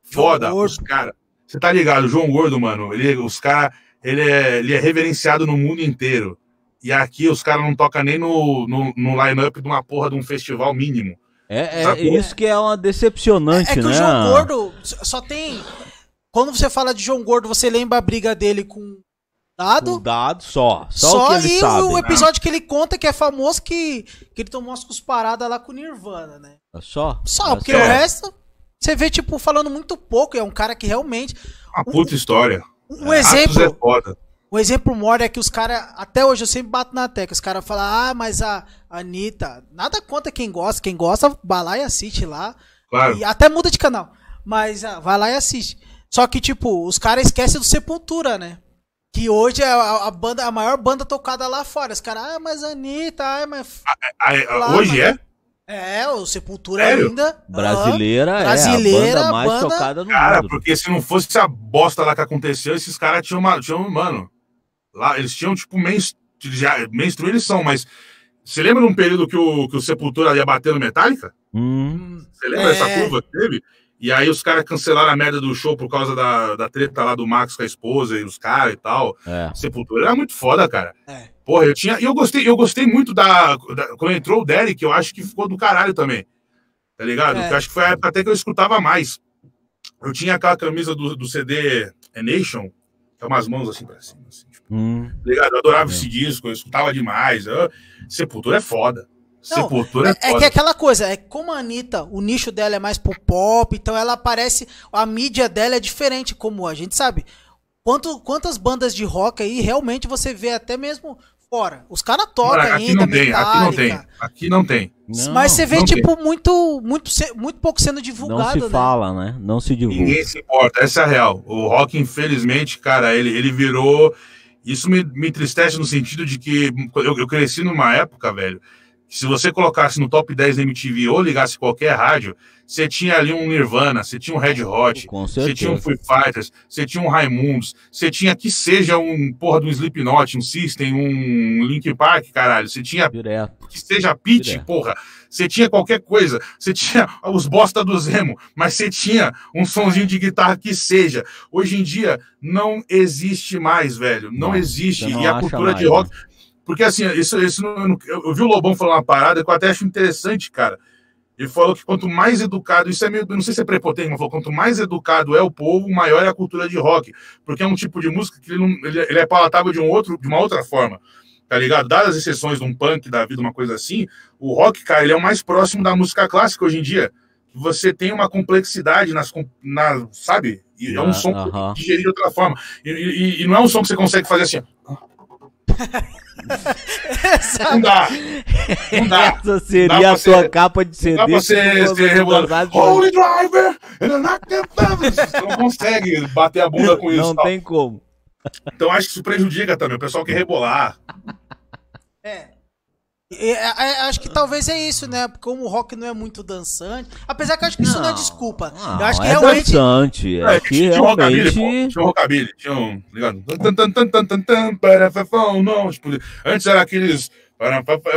foda, os cara. Você tá ligado, o João Gordo, mano, ele, os cara, ele é, ele é reverenciado no mundo inteiro. E aqui os caras não tocam nem no, no, no line-up de uma porra de um festival mínimo.
É, é isso que é uma decepcionante,
É que
né?
o João Gordo só tem. Quando você fala de João Gordo, você lembra a briga dele com Dado.
O dado só. Só,
Só,
o que ele
e
sabe.
o, episódio que ele conta que é famoso que, que ele tomou umas cusparadas lá com o Nirvana, né?
Só?
Só,
É
porque
só.
o resto você vê, tipo, falando muito pouco. É um cara que realmente.
Uma puta história.
Um
Ratos é
exemplo.
foda.
Um exemplo maior é que os caras, até hoje eu sempre bato na tecla, os caras falam, ah, mas a Anitta, nada contra quem gosta, quem gosta, vai lá e assiste lá.
Claro.
E até muda de canal, mas ah, vai lá e assiste. Só que, tipo, os caras esquecem do Sepultura, né? Que hoje é a, a banda, a maior banda tocada lá fora. Os caras, ah, mas a Anitta, ah, mas.
Aí,
Lá,
hoje
mas-
é?
É, o Sepultura
Sério?
ainda.
Brasileira,
Brasileira,
é a banda mais
banda-
tocada no
Cara,
mundo.
porque se não fosse a bosta lá que aconteceu, esses caras tinham uma. Tinham, mano. Lá, eles tinham, tipo, mainstream eles são, mas. Você lembra de um período que o, que o Sepultura ia bater no Metallica?
Hum,
Você lembra
É.
dessa curva que teve? E aí os caras cancelaram a merda do show por causa da, da treta lá do Max com a esposa e os caras e tal.
é.
Sepultura era muito foda, cara.
É.
Porra, eu tinha. E eu gostei, eu gostei muito da, da- Quando entrou o Derek, eu acho que ficou do caralho também. Tá ligado?
É.
Eu acho que foi a época até que eu escutava mais. Eu tinha aquela camisa do, do CD é Nation, que é umas mãos assim pra cima. Assim, tipo,
Hum.
tá ligado? Eu adorava
É.
esse disco, eu escutava demais. Eu- Sepultura é foda.
Não,
Sepultura é,
É, é que aquela coisa, é que como a Anitta, o nicho dela é mais pro pop, então ela aparece, a mídia dela é diferente, como a gente sabe. Quanto, quantas bandas de rock aí realmente você vê até mesmo fora? Os caras tocam
Mano, aqui
ainda,
não tem, aqui não tem. Aqui não tem.
Não,
Mas você vê,
não
tipo, muito, muito, muito pouco sendo
não
divulgado,
se
né?
fala, né? Não se divulga.
Ninguém se importa, essa é a real. O rock, infelizmente, cara, ele, ele virou. Isso me, me entristece no sentido de que eu, eu cresci numa época, velho. Se você colocasse no top 10 da MTV ou ligasse qualquer rádio, você tinha ali um Nirvana, você tinha um Red Hot, você tinha um. Free Fighters, você tinha um Raimundos, você tinha que seja um porra do Slipknot, um System, um Linkin Park, caralho. Você tinha
Direto.
que seja Pit, porra. Você tinha qualquer coisa. Você tinha os bosta do Zemo, mas você tinha um sonzinho de guitarra que seja. Hoje em dia não existe mais, velho. Não,
Não,
existe.
não
E a cultura
mais,
de rock.
né?
Porque assim, isso, isso eu, eu vi o Lobão falar uma parada que eu até acho interessante, cara. Ele falou que quanto mais educado, isso é meio, não sei se é prepotente, mas falou, quanto mais educado é o povo, maior é a cultura de rock. Porque é um tipo de música que ele, não, ele, ele é palatável de, um outro, de uma outra forma. Tá ligado? Dadas as exceções de um punk da vida, uma coisa assim, o rock, cara, ele é o mais próximo da música clássica hoje em dia. Você tem uma complexidade nas, na, sabe? E é um som que
aham.
digerir de outra forma. E, e- e não é um som que você consegue fazer assim. Não dá. Não dá.
Essa
Dá
seria
pra
a tua
ser-
capa de CD.
Dá pra você ser rebolado.
todas as-
Holy Driver! Você não consegue bater a bunda com isso.
Não
tal.
tem como.
Então acho que isso prejudica também. O pessoal quer rebolar.
É. E, é, é, acho que talvez é isso, né? Porque como o rock não é muito dançante. Apesar que eu acho que isso não, é
Não,
desculpa.
Não,
eu acho que
é
realmente.
dançante. É, que
tinha um
realmente.
Tinha um rockabilly. Tinha um. Ligado? Não, tipo, antes era aqueles.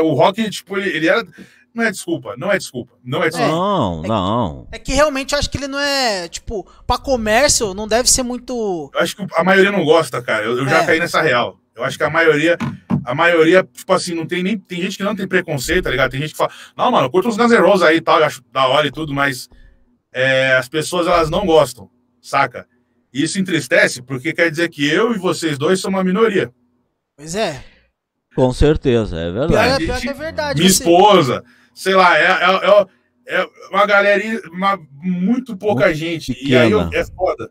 O rock, tipo, ele, ele era. Não é desculpa, não é desculpa. Não é desculpa.
Não,
É que-
não.
É que realmente eu acho que ele não é. Tipo, pra comércio, não deve ser muito.
Eu acho que a maioria não gosta, cara. Eu, eu já
É.
caí nessa real. Eu acho que a maioria, a maioria, tipo assim, não tem nem. Tem gente que não tem preconceito, tá ligado? Tem gente que fala, não, mano, eu curto uns Guns N' Roses aí e tal, eu acho da hora e tudo, mas é, as pessoas elas não gostam, saca? E isso entristece, porque quer dizer que eu e vocês dois somos uma minoria.
Pois é.
Com certeza, é
Pior,
verdade.
é, pior que é verdade.
Minha
você-
esposa, sei lá, é, é, é- é uma galerinha, uma, muito pouca
Muito
gente. E aí eu,
pequena.
é foda.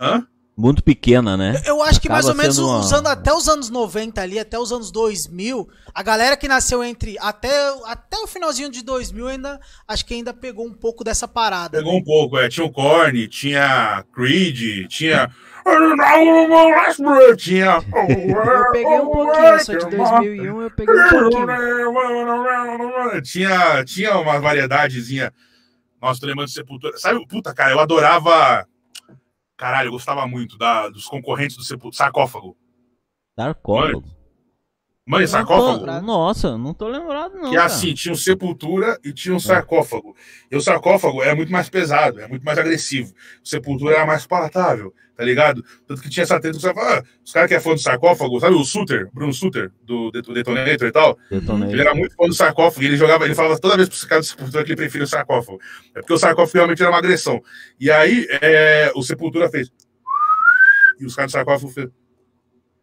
Hã?
Muito pequena, né?
Eu acho que mais ou
Acaba
menos
uma-
usando até os anos 90 ali, até os anos 2000, a galera que nasceu entre até, até o finalzinho de 2000 ainda acho que ainda pegou um pouco dessa parada.
Pegou um pouco, é. Tinha o Korn, tinha Creed, tinha. Tinha.
Eu peguei um pouquinho, eu sou de 2001, eu peguei um pouquinho.
Tinha, tinha uma variedadezinha. Nossa, tô lembrando de Sepultura. Sabe, puta, cara, eu adorava. Caralho, eu gostava muito da, dos concorrentes do Sepultura. Sarcófago.
Sarcófago.
Mano,
Não tô
sarcófago?
lembrado.
Nossa, não tô lembrado não.
Que é assim, tinha um sepultura e tinha um sarcófago. E o sarcófago era muito mais pesado, é muito mais agressivo. O sepultura era mais palatável, tá ligado? Tanto que tinha essa treta que ah, os caras que é fã do sarcófago, sabe o Suter, Bruno Suter, do Det- Detonator e tal?
Detonei.
Ele era muito fã do sarcófago, e ele jogava, ele falava toda vez pro cara do Sepultura que ele preferia o sarcófago. É porque o sarcófago realmente era uma agressão. E aí é, o Sepultura fez. E os caras do sarcófago fez.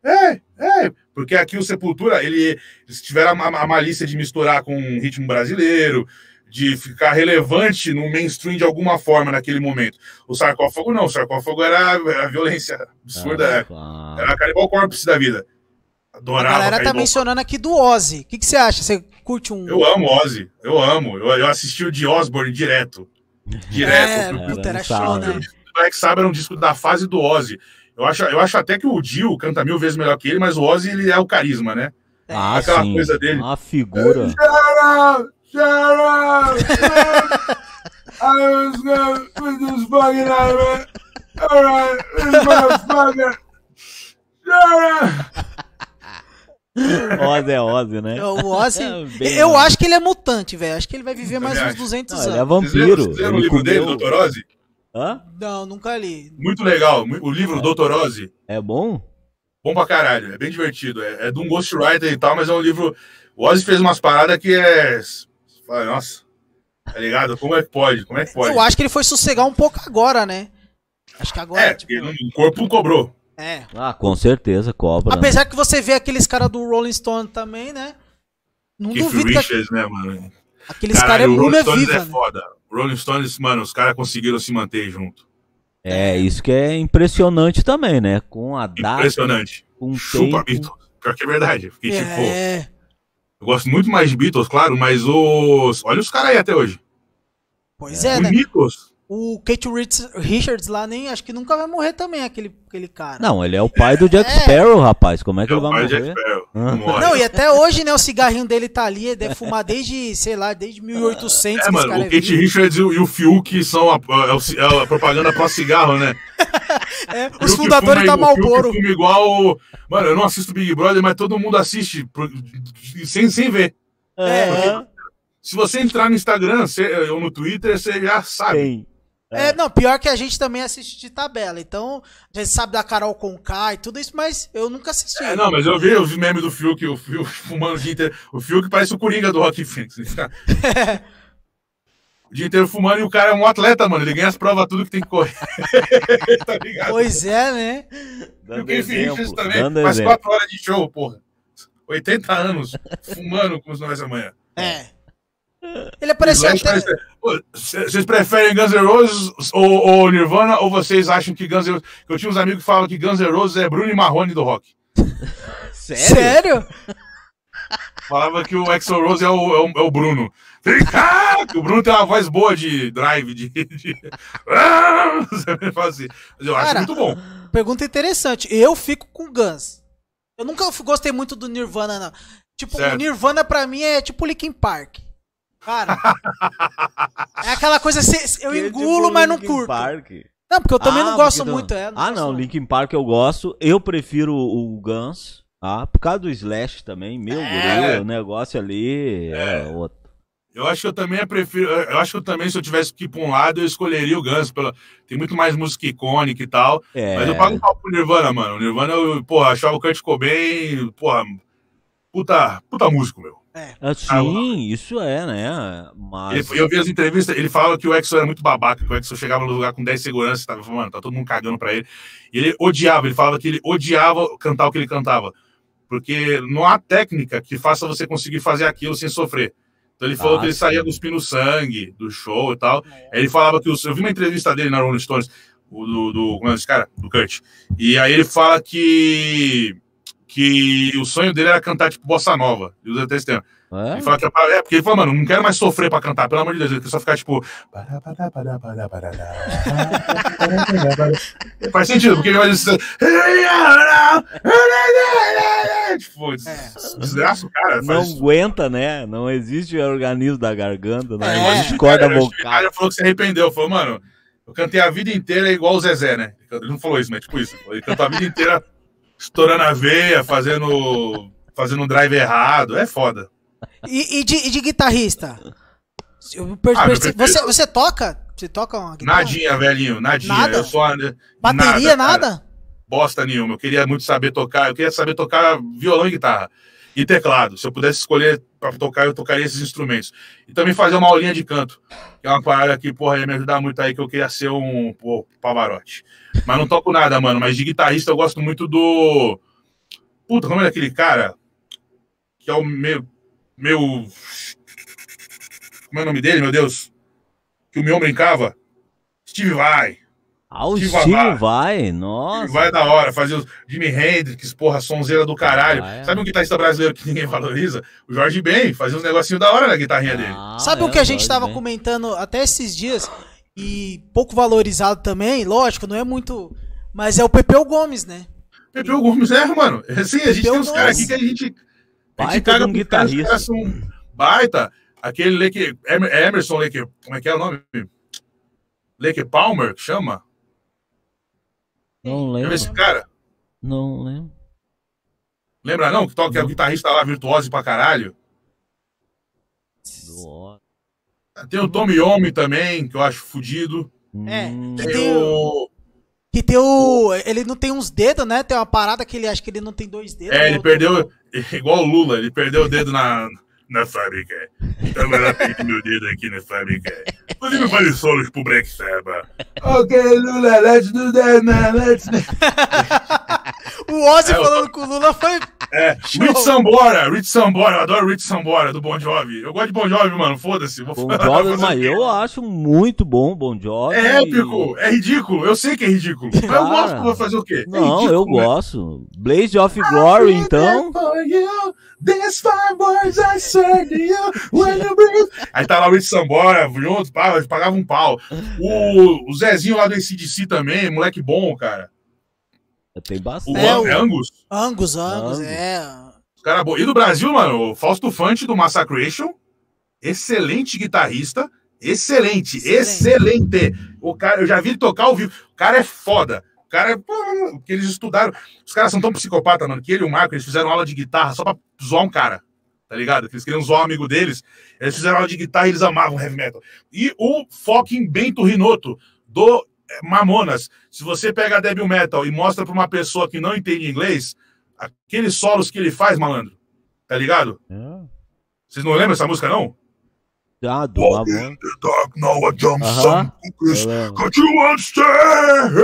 É, é, porque aqui o Sepultura, ele, eles tiveram a, a malícia de misturar com um ritmo brasileiro, de ficar relevante no mainstream de alguma forma naquele momento. O sarcófago não, o sarcófago era a violência absurda,
Ah,
era a Cannibal Corpse da vida.
A
Adorava
galera tá mencionando aqui do Ozzy. O que, que você acha? Você curte um.
Eu amo Ozzy, eu amo. Eu, eu assisti o de Osborne direto. Direto.
É,
O
puta, era
Era
show, né?
Black Sabbath era um disco da fase do Ozzy. Eu acho, eu acho até que o Dio canta mil vezes melhor que ele, mas o Ozzy ele é o carisma, né?
ah,
aquela
sim.
coisa dele.
Uma figura.
Shut up! Shut up! I was gonna put this fucking out, man. Alright, this motherfucker. Shut up!
Ozzy é Ozzy, né?
O Ozzy.
Bem-
eu acho que ele é mutante, velho. Acho que ele vai viver mais uns
acho.
200
Não, ele é
anos.
Vampiro.
vocês leram o livro dele. Dr. Ozzy?
Hã?
Não, nunca li.
Muito legal. O livro Dr. Ozzy.
É bom?
Bom pra caralho, é bem divertido. É, é de um ghostwriter e tal, mas é um livro. O Ozzy fez umas paradas que é. Fala, nossa, tá ligado? Como é que pode? Como é que pode?
Eu acho que ele foi sossegar um pouco agora, né? Acho que agora,
É,
tipo.
porque o corpo cobrou.
É.
Ah, com certeza, cobra. né?
Apesar que você vê aqueles caras do Rolling Stone também, né? Não
Keith
duvido que
Richards, né, mano?
aqueles caras é
Rolling Stones
viva.
é
né?
foda. O Rolling Stones, mano, os caras conseguiram se manter junto.
É, isso que é impressionante também, né? Com a data,
Impressionante.
com o
Chupa
tempo.
Beatles. Pior que é verdade. Porque, tipo,
É.
eu gosto muito mais de Beatles, claro, mas os. Olha os caras aí até hoje.
Pois é, né?
Bonitos.
O Kate Rich- Richards lá nem acho que nunca vai morrer também, aquele, aquele cara.
Não, ele é o pai do Jack
É.
Sparrow, rapaz. Como é que
É
ele
o
vai morrer?
Não
e até hoje, né, o cigarrinho dele tá ali, ele deve fumar desde, sei lá, desde 1800
É, mano,
cara
o
é
Kate
vivo.
Richards e o, e o Fiuk são a, é o ci- é a propaganda pós-cigarro, né?
É, os fundadores
fuma
da
Fiuk
Marlboro.
fuma igual. Mano, eu não assisto Big Brother, mas todo mundo assiste sem, sem ver.
É,
Se você entrar no Instagram você- ou no Twitter, você já sabe.
tem.
É, não, pior que a gente também assiste de tabela. Então, a gente sabe da Carol Conká e tudo isso, mas eu nunca assisti.
É, não, mas eu vi, eu vi meme do Fiuk, o Fiuk fumando o dia inteiro. O Fiuk parece o Coringa do Rock Phoenix. Fica o dia inteiro fumando e o cara é um atleta, mano. Ele ganha as provas, tudo que tem que correr. tá ligado?
Pois é, né?
E o
Dando
Keith Richards também
dando
faz
exemplo.
quatro horas de show, porra. 80 anos fumando como se não houvesse amanhã.
É. Ele apareceu até.
parece- Vocês preferem Guns N' Roses ou, ou Nirvana ou vocês acham que Guns N' Roses. Eu tinha uns amigos que falam que Guns N' Roses é Bruno e Marrone do rock.
Sério?
Sério?
Falava que o Axel Rose é o, é o, é o Bruno. Ah, que o Bruno tem uma voz boa de drive, de. de... Você fala assim. Mas eu acho
Cara,
muito bom.
Pergunta interessante. Eu fico com Guns. Eu nunca gostei muito do Nirvana, não. Tipo,
Certo.
o Nirvana pra mim é tipo Linkin Park. Cara, é aquela coisa, eu
Que
engulo,
tipo
mas não
Linkin
curto.
Park.
Não, porque eu também
Ah,
não gosto
porque
muito. É,
ah,
gosto
não,
muito.
Linkin Park eu gosto. Eu prefiro o Guns, tá? Por causa do Slash também, meu
É.
guri, o negócio ali é, outro.
Eu acho que eu também prefiro. Eu acho que eu também, se eu tivesse que ir pra um lado, eu escolheria o Guns. Pela... Tem muito mais música icônica e tal.
É,
Mas eu pago um pau pro Nirvana, mano. O Nirvana, eu, porra, achava o Kurt Cobain, porra, puta, puta músico, meu.
Ah, sim, isso é, né? Mas
Ele, eu vi as entrevistas, ele falava que o Exo era muito babaca, que o Exo chegava no lugar com 10 seguranças, tava, mano, tá todo mundo cagando pra ele. E ele odiava, ele falava que ele odiava cantar o que ele cantava. Porque não há técnica que faça você conseguir fazer aquilo sem sofrer. Então ele falou
Ah,
que ele
sim.
saía cuspindo sangue do show e tal. Aí ele falava que. os- eu vi uma entrevista dele na Rolling Stones, o do, do. Como é esse cara? Do Kurt. E aí ele fala que. Que o sonho dele era cantar tipo bossa nova. Ele usa até esse termo.
é?
Ele fala que é, é, porque ele falou, mano, não quero mais sofrer pra cantar, pelo amor de Deus. Ele quer só ficar tipo. Faz sentido, porque ele vai dizer. Tipo, desgraça o cara.
não
Faz...
aguenta, né? Não existe organismo da garganta, não
É.
existe corda
Cara, O
vocal.
cara falou que se arrependeu. Falou, mano, eu cantei a vida inteira igual o Zezé, né? Ele não falou isso, mas tipo isso. Ele cantou a vida inteira estourando a veia, fazendo fazendo um drive errado. É foda.
E, e de, e de guitarrista?
Ah,
você, você toca? Você toca uma guitarra?
Nadinha, velhinho, nadinha.
Nada?
Eu sou a-
Bateria,
nada,
nada?
bosta nenhuma. Eu queria muito saber tocar. Eu queria saber tocar violão e guitarra. E teclado. Se eu pudesse escolher pra tocar, eu tocaria esses instrumentos. E também fazer uma aulinha de canto. Que é uma parada que, porra, ia me ajudar muito aí, que eu queria ser um pô, Pavarotti. Mas não toco nada, mano. Mas de guitarrista eu gosto muito do. Puta, como é aquele cara? Que é o meu. Meu. Como é o nome dele, meu Deus? Que o meu brincava? Steve Vai.
Ah, o
Steve
Steve
Vai.
nossa.
Vai da hora, fazer os Jimi Hendrix, porra, sonzeira do caralho.
Ah, é?
Sabe um guitarrista brasileiro que ninguém valoriza? O Jorge Ben, fazia uns negocinhos da hora na guitarrinha dele.
Ah,
Sabe o
é,
que a gente
pode
tava
bem.
comentando até esses dias? E pouco valorizado também, lógico, não é muito. Mas é o Pepeu Gomes, né?
Pepeu Gomes, é, mano. Assim, a gente
Pepeu
tem uns caras aqui que a gente. A gente
Baita
caga
um
os
guitarrista.
são baita. Aquele Lake. Emer- Emerson Lake. Como é que é o nome? Lake Palmer, que chama?
Não
Lembra
lembro.
esse cara?
Não lembro.
Lembra não? Que toca, é o guitarrista lá, virtuoso pra caralho.
Do-
Tem o Tommy Yomi também, que eu acho fudido.
É,
Hum,
que
Tem
tem
o.
Que tem o. Ele não tem uns dedos, né? Tem uma parada que ele acha que ele não tem dois dedos.
É, ele perdeu, igual o Lula, ele perdeu o dedo na, na fábrica. Então agora tem meu dedo aqui na fábrica. Inclusive faz solos pro Black Sabbath. Ok, Lula, let's do that, man, let's do
O Ozzy
É,
falando com o Lula foi.
É,
Show.
Rich Sambora, Rich Sambora, eu adoro Rich Sambora, do Bon Jovi. Eu gosto de Bon Jovi, mano, foda-se. Vou
Bon Jovi, mas eu acho muito bom o Bon Jovi.
É épico, é ridículo, eu sei que é ridículo. Mas eu
Cara.
gosto, vou fazer o quê? É
Não,
ridículo,
eu
né?
gosto. Blaze of Glory, então.
These five words I say to you when you breathe. Aí tá lá o Rich Sambora, junto, pagavam um pau. O, o Zezinho lá do ACDC também, moleque bom, cara.
Tem
O
bastante.
É, o-
Angus,
Angus, Angus,
Angus.
é.
os cara bom. E do Brasil, mano, o Fausto Fante do Massacration, excelente guitarrista, excelente,
Excelente.
excelente. O cara, eu já vi ele tocar ao vivo. O cara é foda. O cara é. pô, Que eles estudaram. Os caras são tão psicopatas, mano, que ele e o Marco, eles fizeram aula de guitarra só pra zoar um cara. Tá ligado? Que eles queriam zoar um amigo deles. Eles fizeram aula de guitarra e eles amavam heavy metal. E o fucking Bento Rinoto, do Mamonas. Se você pega a Debil Metal e mostra pra uma pessoa que não entende inglês, aqueles solos que ele faz, malandro. Tá ligado?
É.
Vocês não lembram dessa música, não?
Ah, do Mamon.
The dark now I jump
Aham.
some cookies. Can't you understand?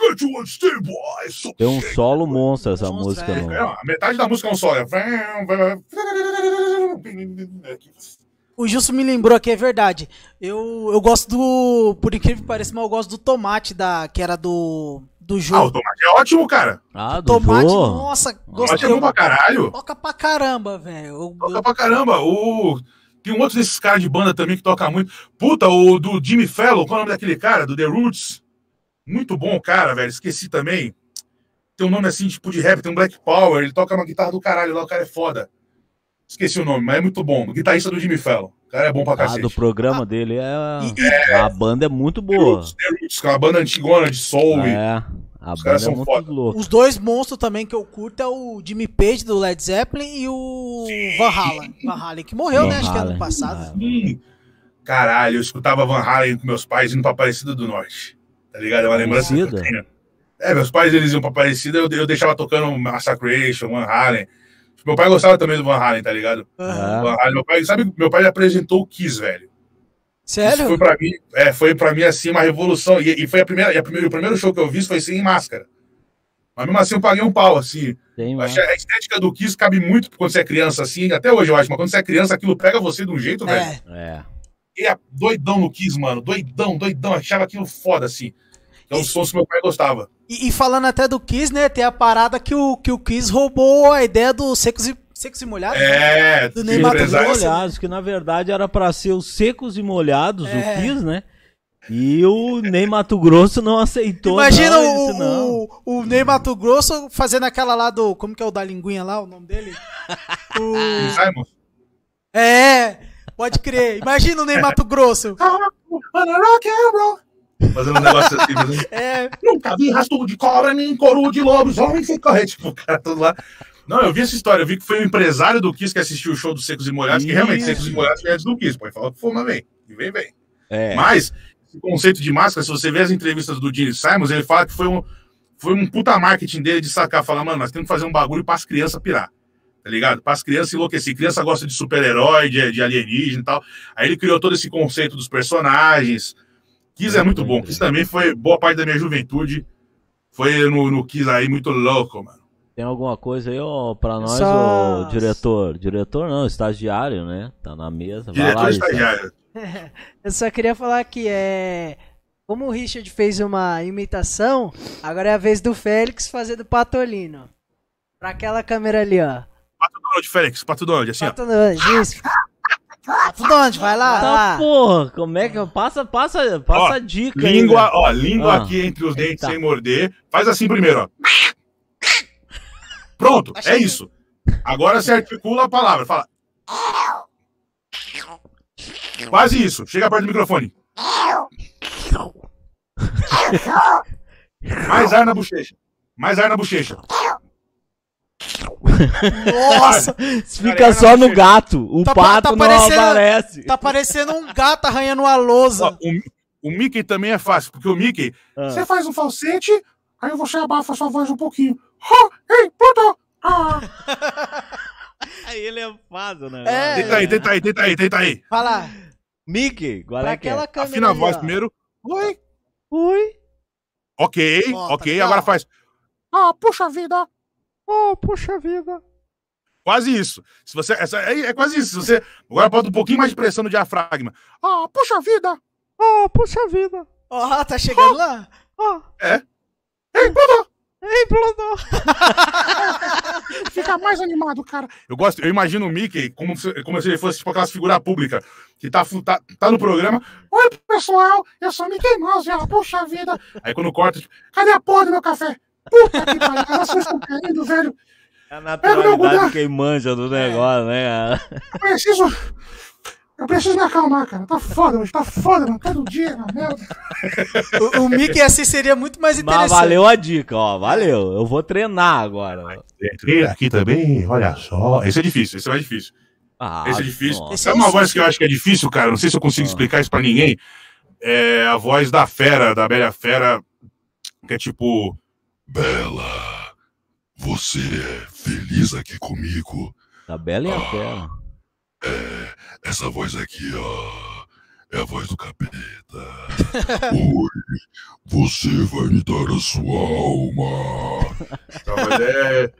Can't you understand, boy? So
Tem um solo monstro essa música.
é.
não.
É, a metade da música é um solo. É...
O Justo me lembrou aqui, é verdade. Eu, eu gosto do. Por incrível que pareça, mas eu gosto do tomate da. Que era do. Do
Ah, o
jogo.
tomate é ótimo, cara.
Ah, do
tomate,
Jô.
nossa,
O tomate é
gostei.
bom pra caralho.
Toca pra caramba, velho.
Toca
eu-
pra caramba. O... Tem um outro desses caras de banda também que toca muito. Puta, o do Jimmy Fellow, qual é o nome daquele cara? Do The Roots. Muito bom, cara, velho. Esqueci também. Tem um nome assim, tipo de rap, tem um Black Power. Ele toca uma guitarra do caralho lá, o cara é foda. Esqueci o nome, mas é muito bom. O guitarrista do Jimmy Fellow. O cara é bom pra
Ah,
cacete.
do programa dele é.
E- e-
A banda é muito
The
boa.
Roots, The Roots, é uma banda antigona de soul. e-
É. A
Os
banda
caras
é
são
muito
foda.
louca.
Os dois monstros também que eu curto é o Jimmy Page do Led Zeppelin e o Van Halen. Van Halen, que morreu, né?
Van
Acho que ano
Halen.
passado.
Hum, caralho, eu escutava Van Halen com meus pais indo pra Aparecida do Norte. Tá ligado? É uma lembrança que eu tenho. É, meus pais eles iam pra Aparecida, eu, eu deixava tocando Massacration, Van Halen. Meu pai gostava também do Van Halen, tá ligado?
É.
Van Halen, meu pai, sabe, meu pai apresentou o Kiss, velho. Isso
Sério?
foi pra mim, é, foi pra mim assim uma revolução. E, e foi a primeira, e a primeira, o primeiro show que eu vi foi sem máscara. Mas mesmo assim eu paguei um pau, assim. Achei a estética do Kiss cabe muito quando você é criança, assim. Até hoje eu acho, mas quando você é criança, aquilo pega você de um jeito, velho.
É.
É.
E é doidão no Kiss, mano. Doidão, doidão. Achava aquilo foda, assim. É um som que meu pai gostava.
E, e falando até do Kiss, né? Tem a parada que o, que o Kiss roubou a ideia do secos e, secos e molhados. né?
É,
Do
do
Ney Mato
empresário.
Grosso.
molhados, que na verdade era pra ser os secos e molhados,
É.
o Kiss, né? E o Ney Mato Grosso não aceitou.
Imagina
não,
o,
disse, não.
o, o Ney Mato Grosso fazendo aquela lá do. Como que é o da linguinha lá, o nome dele? O,
Simon.
é, pode crer. Imagina o Ney Mato Grosso.
Fazendo um negócio assim. Fazendo...
É,
Nunca vi rastro de cobra, nem couro de lobos. Homem sem correr. Tipo, o cara todo lá. Não, eu vi essa história, eu vi que foi o empresário do Kiss que assistiu o show dos Secos e Molhados, que realmente. Secos e Molhados é antes do Kiss, pode falar que for, mas vem, e vem, vem.
É.
Mas, esse conceito de máscara, se você ver as entrevistas do Gene Simons, ele fala que foi um, foi um puta marketing dele de sacar, falar, mano, nós temos que fazer um bagulho para as crianças pirar. Tá ligado? Para as crianças enlouquecer. Criança gosta de super-herói, de, de alienígena e tal. Aí ele criou todo esse conceito dos personagens. Kiss é muito bom. Kiss também foi boa parte da minha juventude. Foi no, no Kiss aí muito louco, mano.
Tem alguma coisa aí, ó, pra nós,
Só-
ô, diretor? Diretor não, estagiário, né? Tá na mesa. Vai
Diretor
lá,
estagiário.
Eu só queria falar que é. Como o Richard fez uma imitação, agora é a vez do Félix fazer do Patolino. Pra aquela câmera ali, ó.
Pato Donald, Félix, Pato Donald, assim, ó.
Patolino, isso.
Tá tudo onde? Vai lá.
Tá, porra, como é que eu... Passa, passa, passa
Ó,
a dica aí,
Língua,
né?
ó, língua
Ah.
aqui entre os dentes
Eita.
sem morder. Faz assim primeiro, ó. Pronto, é isso. Agora você articula a palavra. Fala. Quase isso. Chega perto do microfone. Mais ar na bochecha. Mais ar na bochecha.
Nossa,
Fica
Cara,
só
eu
no gato. O
Tá pa-
pato
tá
não
parecendo-
aparece.
tá parecendo um gato arranhando uma lousa.
Ó, o, o Mickey também é fácil, porque o Mickey,
Ah.
você faz um falsete, aí você abafa a sua voz um pouquinho. Oh, ei, pronto. Ah.
Aí ele é fácil, né?
É.
Tenta aí, tenta aí, tenta aí, tenta aí.
Vai lá.
Mickey, qual é que é?
Afina a voz
ó.
primeiro. Oi.
Oi.
Ok,
tá
ok,
legal.
agora faz. Ah, puxa vida.
Oh, puxa vida.
Quase isso. Se você, essa, é, é quase isso. Se você agora bota um pouquinho mais de pressão no diafragma. Ah, puxa vida.
Oh, puxa vida.
Ó, tá chegando lá.
Oh,
Ei, pronto.
implodou.
Fica mais animado, cara. Eu gosto, eu imagino o Mickey como se, como se ele fosse tipo aquelas figuras públicas que tá, tá, tá no programa. Oi, pessoal, eu sou o Mickey Mouse, ó, puxa vida. Aí quando corta, tipo, cadê a porra do meu café? Puta que pariu, vocês estão querendo, velho.
É a naturalidade quem manja do negócio, né?
Eu preciso. Eu preciso me acalmar, cara. Tá foda hoje, tá foda, mano. Todo dia, na merda.
O, o Mickey assim seria muito mais interessante.
Mas valeu a dica, ó. Valeu. Eu vou treinar agora.
Entrei aqui também, olha só. Esse é difícil, esse é mais difícil.
Ah,
Esse é difícil.
nossa.
Sabe
é
uma
um
voz que eu acho que é difícil, cara? Não sei se eu consigo
Ah.
explicar isso pra ninguém. É a voz da fera, da Bela Fera, que é tipo.
Bela, você é feliz aqui comigo?
Tá bela e a fera.
É, essa voz aqui, ó, é a voz do capeta. Oi, você vai me dar a sua alma.
A voz é.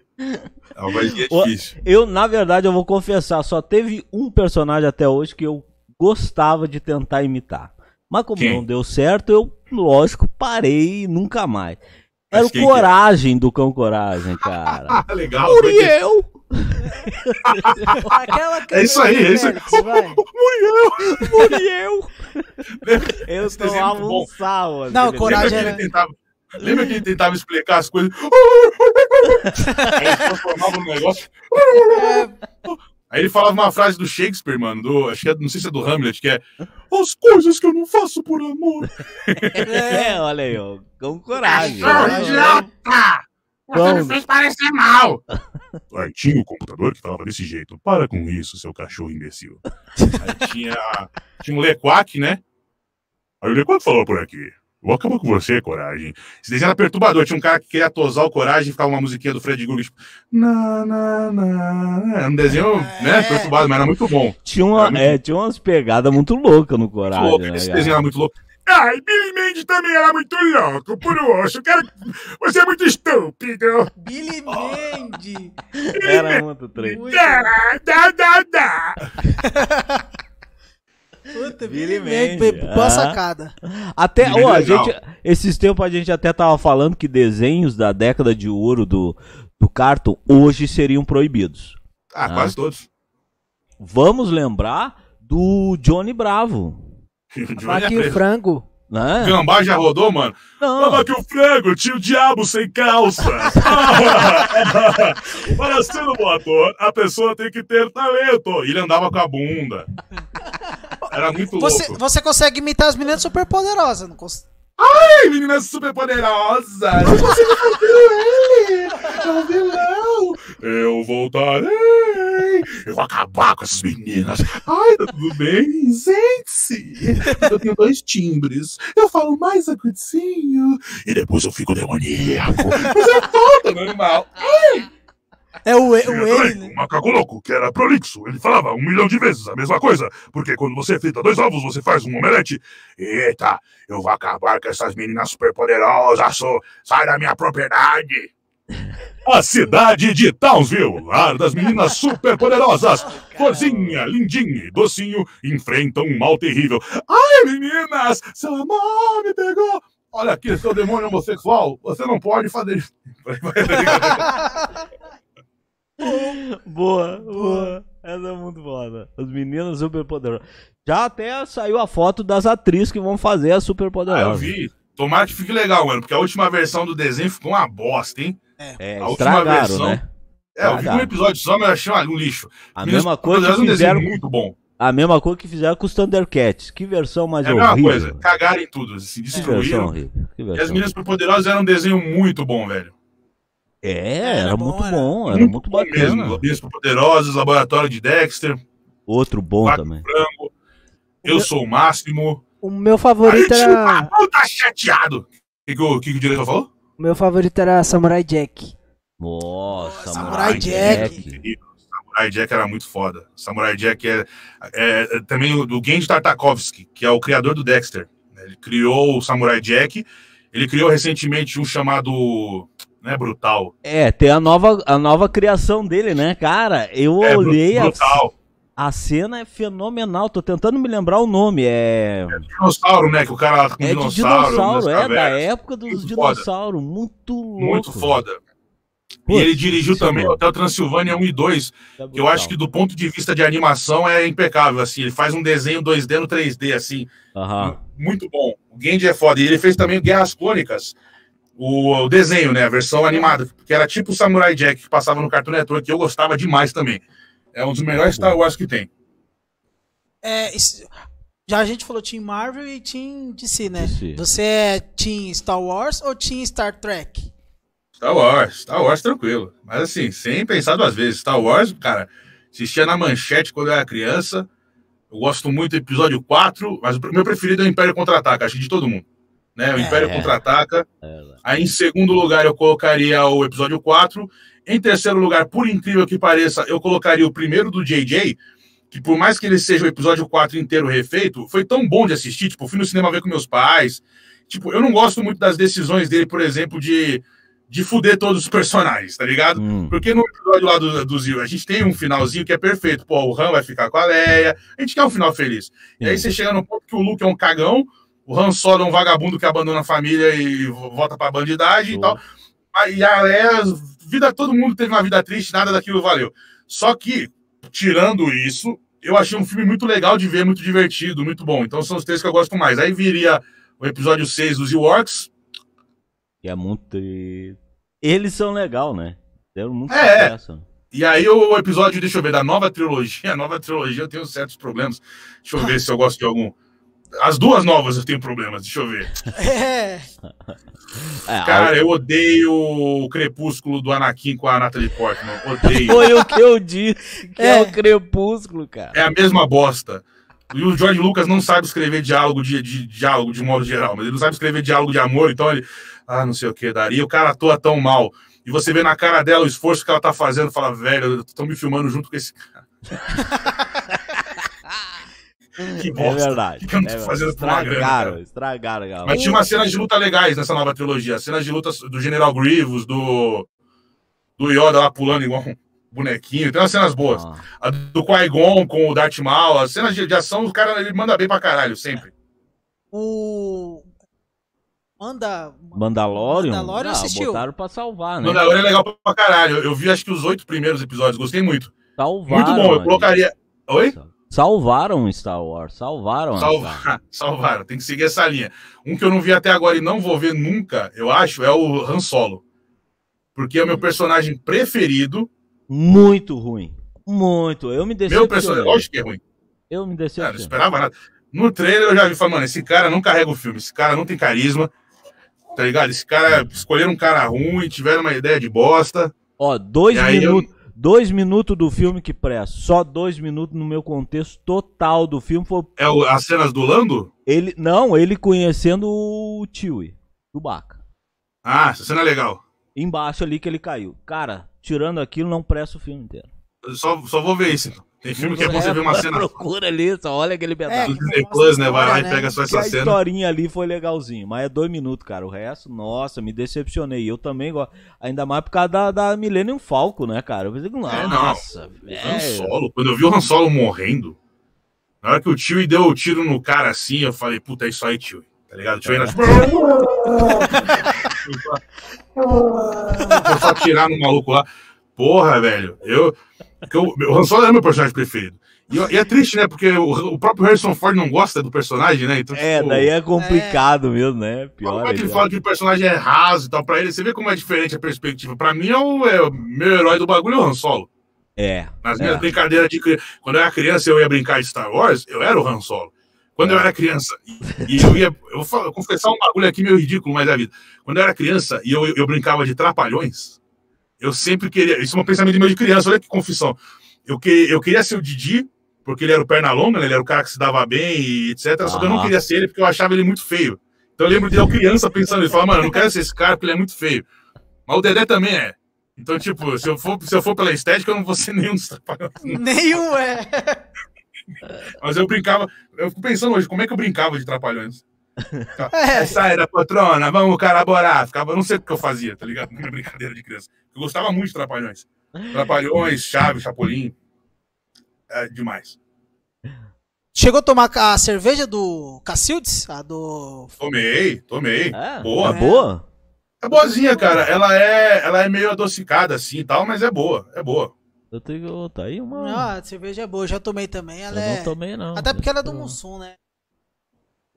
A voz é difícil.
Eu, na verdade, eu vou confessar, só teve um personagem até hoje que eu gostava de tentar imitar. Mas como
Quem?
não deu certo, eu, lógico, parei e nunca mais. Era o
quem que é?
Coragem do Cão Coragem, cara.
Ah, legal. é é?
Muriel!
Aquela
É isso aí, é isso aí.
Vai.
Muriel! Eu
é bom.
um sal.
Não, Coragem
Lembra que,
era-
ele tentava, lembra que ele tentava explicar as coisas? Aí ele transformava no negócio. Aí ele falava uma frase do Shakespeare, mano, do, acho que é, não sei se é do Hamlet, que é As coisas que eu não faço por amor.
É, olha aí, ó. Com coragem.
Cachorro idiota! Você me fez parecer mal! Aí tinha o computador que falava desse jeito. Para com isso, seu cachorro imbecil. Aí tinha, tinha um Lequac, né? Aí o Lequac falou por aqui. Vou acabar com você, Coragem. Esse desenho era perturbador. Tinha um cara que queria tosar o Coragem e ficava uma musiquinha do Fred Google, tipo... Na, na, na. Era um desenho, né,
É.
perturbado, mas era muito bom.
Tinha, uma,
Era muito-
é, tinha umas pegadas muito loucas no coragem.
louco.
né,
Esse
cara?
desenho era muito louco. Ai, Billy Mandy também era muito louco, por osso. Cara, você é muito estúpido.
Billy Mandy.
Era muito.
Muito.
Dá, dá, dá, dá.
Puta,
Billy Mandy.
Boa
ah.
sacada.
Até, ó, a gente, esses tempos a gente até tava falando que desenhos da década de ouro do, do Cartoon hoje seriam proibidos.
Ah,
Ah.
quase todos.
Vamos lembrar do Johnny Bravo.
Aqui o frango.
Né?
Gambá já rodou, mano?
Não,
Tava que o frango tinha o diabo sem calça. Para ser um bom ator, a pessoa tem que ter talento. E ele andava com a bunda. Era muito
Você,
louco.
você consegue imitar as meninas super poderosas, não cons...
Ai, menina super poderosa. Eu consigo fazer ele. É o vilão. Eu
voltarei. Eu vou acabar com essas meninas. Ai, tá tudo bem? Gente, eu tenho dois timbres. Eu falo mais agudinho e depois eu fico demoníaco. Mas eu volto normal.
É o, E- o ele,
também
né?
um macaco louco, que era prolixo. Ele falava um milhão de vezes a mesma coisa. Porque quando você frita dois ovos, você faz um omelete. Eita, eu vou acabar com essas meninas superpoderosas. sou- Sai da minha propriedade. A cidade de Townsville, lar das meninas superpoderosas. Florzinha, lindinha e docinho enfrentam um mal terrível. Ai, meninas, seu amor me pegou. Olha aqui, seu demônio homossexual, você não pode fazer isso.
Boa, boa. Essa é muito foda. As meninas super poderosas. Já até saiu a foto das atrizes que vão fazer a super
Ah, eu
poderosa.
vi. Tomara que fique legal, mano, porque a última versão do desenho ficou uma bosta, hein?
É,
A última versão-
né?
É, eu vi um episódio só, mas eu achei um lixo.
A
Meninas
mesma coisa que
é um desenho
fizeram,
muito bom.
a mesma coisa que fizeram com os Thundercats. Que versão mais
É a mesma
horrível.
coisa. Cagaram em tudo, assim,
Que versão
destruíram.
horrível. Que
E
versão
as meninas superpoderosas eram um desenho muito bom, velho.
É,
Era
era,
bom,
muito
era.
bom, era muito,
bom
bacana.
mesmo. Meninas superpoderosas, Laboratório de Dexter,
Outro bom
Vaca
também.
Frango, Eu Sou o Máximo.
O meu
Aí
favorito
tio
era.
Babu tá chateado. O que, que, o, que que o diretor falou?
O meu favorito era Samurai Jack.
Nossa,
Samurai
Samurai
Jack.
Jack.
Samurai Jack era muito foda. Samurai Jack é, é- é também o do Genji Tartakovsky, que é o criador do Dexter. Ele criou o Samurai Jack. Ele criou recentemente um chamado. Né, Brutal.
É, tem a nova, a nova criação dele, né, cara? Eu
É,
olhei a,
Brutal.
a cena é fenomenal. Tô tentando me lembrar o nome. É,
Dinossauro, né? Que o cara
é de
dinossauro.
dinossauro,
nas
é da
cavernas.
época dos
Muito foda.
dinossauros. Muito louco.
Muito foda. E ele dirigiu
é
também
bom.
o Hotel Transilvânia 1 e 2,
É
que eu acho que do ponto de vista de animação é impecável, assim. Ele faz um desenho 2D no 3D, assim.
Aham.
Muito bom. O Genji é foda. E ele fez também Guerras Clônicas, o, o desenho, né? A versão animada, que era tipo o Samurai Jack que passava no Cartoon Network, que eu gostava demais também. É um dos melhores Star Wars que tem.
É, isso- já a gente falou Team Marvel e Team DC, né?
DC.
Você é Team Star Wars ou Team Star Trek?
Star Wars, Star Wars tranquilo. Mas assim, sem pensar duas vezes. Star Wars, cara, assistia na manchete quando eu era criança. Eu gosto muito do episódio 4, mas o meu preferido é o Império Contra-Ataca, acho que de todo mundo. Né? O Império
É.
Contra-Ataca.
É,
Aí em segundo lugar eu colocaria o episódio 4. Em terceiro lugar, por incrível que pareça, eu colocaria o primeiro do JJ, que por mais que ele seja o episódio 4 inteiro refeito, foi tão bom de assistir. Tipo, fui no cinema ver com meus pais. Tipo, eu não gosto muito das decisões dele, por exemplo, de, de fuder todos os personagens, tá ligado?
Hum.
Porque no episódio lá do, do Zio, a gente tem um finalzinho que é perfeito. Pô, o Han vai ficar com a Leia. A gente quer um final feliz. E aí você chega no ponto que o Luke é um cagão, o Han Solo é um vagabundo que abandona a família e vo- volta pra bandidagem e tal. E a Leia, vida, todo mundo teve uma vida triste, nada daquilo valeu. Só que, tirando isso, eu achei um filme muito legal de ver, muito divertido, muito bom. Então são os três que eu gosto mais. Aí viria o episódio 6 dos Ewoks.
E é muito. Eles são legal, né? Deram muito
É,
sucesso. né?
E aí o episódio, deixa eu ver, da nova trilogia. A nova trilogia eu tenho certos problemas. Deixa eu ver se eu gosto de algum. As duas novas eu tenho problemas, deixa eu ver.
É.
É,
Cara, eu odeio o Crepúsculo do Anakin com a Natalie Portman. Odeio.
Foi o que eu disse, que é,
É.
o crepúsculo, cara.
É a mesma bosta. E o George Lucas não sabe escrever diálogo de, de- diálogo de modo geral, mas ele não sabe escrever diálogo de amor, então ele. Ah, não sei o que, daria. O cara atua tão mal. E você vê na cara dela o esforço que ela tá fazendo, fala, velho, estão me filmando junto com esse cara. que
É
bosta.
verdade. É verdade.
fazendo por uma grana,
estragaram, estragaram, galera.
Mas tinha umas cenas de luta legais nessa nova trilogia. Cenas de luta do General Grievous, do, do Yoda lá pulando igual um bonequinho. Tem umas cenas boas.
Ah,
A do Qui-Gon com o Darth Maul. As cenas de, de ação, o cara ele manda bem pra caralho, sempre.
O. Manda.
Mandalorian?
Mandalorian
ah,
assistiu.
botaram pra salvar, né?
Mandalorian é legal pra caralho. Eu vi acho que os oito primeiros episódios, gostei muito.
Salvaram.
Muito bom, eu colocaria. Oi?
Salvaram Star Wars, salvaram.
Salvar, salvaram, tem que seguir essa linha. Um que eu não vi até agora e não vou ver nunca, eu acho, é o Han Solo. Porque é o meu personagem preferido.
Muito ruim. Muito. Eu me
Meu
decepcionei.
personagem. Lógico que é ruim.
Eu me
Cara, não
decepcionei.
esperava nada. No trailer eu já vi falando, mano, esse cara não carrega o filme, esse cara não tem carisma. Tá ligado? Esse cara escolheram um cara ruim, tiveram uma ideia de bosta.
Ó, dois,
aí eu-
minutos, Dois minutos do filme que presta. Só dois minutos no meu contexto total do filme. Foi
É o- as cenas do Lando?
ele. Não, ele conhecendo o Chewie, Chewbacca.
Ah, essa cena é legal.
Embaixo ali que ele caiu. Cara, tirando aquilo, não presta o filme inteiro.
Só, só vou ver isso. então. Tem filme que é bom você ver uma cena
Procura ali, só olha aquele
É,
pedaço.
Disney
mostra
Plus, né? Vai lá e
né?
pega só
a
essa cena.
historinha ali foi legalzinho, mas é dois minutos, cara. O resto, nossa, me decepcionei. Eu também gosto. Ainda mais por causa da, da Millennium Falco, né, cara? Eu pensei,
É, não.
nossa,
Han
velho.
Solo, quando eu vi o Han Solo morrendo, na hora que o tio deu o tiro no cara assim, eu falei, puta, é isso aí, tio. Tá ligado? O tio ainda. Foi só tirar no maluco lá. Porra, velho. Eu, porque eu, o Han Solo é meu personagem preferido. E, eu- e é triste, né? Porque o, o próprio Harrison Ford não gosta do personagem, né? Então,
É,
tipo,
daí é complicado mesmo, né? Pior.
Como é que ele
ainda.
fala que o personagem é raso e tal pra ele? Você vê como é diferente a perspectiva. Pra mim, é o, é o meu herói do bagulho é o Han Solo.
É.
Nas
é.
minhas brincadeiras de criança. Quando eu era criança, eu ia brincar de Star Wars, eu era o Han Solo. Quando eu
É.
era criança, e, e eu ia. Eu vou confessar um bagulho aqui meio ridículo, mas é a vida. Quando eu era criança e eu, eu brincava de trapalhões, eu sempre queria. Isso é um pensamento meu de criança, olha que confissão. Eu, que, eu queria ser o Didi, porque ele era o perna longa, né? ele era o cara que se dava bem e etc. Só que eu não queria ser ele porque eu achava ele muito feio. Então eu lembro de eu criança pensando, ele falava, mano, eu não quero ser esse cara porque ele é muito feio. Mas o Dedé também é. Então, tipo, se eu for, se eu for pela estética, eu não vou ser nenhum dos trapalhões.
Nenhum é.
Mas eu brincava, eu fico pensando hoje, como é que eu brincava de trapalhões?
É.
Sai da patrona, vamos colaborar. Ficava, eu não sei o que eu fazia, tá ligado? Minha brincadeira de criança. Eu gostava muito de trapalhões. Trapalhões, chave, chapolim. É demais.
Chegou a tomar a cerveja do Cacildes? A do.
Tomei, tomei.
É,
Boa.
é boa?
É boazinha, cara. Ela é, ela é meio adocicada assim e tal, mas é boa, é boa.
Eu tenho. Tá aí uma.
Não, a cerveja é boa, já tomei também.
eu
Ela é.
não tomei, não.
Até porque ela é do
Eu-
Mussum, né?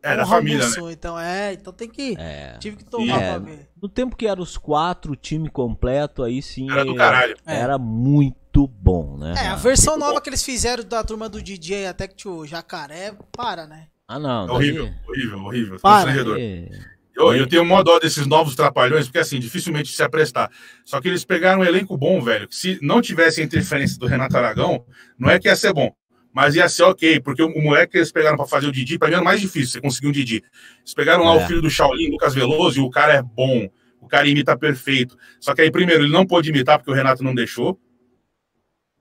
É da
o
família, né?
Então é, então tem que.
É.
Tive que tomar
É,
pra ver.
No tempo que era os quatro, time completo, aí sim.
Era do caralho.
É.
Era muito bom, né?
É, a versão nova que eles fizeram da turma do DJ até que o jacaré, para, né?
Ah, não.
É
daí-
horrível, horrível, horrível.
Para.
Aí-
Eu, eu tenho mó dó desses novos trapalhões, porque assim, dificilmente se aprestar. Só que eles pegaram um elenco bom, velho. que Se não tivesse a interferência do Renato Aragão, não é que ia ser bom. Mas ia ser ok, porque o, moleque que eles pegaram pra fazer o Didi, pra mim era mais difícil, você conseguir um Didi. Eles pegaram lá
É.
o filho do Shaolin, Lucas Veloso, e o cara é bom. O cara imita perfeito. Só que aí, primeiro, ele não pôde imitar porque o Renato não deixou.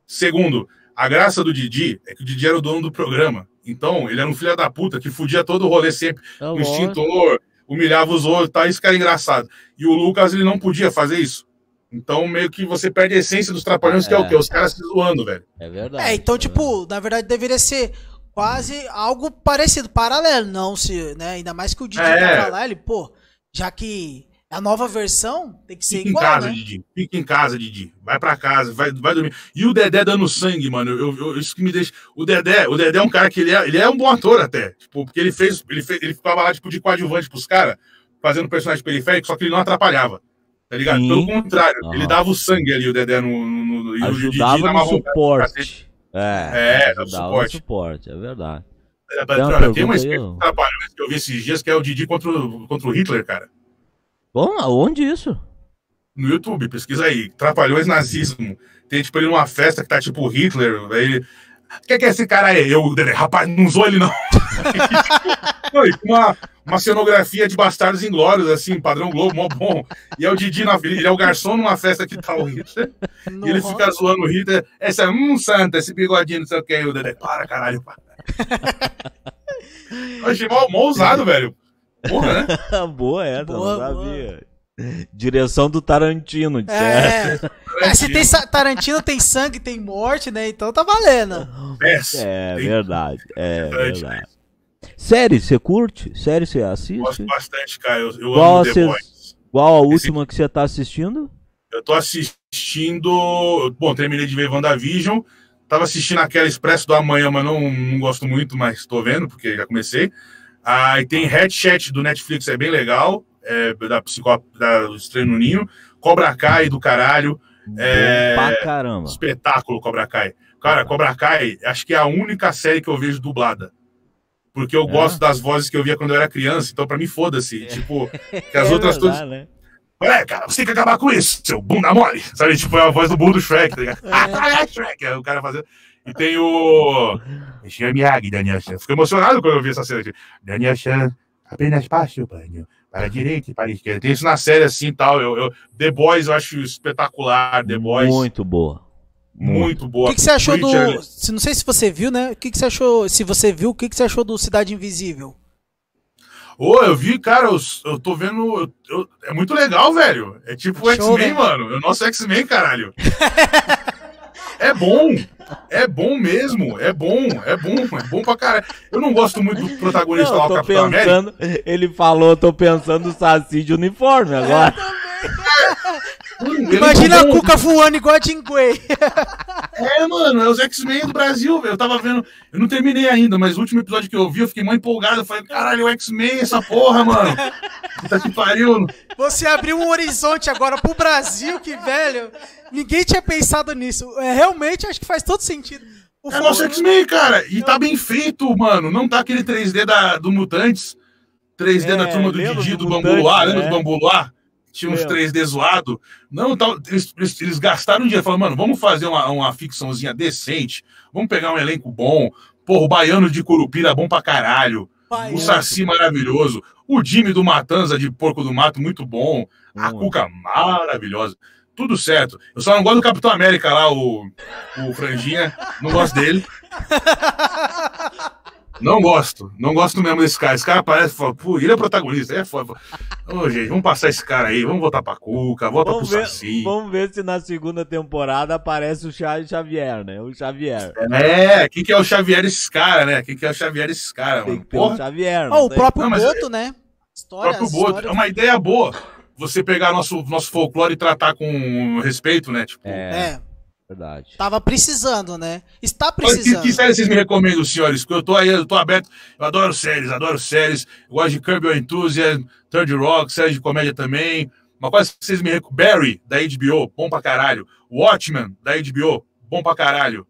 Segundo, a graça do Didi é que o Didi era o dono do programa. Então, ele era um filho da puta que fudia todo o rolê sempre
Tá
o
bom.
extintor, humilhava os outros, tá? Isso que era engraçado. E o Lucas, ele não podia fazer isso. Então, meio que você perde a essência dos trapalhões, que é o
É.
quê? Os caras se zoando, velho.
É verdade.
É, então,
é
tipo, na verdade deveria ser quase algo parecido, paralelo, não se, né? Ainda mais que o Didi
É.
tava lá, ele, pô, já que a nova versão tem que ser
Fica em
igual,
casa,
né?
Didi. Fica em casa, Didi. Vai pra casa, vai, vai dormir. E o Dedé dando sangue, mano. Eu, eu- isso que me deixa. O Dedé, o Dedé é um cara que ele é, ele é um bom ator até. Tipo, porque ele fez. Ele, fez, ele ficava lá, tipo, de coadjuvante pros caras, fazendo personagem periférico, só que ele não atrapalhava. Tá ligado?
Sim.
Pelo contrário, ele dava o sangue ali, o Dedé no. no, no e o Didi
Ajudava no suporte. É,
É, dava
ajudava
suporte.
suporte, é verdade.
É,
Tem uma
tem uma trapalhões que eu vi esses dias que é o Didi contra o, contra o Hitler, cara.
Bom, aonde isso?
No YouTube, pesquisa aí. Trapalhões nazismo. Tem tipo ele numa festa que tá tipo Hitler. Ele. O que, que é esse cara aí? Eu, Dedé, rapaz, não usou ele não. Não, e com uma, uma cenografia de bastardos inglórios, assim, padrão Globo, mó bom. E é o Didi, na, ele é o garçom numa festa que tá o Hitler. E ele fica zoando o Hitler. Essa, hum, santa, esse bigodinho, não sei o que. E o Dedé, para, caralho, para. Eu achei mal, mal usado, velho. Porra, né?
boa essa,
Boa,
não sabia. Direção do Tarantino, de certo.
É, é, se tem Tarantino, tem sangue, tem morte, né? Então tá valendo.
É
Tem-
verdade, é
Verdade.
Série, você curte? Série, você
Gosto
assiste?
bastante, cara. Eu, eu
Qual
amo The Boys.
Qual a última que você tá assistindo?
Eu tô assistindo. Bom, terminei de ver WandaVision. Tava assistindo aquela Expresso do Amanhã, mas não, não gosto muito, mas tô vendo, porque já comecei. Aí tem Headchat do Netflix, é bem legal. É, da psicó da do Estranho no Ninho. Cobra Kai do caralho. É-
pra caramba.
Espetáculo Cobra Kai. Cara, Cobra Kai, acho que é a única série que eu vejo dublada. Porque eu
É?
gosto das vozes que eu via quando eu era criança, então pra mim foda-se. Tipo, que as
É
outras todas
né?
É, cara, você tem que acabar com isso, seu bunda mole. Sabe, tipo, é a voz do burro do Shrek, tá ligado? Ah, Shrek, é o cara fazendo. E tem o. Enchia Miyagi, Daniel Chan. Fico emocionado quando eu vi essa cena aqui. Daniel Chan, apenas passe o banho. Para a direita e para a esquerda. Tem isso na série assim e tal. Eu, eu- The Boys eu acho espetacular. The Boys.
Muito boa.
Muito
O
boa.
que, que você achou
Preacher,
do. Se, não sei se você viu, né? O que, que você achou. Se você viu, o que, que você achou do Cidade Invisível?
Ô, eu vi, cara, eu, eu tô vendo. eu- eu- é muito legal, velho. É tipo o X-Men,
né?
mano. É o nosso X-Men, caralho. é bom. É bom mesmo. É bom. É bom. É bom pra caralho. Eu não gosto muito do protagonista
Não,
lá,
eu
o
tô
Capitão América.
pensando, ele falou, tô pensando no Saci de uniforme agora.
Imagina a. Cuca voando igual a Jim Grey.
É, mano, é os X-Men do Brasil, velho. Eu tava vendo. Eu não terminei ainda, mas o último episódio que eu vi, eu fiquei muito empolgado. Eu falei, caralho, é o X-Men, essa porra, mano. Puta que pariu.
Você abriu um horizonte agora pro Brasil, que velho. Ninguém tinha pensado nisso. É, realmente acho que faz todo sentido. O
É nosso X-Men, cara. E tá bem feito, mano. Não tá aquele 3D da, do Mutantes. 3D
É,
da turma do Didi,
do
do, Bambu Luar, lembra
né?
do Bambu Luar? Tinha uns
Lembro.
3D zoado. Não, tá, eles, eles, gastaram um dinheiro. Falaram, mano, vamos fazer uma, uma ficçãozinha decente. Vamos pegar um elenco bom. Porra, o Baiano de Curupira bom pra caralho.
Pai,
O Saci maravilhoso. O Jimmy do Matanza de Porco do Mato, muito bom. A
Hum.
Cuca maravilhosa. Tudo certo. Eu só não gosto do Capitão América lá, o, o Franjinha. Não gosto dele. Não gosto. Não gosto mesmo desse cara. Esse cara parece. fala, Pô, ele é protagonista. É foda. Ô, gente, vamos passar esse cara aí. Vamos voltar pra Cuca. Volta
Vamos
pro
ver,
Saci.
vamos ver se na segunda temporada aparece o Charles Xavier, né? O Xavier.
É, quem que é o Xavier esses caras, né? Quem que é o Xavier esses caras,
Tem
mano?
ter o. Xavier.
Ó,
não
o
tem?
próprio
Não,
Boto, né?
O
História,
próprio Boto.
história-
É uma ideia boa. Você pegar nosso, nosso folclore e tratar com respeito, né? Tipo,
É,
É,
verdade.
tava precisando, né? Está
Olha, Que,
precisando.
que série vocês me recomendam, senhores? Porque eu tô aí, eu tô aberto. Eu adoro séries, adoro séries. Eu gosto de Curb Your Enthusiasm, Third Rock, séries de comédia também. Uma coisa que vocês me recomendam. Barry, da HBO, bom pra caralho. Watchmen, da HBO, bom pra caralho.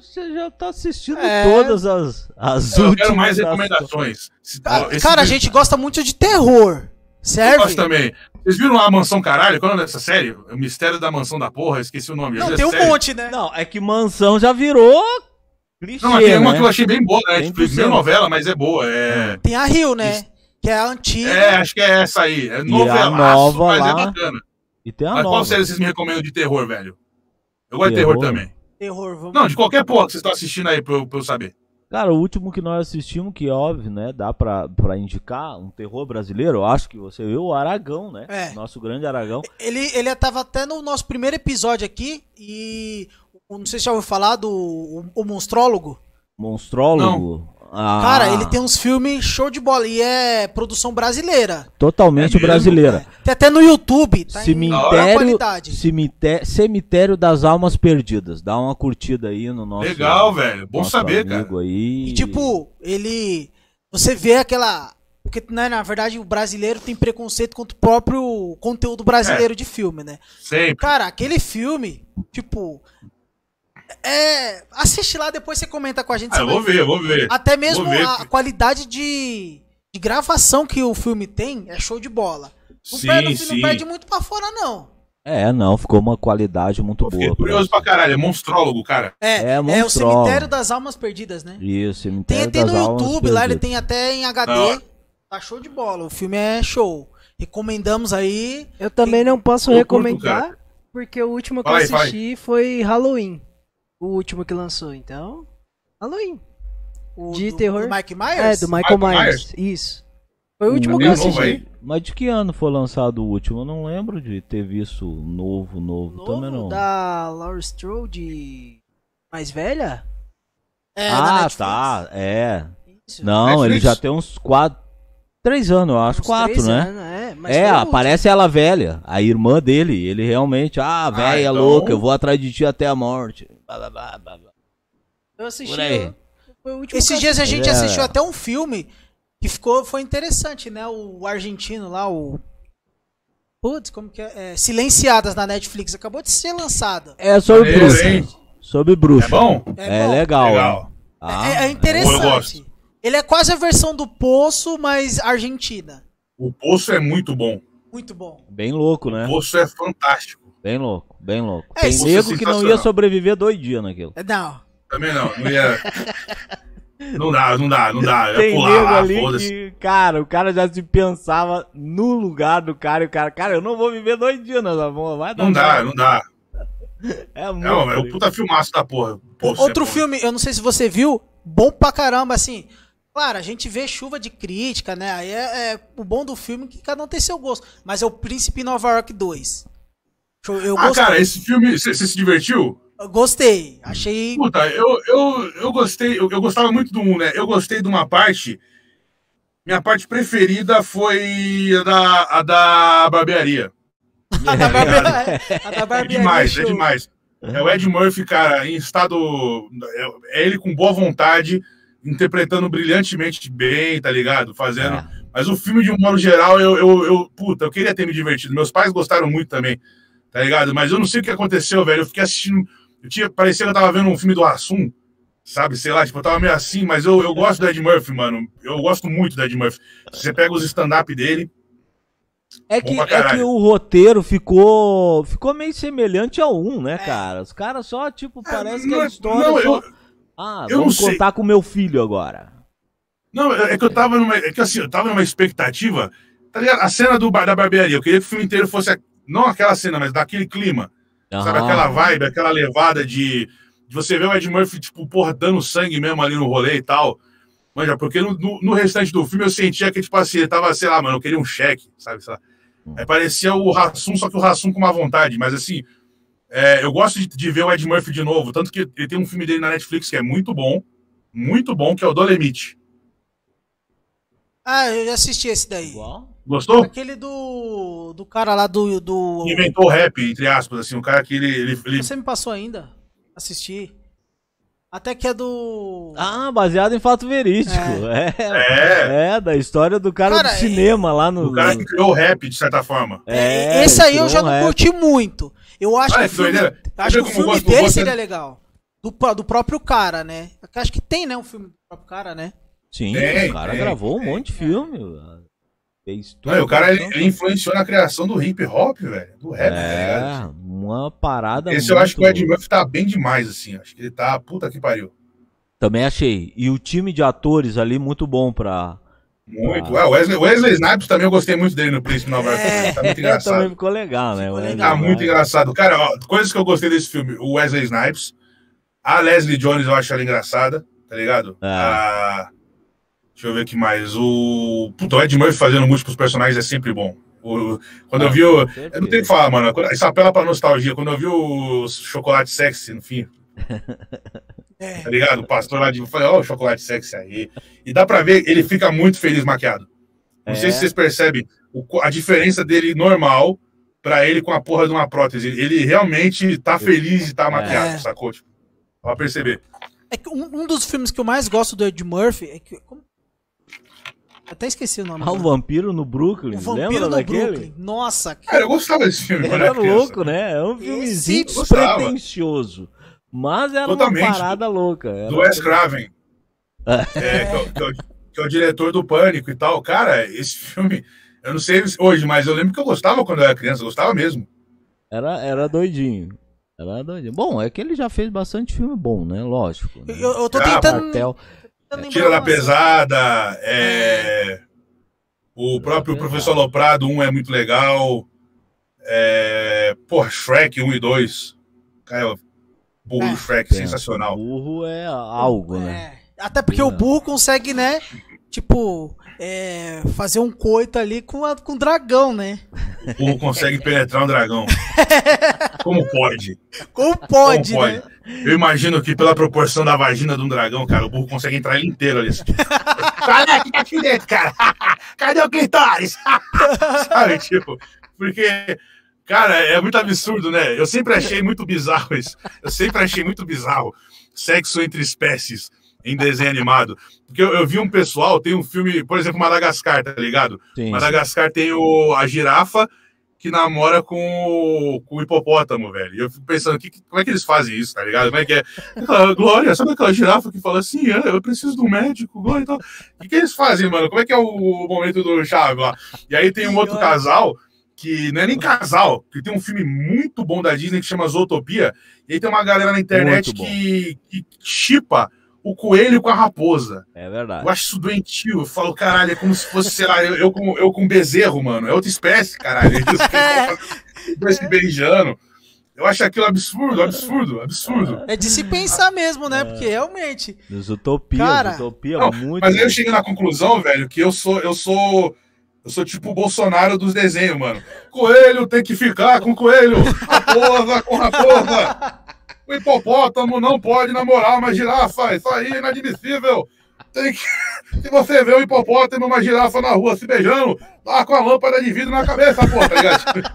Você, já tá assistindo
É.
todas as, as
Eu
últimas.
quero mais recomendações.
Cara,
esse
cara, a gente gosta muito de terror.
Eu
Serve?
gosto também. Vocês viram a Mansão Caralho? Qual é o nome dessa série? O Mistério da Mansão da Porra, esqueci o nome.
Não,
Essa
tem um
série-
monte, né?
Não, é que mansão já virou clichê,
Não, mas tem uma
né?
que eu achei bem boa, né? Tipo,
100%.
meio novela, mas é boa. É,
Tem a Rio, né? Que é a antiga.
é acho que é essa aí. É
a
novelaço,
nova
mas é
lá-
bacana.
E tem a
Mas qual
nova.
série vocês me recomendam de terror, velho? Eu gosto de terror
Terror?
também.
Terror, vamos.
Não, de qualquer porra que vocês estão assistindo aí pra eu, pra eu saber.
Cara, o último que nós assistimos, que óbvio, né? Dá pra, pra indicar, um terror brasileiro, eu acho que você viu o Aragão, né?
É.
Nosso grande Aragão.
Ele, ele tava até no nosso primeiro episódio aqui e. Não sei se já ouviu falar do o, o Monstrólogo.
Monstrólogo. Ah,
Cara, ele tem uns filmes show de bola e é produção brasileira.
Totalmente
É mesmo?
brasileira.
Tem até no YouTube. Tá em
Cemitério,
boa qualidade.
cemité- Cemitério das Almas Perdidas. Dá uma curtida aí no nosso.
Legal, velho. Bom saber, cara.
Aí.
E tipo, ele. Você vê aquela. Porque, né, na verdade, o brasileiro tem preconceito contra o próprio conteúdo brasileiro de filme, né?
Sempre.
Cara, aquele filme, tipo. É. Assiste lá, depois você comenta com a gente.
Ah, eu
vai
vou ver, eu vou ver.
Até mesmo
ver.
a qualidade de, de gravação que o filme tem é show de bola. Não,
Sim,
perde,
sim.
não perde muito pra fora, não.
É, não, ficou uma qualidade muito
Eu
boa.
curioso pra caralho. É monstrólogo, cara.
É,
É,
é, o. Cemitério das Almas Perdidas, né?
Isso,
Tem,
Cemitério
tem
das
no
Almas
YouTube lá, ele
Perdidas.
tem até em HD.
Não.
Tá show de bola. O filme é show. Recomendamos aí.
Eu também não posso
Eu curto,
recomendar,
cara.
porque o último que
Fala
eu assisti foi Halloween. O último que lançou, então. Halloween.
O
De
do,
terror.
do Mike
É,
Myers.
do Michael
Michael
Myers. Isso. Foi o último que eu assisti.
Mas de que ano foi lançado o último? Eu não lembro de ter visto novo, novo,
Novo
também não.
da Laura Strode mais velha?
É,
ah, tá, é.
Isso.
Não,
Netflix?
ele já tem uns quatro, três anos, eu acho,
Uns
quatro, né?
anos, é, mas
É, aparece ela velha, a irmã dele. Ele realmente, ah, velha
então-
louca, eu vou atrás de ti até a morte. Blá, blá, blá, blá.
Eu assisti.
Por aí.
Foi o último
Esses dias a gente
É.
assistiu até um filme que ficou, foi interessante, né? O argentino lá, o. Putz, como que é? É, Silenciadas na Netflix. Acabou de ser lançado.
É sobre bruxa.
hein?
Sobre bruxa.
É bom?
É,
bom.
legal.
Legal.
Ah,
É, é
Eu
interessante. Ele é quase a versão do Poço, mas argentina.
O Poço é muito bom.
Muito bom.
Bem louco,
O
né?
Poço é fantástico.
Bem louco, bem louco.
É,
Tem
isso
é
nego que não ia sobreviver dois dias naquilo.
É, Não.
Também não, não ia. Não dá, não dá, não dá.
Tem
pular
nego ali
foda-se.
que, cara, o cara já se pensava no lugar do cara e o cara, cara, eu não vou viver dois dias nessa porra, vai dar
Não dá,
merda.
não dá.
É muito.
Não, é o puta filmaço da porra. Poço
Outro
é
filme, eu não sei se você viu, bom pra caramba, assim. Claro, a gente vê chuva de crítica, né? Aí é, é o bom do filme que cada um tem seu gosto. Mas é o Príncipe Nova York 2. Eu, eu
Ah,
gostei.
cara, esse filme, você se divertiu?
Eu gostei. Achei.
Puta, eu, eu, eu gostei, eu, eu gostava muito do 1, né? Eu gostei de uma parte. Minha parte preferida foi a da, a da barbearia.
A da barbearia. A da
É
barbearia
demais, é demais. É o Ed Murphy, cara, em estado. É, é ele com boa vontade, interpretando brilhantemente bem, tá ligado? Fazendo.
É.
Mas o filme, de um modo geral, eu, eu, eu. Puta, eu queria ter me divertido. Meus pais gostaram muito também, tá ligado? Mas eu não sei o que aconteceu, velho. Eu fiquei assistindo. Eu tinha, parecia que eu tava vendo um filme do Assum, sabe? Sei lá, tipo, eu tava meio assim, mas eu, eu gosto do Ed Murphy, mano. Eu gosto muito do Ed Murphy. Você pega os stand-up dele.
É que, é que o roteiro ficou ficou meio semelhante ao 1, né,
É.
cara? Os caras só, tipo, parece que
não,
a história
não,
só...
eu-
Ah,
eu
vamos
não sei.
contar com meu filho agora.
Não, é que eu tava numa. É que assim, eu tava numa expectativa. Tá ligado? A cena do bar da barbearia. Eu queria que o filme inteiro fosse. Não aquela cena, mas daquele clima. Sabe?
Aham.
Aquela vibe, aquela levada de. De você ver o Ed Murphy, tipo, porra, dando sangue mesmo ali no rolê e tal. Manja, porque no, no, no restante do filme eu sentia que, tipo assim, ele tava, sei lá, mano, eu queria um cheque, sabe? Sei lá. Aí parecia o Rassum, só que o Rassum com uma vontade. Mas assim, é, eu gosto de, de ver o Ed Murphy de novo. Tanto que ele tem um filme dele na Netflix que é muito bom. Muito bom, que é o Dolemite.
Ah, eu já assisti esse daí.
Igual?
Gostou?
Aquele do. Do cara lá do. do...
inventou o rap, entre aspas, assim, o cara que ele. ele, ele-
Você me passou ainda? Assisti. Até que é do.
Ah, baseado em fato verídico. É,
É,
é, da história do cara,
Cara,
do cinema lá no...
o cara que criou o rap, de certa forma.
É,
Esse aí eu já não
rap.
curti muito. Eu acho
Olha
que o filme,
doideira.
acho que o filme
gosto-
dele seria legal. Do, do próprio cara, né? Acho que tem, né? Um filme do próprio cara, né?
Sim,
Tem,
o cara
tem,
gravou um monte de filme. Fez tudo.
Não, o cara ele,
então.
ele influenciou na criação do hip hop, velho. Do rap, tá ligado?
É, uma parada
Esse eu acho que o Ed Murphy tá bem demais, assim. Acho que ele tá puta que pariu.
Também achei. E o time de atores ali muito bom pra...
Muito.
Ah.
Ah, o Wesley, Wesley Snipes também eu gostei muito dele no Príncipe Nova York.
É.
Tá muito
também
engraçado.
ficou legal, né?
Ficou legal.
Tá muito engraçado. Cara, ó, coisas que eu gostei desse filme. O Wesley Snipes. A Leslie Jones eu acho ela engraçada, tá ligado?
É.
A... Deixa eu ver o que mais. O. Puta, o Ed Murphy fazendo múltiplos personagens é sempre bom. O- Quando eu vi o. Eu não tenho o que falar, mano. Isso apela pra nostalgia. Quando eu vi o chocolate sexy no fim,
É.
tá ligado? O pastor lá de. Eu falei, ó, o chocolate sexy aí. E dá pra ver, ele fica muito feliz maquiado. Não sei
É.
se vocês percebem o a diferença dele normal pra ele com a porra de uma prótese. Ele realmente tá feliz de estar maquiado,
É.
sacou? Tipo, pra perceber.
É que um, um dos filmes que eu mais gosto do Ed Murphy é que. como- Até esqueci o nome.
Ah, o. Vampiro no Brooklyn,
O Vampiro
lembra
no
daquele?
Brooklyn. Nossa,
Cara, eu gostava desse filme
Era louco, né? É um filmezinho
eu gostava.
despretensioso. Mas era
Totalmente.
uma parada louca. Era...
Do Wes Craven. É, que, é o, que é o- que é o diretor do Pânico e tal. Cara, esse filme, eu não sei hoje, mas eu lembro que eu gostava quando eu era criança, eu gostava mesmo.
Era, era doidinho. Era doidinho. Bom, é que ele já fez bastante filme bom, né? Lógico. Né?
eu, eu tô
Ah,
tentando. Lembrar
Tira da Pesada, é, o próprio. Professor Loprado 1 é muito legal. É, porra, Shrek 1 e 2. Cara, o burro
É.
Shrek, sensacional.
Burro é algo, né?
É. Até porque o burro consegue, né? Tipo, é, fazer um coito ali com, a, com o dragão, né?
O burro consegue penetrar um dragão. Como pode?
Como pode,
Como
né?
Eu imagino que pela proporção da vagina de um dragão, cara, o burro consegue entrar ele inteiro ali. Cadê aqui, tá aqui dentro, cara? Cadê o clitóris? Sabe, tipo, porque, cara, é muito absurdo, né? Eu sempre achei muito bizarro isso. Eu sempre achei muito bizarro sexo entre espécies em desenho animado. Porque eu, eu vi um pessoal, tem um filme, por exemplo, Madagascar, tá ligado?
Sim.
Madagascar tem o, a girafa que namora com o, com o hipopótamo, velho. E eu fico pensando, que, que- como é que eles fazem isso, tá ligado? Como é que é? Aquela, Glória, sabe aquela girafa que fala assim, "Ah, eu preciso de um médico, Glória e tal. O que, que eles fazem, mano? Como é que é o, o momento do chave lá? E aí tem um outro casal que não é nem casal, que tem um filme muito bom da Disney que chama Zootopia, e aí tem uma galera na internet que, que chipa o coelho com a raposa.
É verdade.
Eu acho isso doentio. Eu falo, caralho, é como se fosse, sei lá, eu, eu, com, eu com bezerro, mano. É outra espécie, caralho. Se beijando. Eu acho aquilo absurdo, absurdo, absurdo.
É de se pensar mesmo, né? Porque realmente.
Utopia,
Cara,
Utopia
Não,
muito.
Mas aí eu cheguei na conclusão, velho, que eu sou, eu sou. Eu sou tipo o Bolsonaro dos desenhos, mano. Coelho tem que ficar com coelho. Raposa com raposa. O hipopótamo não pode namorar uma girafa. Isso aí é inadmissível. Tem que... Se você vê um hipopótamo e uma girafa na rua se beijando, dá com a lâmpada de vidro na cabeça, pô, tá ligado?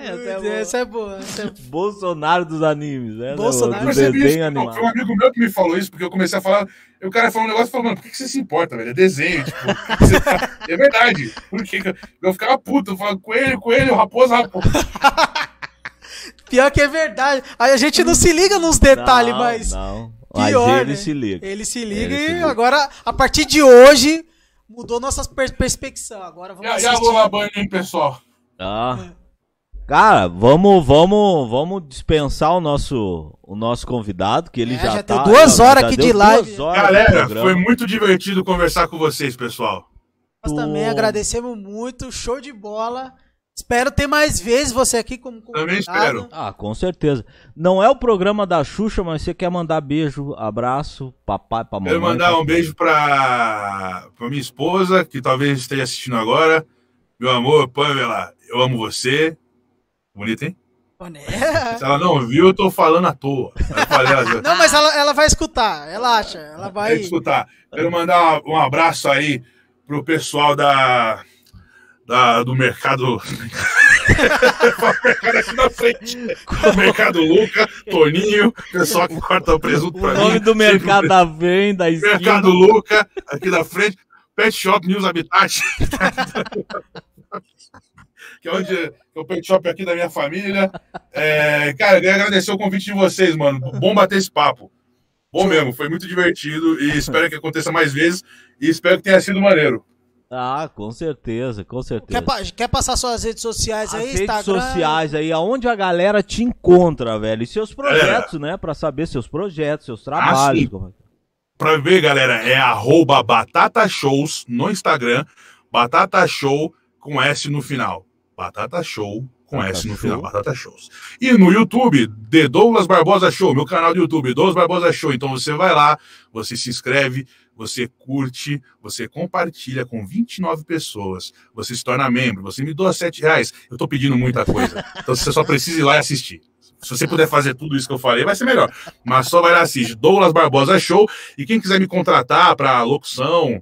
Essa é boa. Essa é boa.
Bolsonaro dos animes, né?
Bolsonaro.
Do
Eu percebi isso,
desenho animado.
foi um amigo meu que me falou isso, porque eu comecei a falar. E o cara falou um negócio e falou, mano, por que, que você se importa, velho? É desenho, tipo. tá- É verdade. Por que que eu- ficava puto, eu falava, coelho, coelho, raposa, raposa.
Pior que é verdade. Aí a gente não se liga nos detalhes,
Não,
mas
Não. Mas
pior,
ele
né?
se liga.
ele se liga
Ele se
e
liga.
agora, a partir de hoje, mudou nossas per perspectivas. Agora vamos
já
assistir.
vou lá banho, hein, pessoal.
Ah. Cara, vamos, vamos, vamos dispensar o nosso, o nosso convidado, que ele
É,
já,
já
tá.
deu duas
já
horas aqui de live.
Galera, foi muito divertido conversar com vocês, pessoal.
Nós também agradecemos muito, show de bola. Espero ter mais vezes você aqui como convidado.
Também espero.
Ah, com certeza. Não é o programa da Xuxa, mas você quer mandar beijo, abraço, papai, pra mamãe.
Quero mandar um beijo pra, pra minha esposa, que talvez esteja assistindo agora. Meu amor, Pamela, eu amo você. Bonito, hein?
Né?
Se ela não viu, eu tô falando à toa. Falei, ela,
Não, mas ela, ela vai escutar, relaxa. Ela vai.
Escutar. Quero mandar um abraço aí pro pessoal da, da do mercado. o mercado aqui na frente. O mercado Luca, Toninho, pessoal que corta o presunto
O
pra
nome
mim.
do mercado da venda.
Mercado Luca, aqui na frente. Pet Shop News Habitat. que é onde é o pet shop aqui da minha família. É, cara, eu queria agradecer o convite de vocês, mano. Bom bater esse papo. Bom mesmo, foi muito divertido e espero que aconteça mais vezes e espero que tenha sido maneiro.
Ah, com certeza, com certeza.
Quer, pa- quer passar suas redes sociais
As
aí?
redes
Instagram?
sociais aí, aonde a galera te encontra, velho. E seus projetos, né? Pra saber seus projetos, seus trabalhos.
sim.
como-
Pra ver, galera, é arroba Batata Shows no Instagram. Batata Show com S no final. Batata Show com
Batata
S no
Show.
final. Batata Shows. E no YouTube, The Douglas Barbosa Show, meu canal do YouTube, Douglas Barbosa Show. Então você vai lá, você se inscreve, você curte, você compartilha com 29 pessoas, você se torna membro, você me doa 7 reais. Eu tô pedindo muita coisa. Então você só precisa ir lá e assistir. Se você puder fazer tudo isso que eu falei, vai ser melhor. Mas só vai lá assistir. Douglas Barbosa Show. E quem quiser me contratar para locução,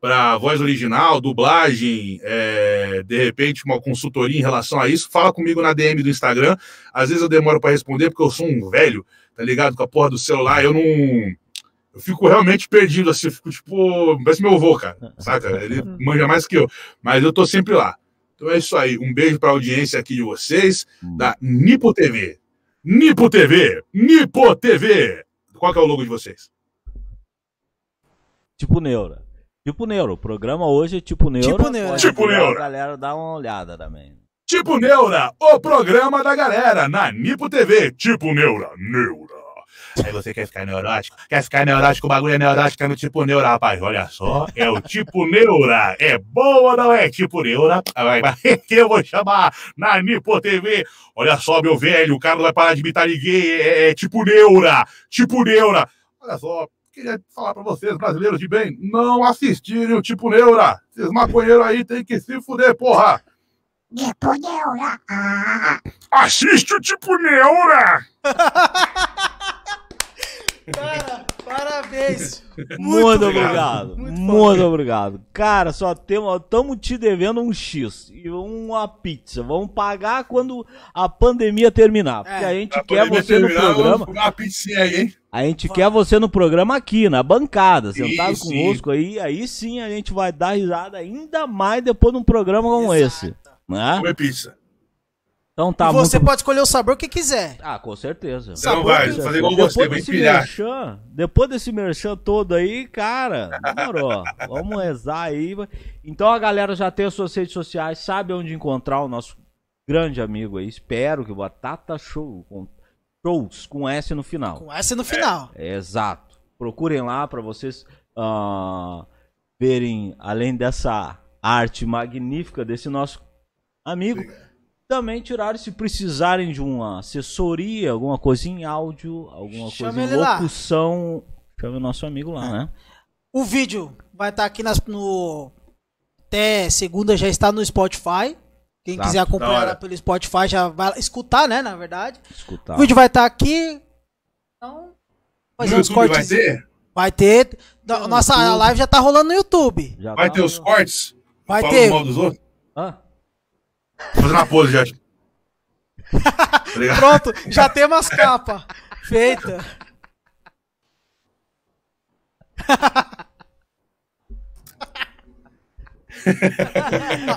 para voz original, dublagem, é, de repente uma consultoria em relação a isso, fala comigo na DM do Instagram. Às vezes eu demoro para responder porque eu sou um velho, tá ligado? Com a porra do celular, eu não. Eu fico realmente perdido, assim, eu fico tipo. Parece meu avô, cara, saca? Ele manja mais que eu. Mas eu tô sempre lá. Então é isso aí. Um beijo pra audiência aqui de vocês, da Nipo TV. Nipo TV! Nipo TV! Qual que é o logo de vocês?
Tipo Neura. Tipo Neuro. O programa hoje é tipo Neura.
Tipo Neura.
Pode
Tipo Neura.
A galera dá uma olhada também.
Tipo Neura, o programa da galera na Nipo TV. Tipo Neura, Neura. Aí você quer ficar neurótico? Quer ficar neurótico? O bagulho é neurótico, é no tipo Neura, rapaz. Olha só, é o tipo Neura. É boa ou não é tipo Neura? Aí vai- Que eu vou chamar na Nipo TV. Olha só, meu velho, o cara não vai parar de imitar ninguém. É, é tipo Neura, tipo Neura. Olha só, queria falar pra vocês, brasileiros de bem, não assistirem o tipo Neura. Esses maconheiros aí tem que se fuder, porra.
De orar. Ah,
Assiste o tipo Neura!
Cara, parabéns.
Muito,
obrigado.
obrigado.
Muito
Muito, obrigado. Cara, só. Estamos te devendo um X e uma pizza. Vamos pagar quando a pandemia terminar. Porque
É.
a gente
Pra
quer você no
terminar, vamos
programa.
comer Uma pizzinha aí, hein?
A gente quer você no programa aqui, na bancada, sentado
sim.
conosco aí. Aí sim a gente vai dar risada ainda mais depois de um programa como
Exato.
esse. Né?
Comer pizza.
Então tá
e você
muito...
pode escolher o sabor que quiser.
Ah, com certeza.
Você não vai
que-
fazer igual
depois
você, vai
desse
empilhar.
merchan, depois desse merchan todo aí, cara, demorou. Vamos rezar aí. Então a galera já tem as suas redes sociais, sabe onde encontrar o nosso grande amigo aí. Espero que o Batata Show, com shows com S no final.
Com essa no final.
É, exato. Procurem lá pra vocês ah, verem, além dessa arte magnífica desse nosso amigo, também tiraram se precisarem de uma assessoria, alguma coisa em áudio, alguma
Chama
coisa em
ele lá.
locução. Chama o nosso amigo lá, né?
O vídeo vai estar aqui nas- no. Até segunda já está no Spotify. Quem
Exato.
quiser
Da
acompanhar lá pelo Spotify já vai escutar, né? Na verdade.
Escutar.
O vídeo vai estar aqui. Então. Fazer uns
YouTube vai
cortes.
ter?
Vai ter.
No
Nossa
YouTube.
live já tá rolando no YouTube.
Já
Vai
tá-
ter os cortes?
Vai ter.
mal dos outros?
Hã?
Fazendo uma pose já. Tá?
Pronto, já tem umas capas feitas.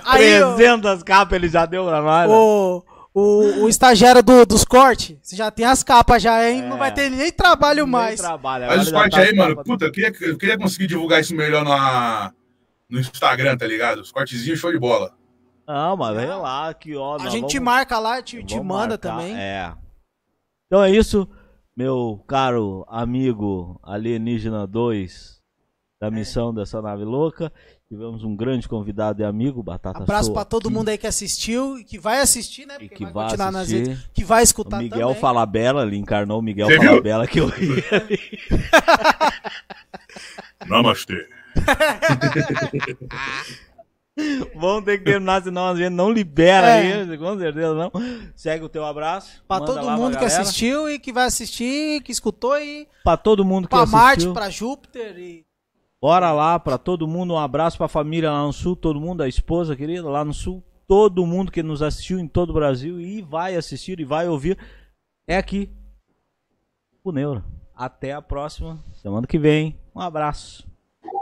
Aí, ó,
300 capas ele já deu pra nós. né?
o, o, o estagiário do, dos cortes, você já tem as capas já, hein? Não vai ter nem trabalho
Nem
mais.
trabalha,
Faz
agora
os cortes
tá
aí, mano. Puta, eu queria, eu queria conseguir divulgar isso melhor na, no Instagram, tá ligado? Os cortezinhos show de bola.
Não, mas vem lá que ó.
A gente
vamos-
marca lá, te, te manda
marcar,
também.
É. Então é isso, meu caro amigo Alienígena 2 da
É.
missão dessa nave louca. Tivemos um grande convidado e amigo, Batata
Abraço
Show
pra todo
aqui,
mundo aí que assistiu e que vai assistir, né?
e
Porque
que
vai
vai
continuar nas
assistir.
redes, que vai
O
escutar
Miguel
também.
Falabella, ele encarnou o Miguel
Você viu?
Falabella que eu ri ali.
Namastê.
Vamos ter que terminar, senão a gente não libera
É.
aí, com certeza não. Segue o teu abraço.
Pra todo mundo que
galera.
assistiu e que vai assistir, que escutou e
Pra todo mundo que
pra
assistiu.
Marte, pra Júpiter e
Bora lá pra todo mundo, um abraço pra família lá no sul, todo mundo, a esposa querida lá no sul, todo mundo que nos assistiu em todo o Brasil e vai assistir e vai ouvir é aqui o Neuro. Até a próxima semana que vem. Um abraço.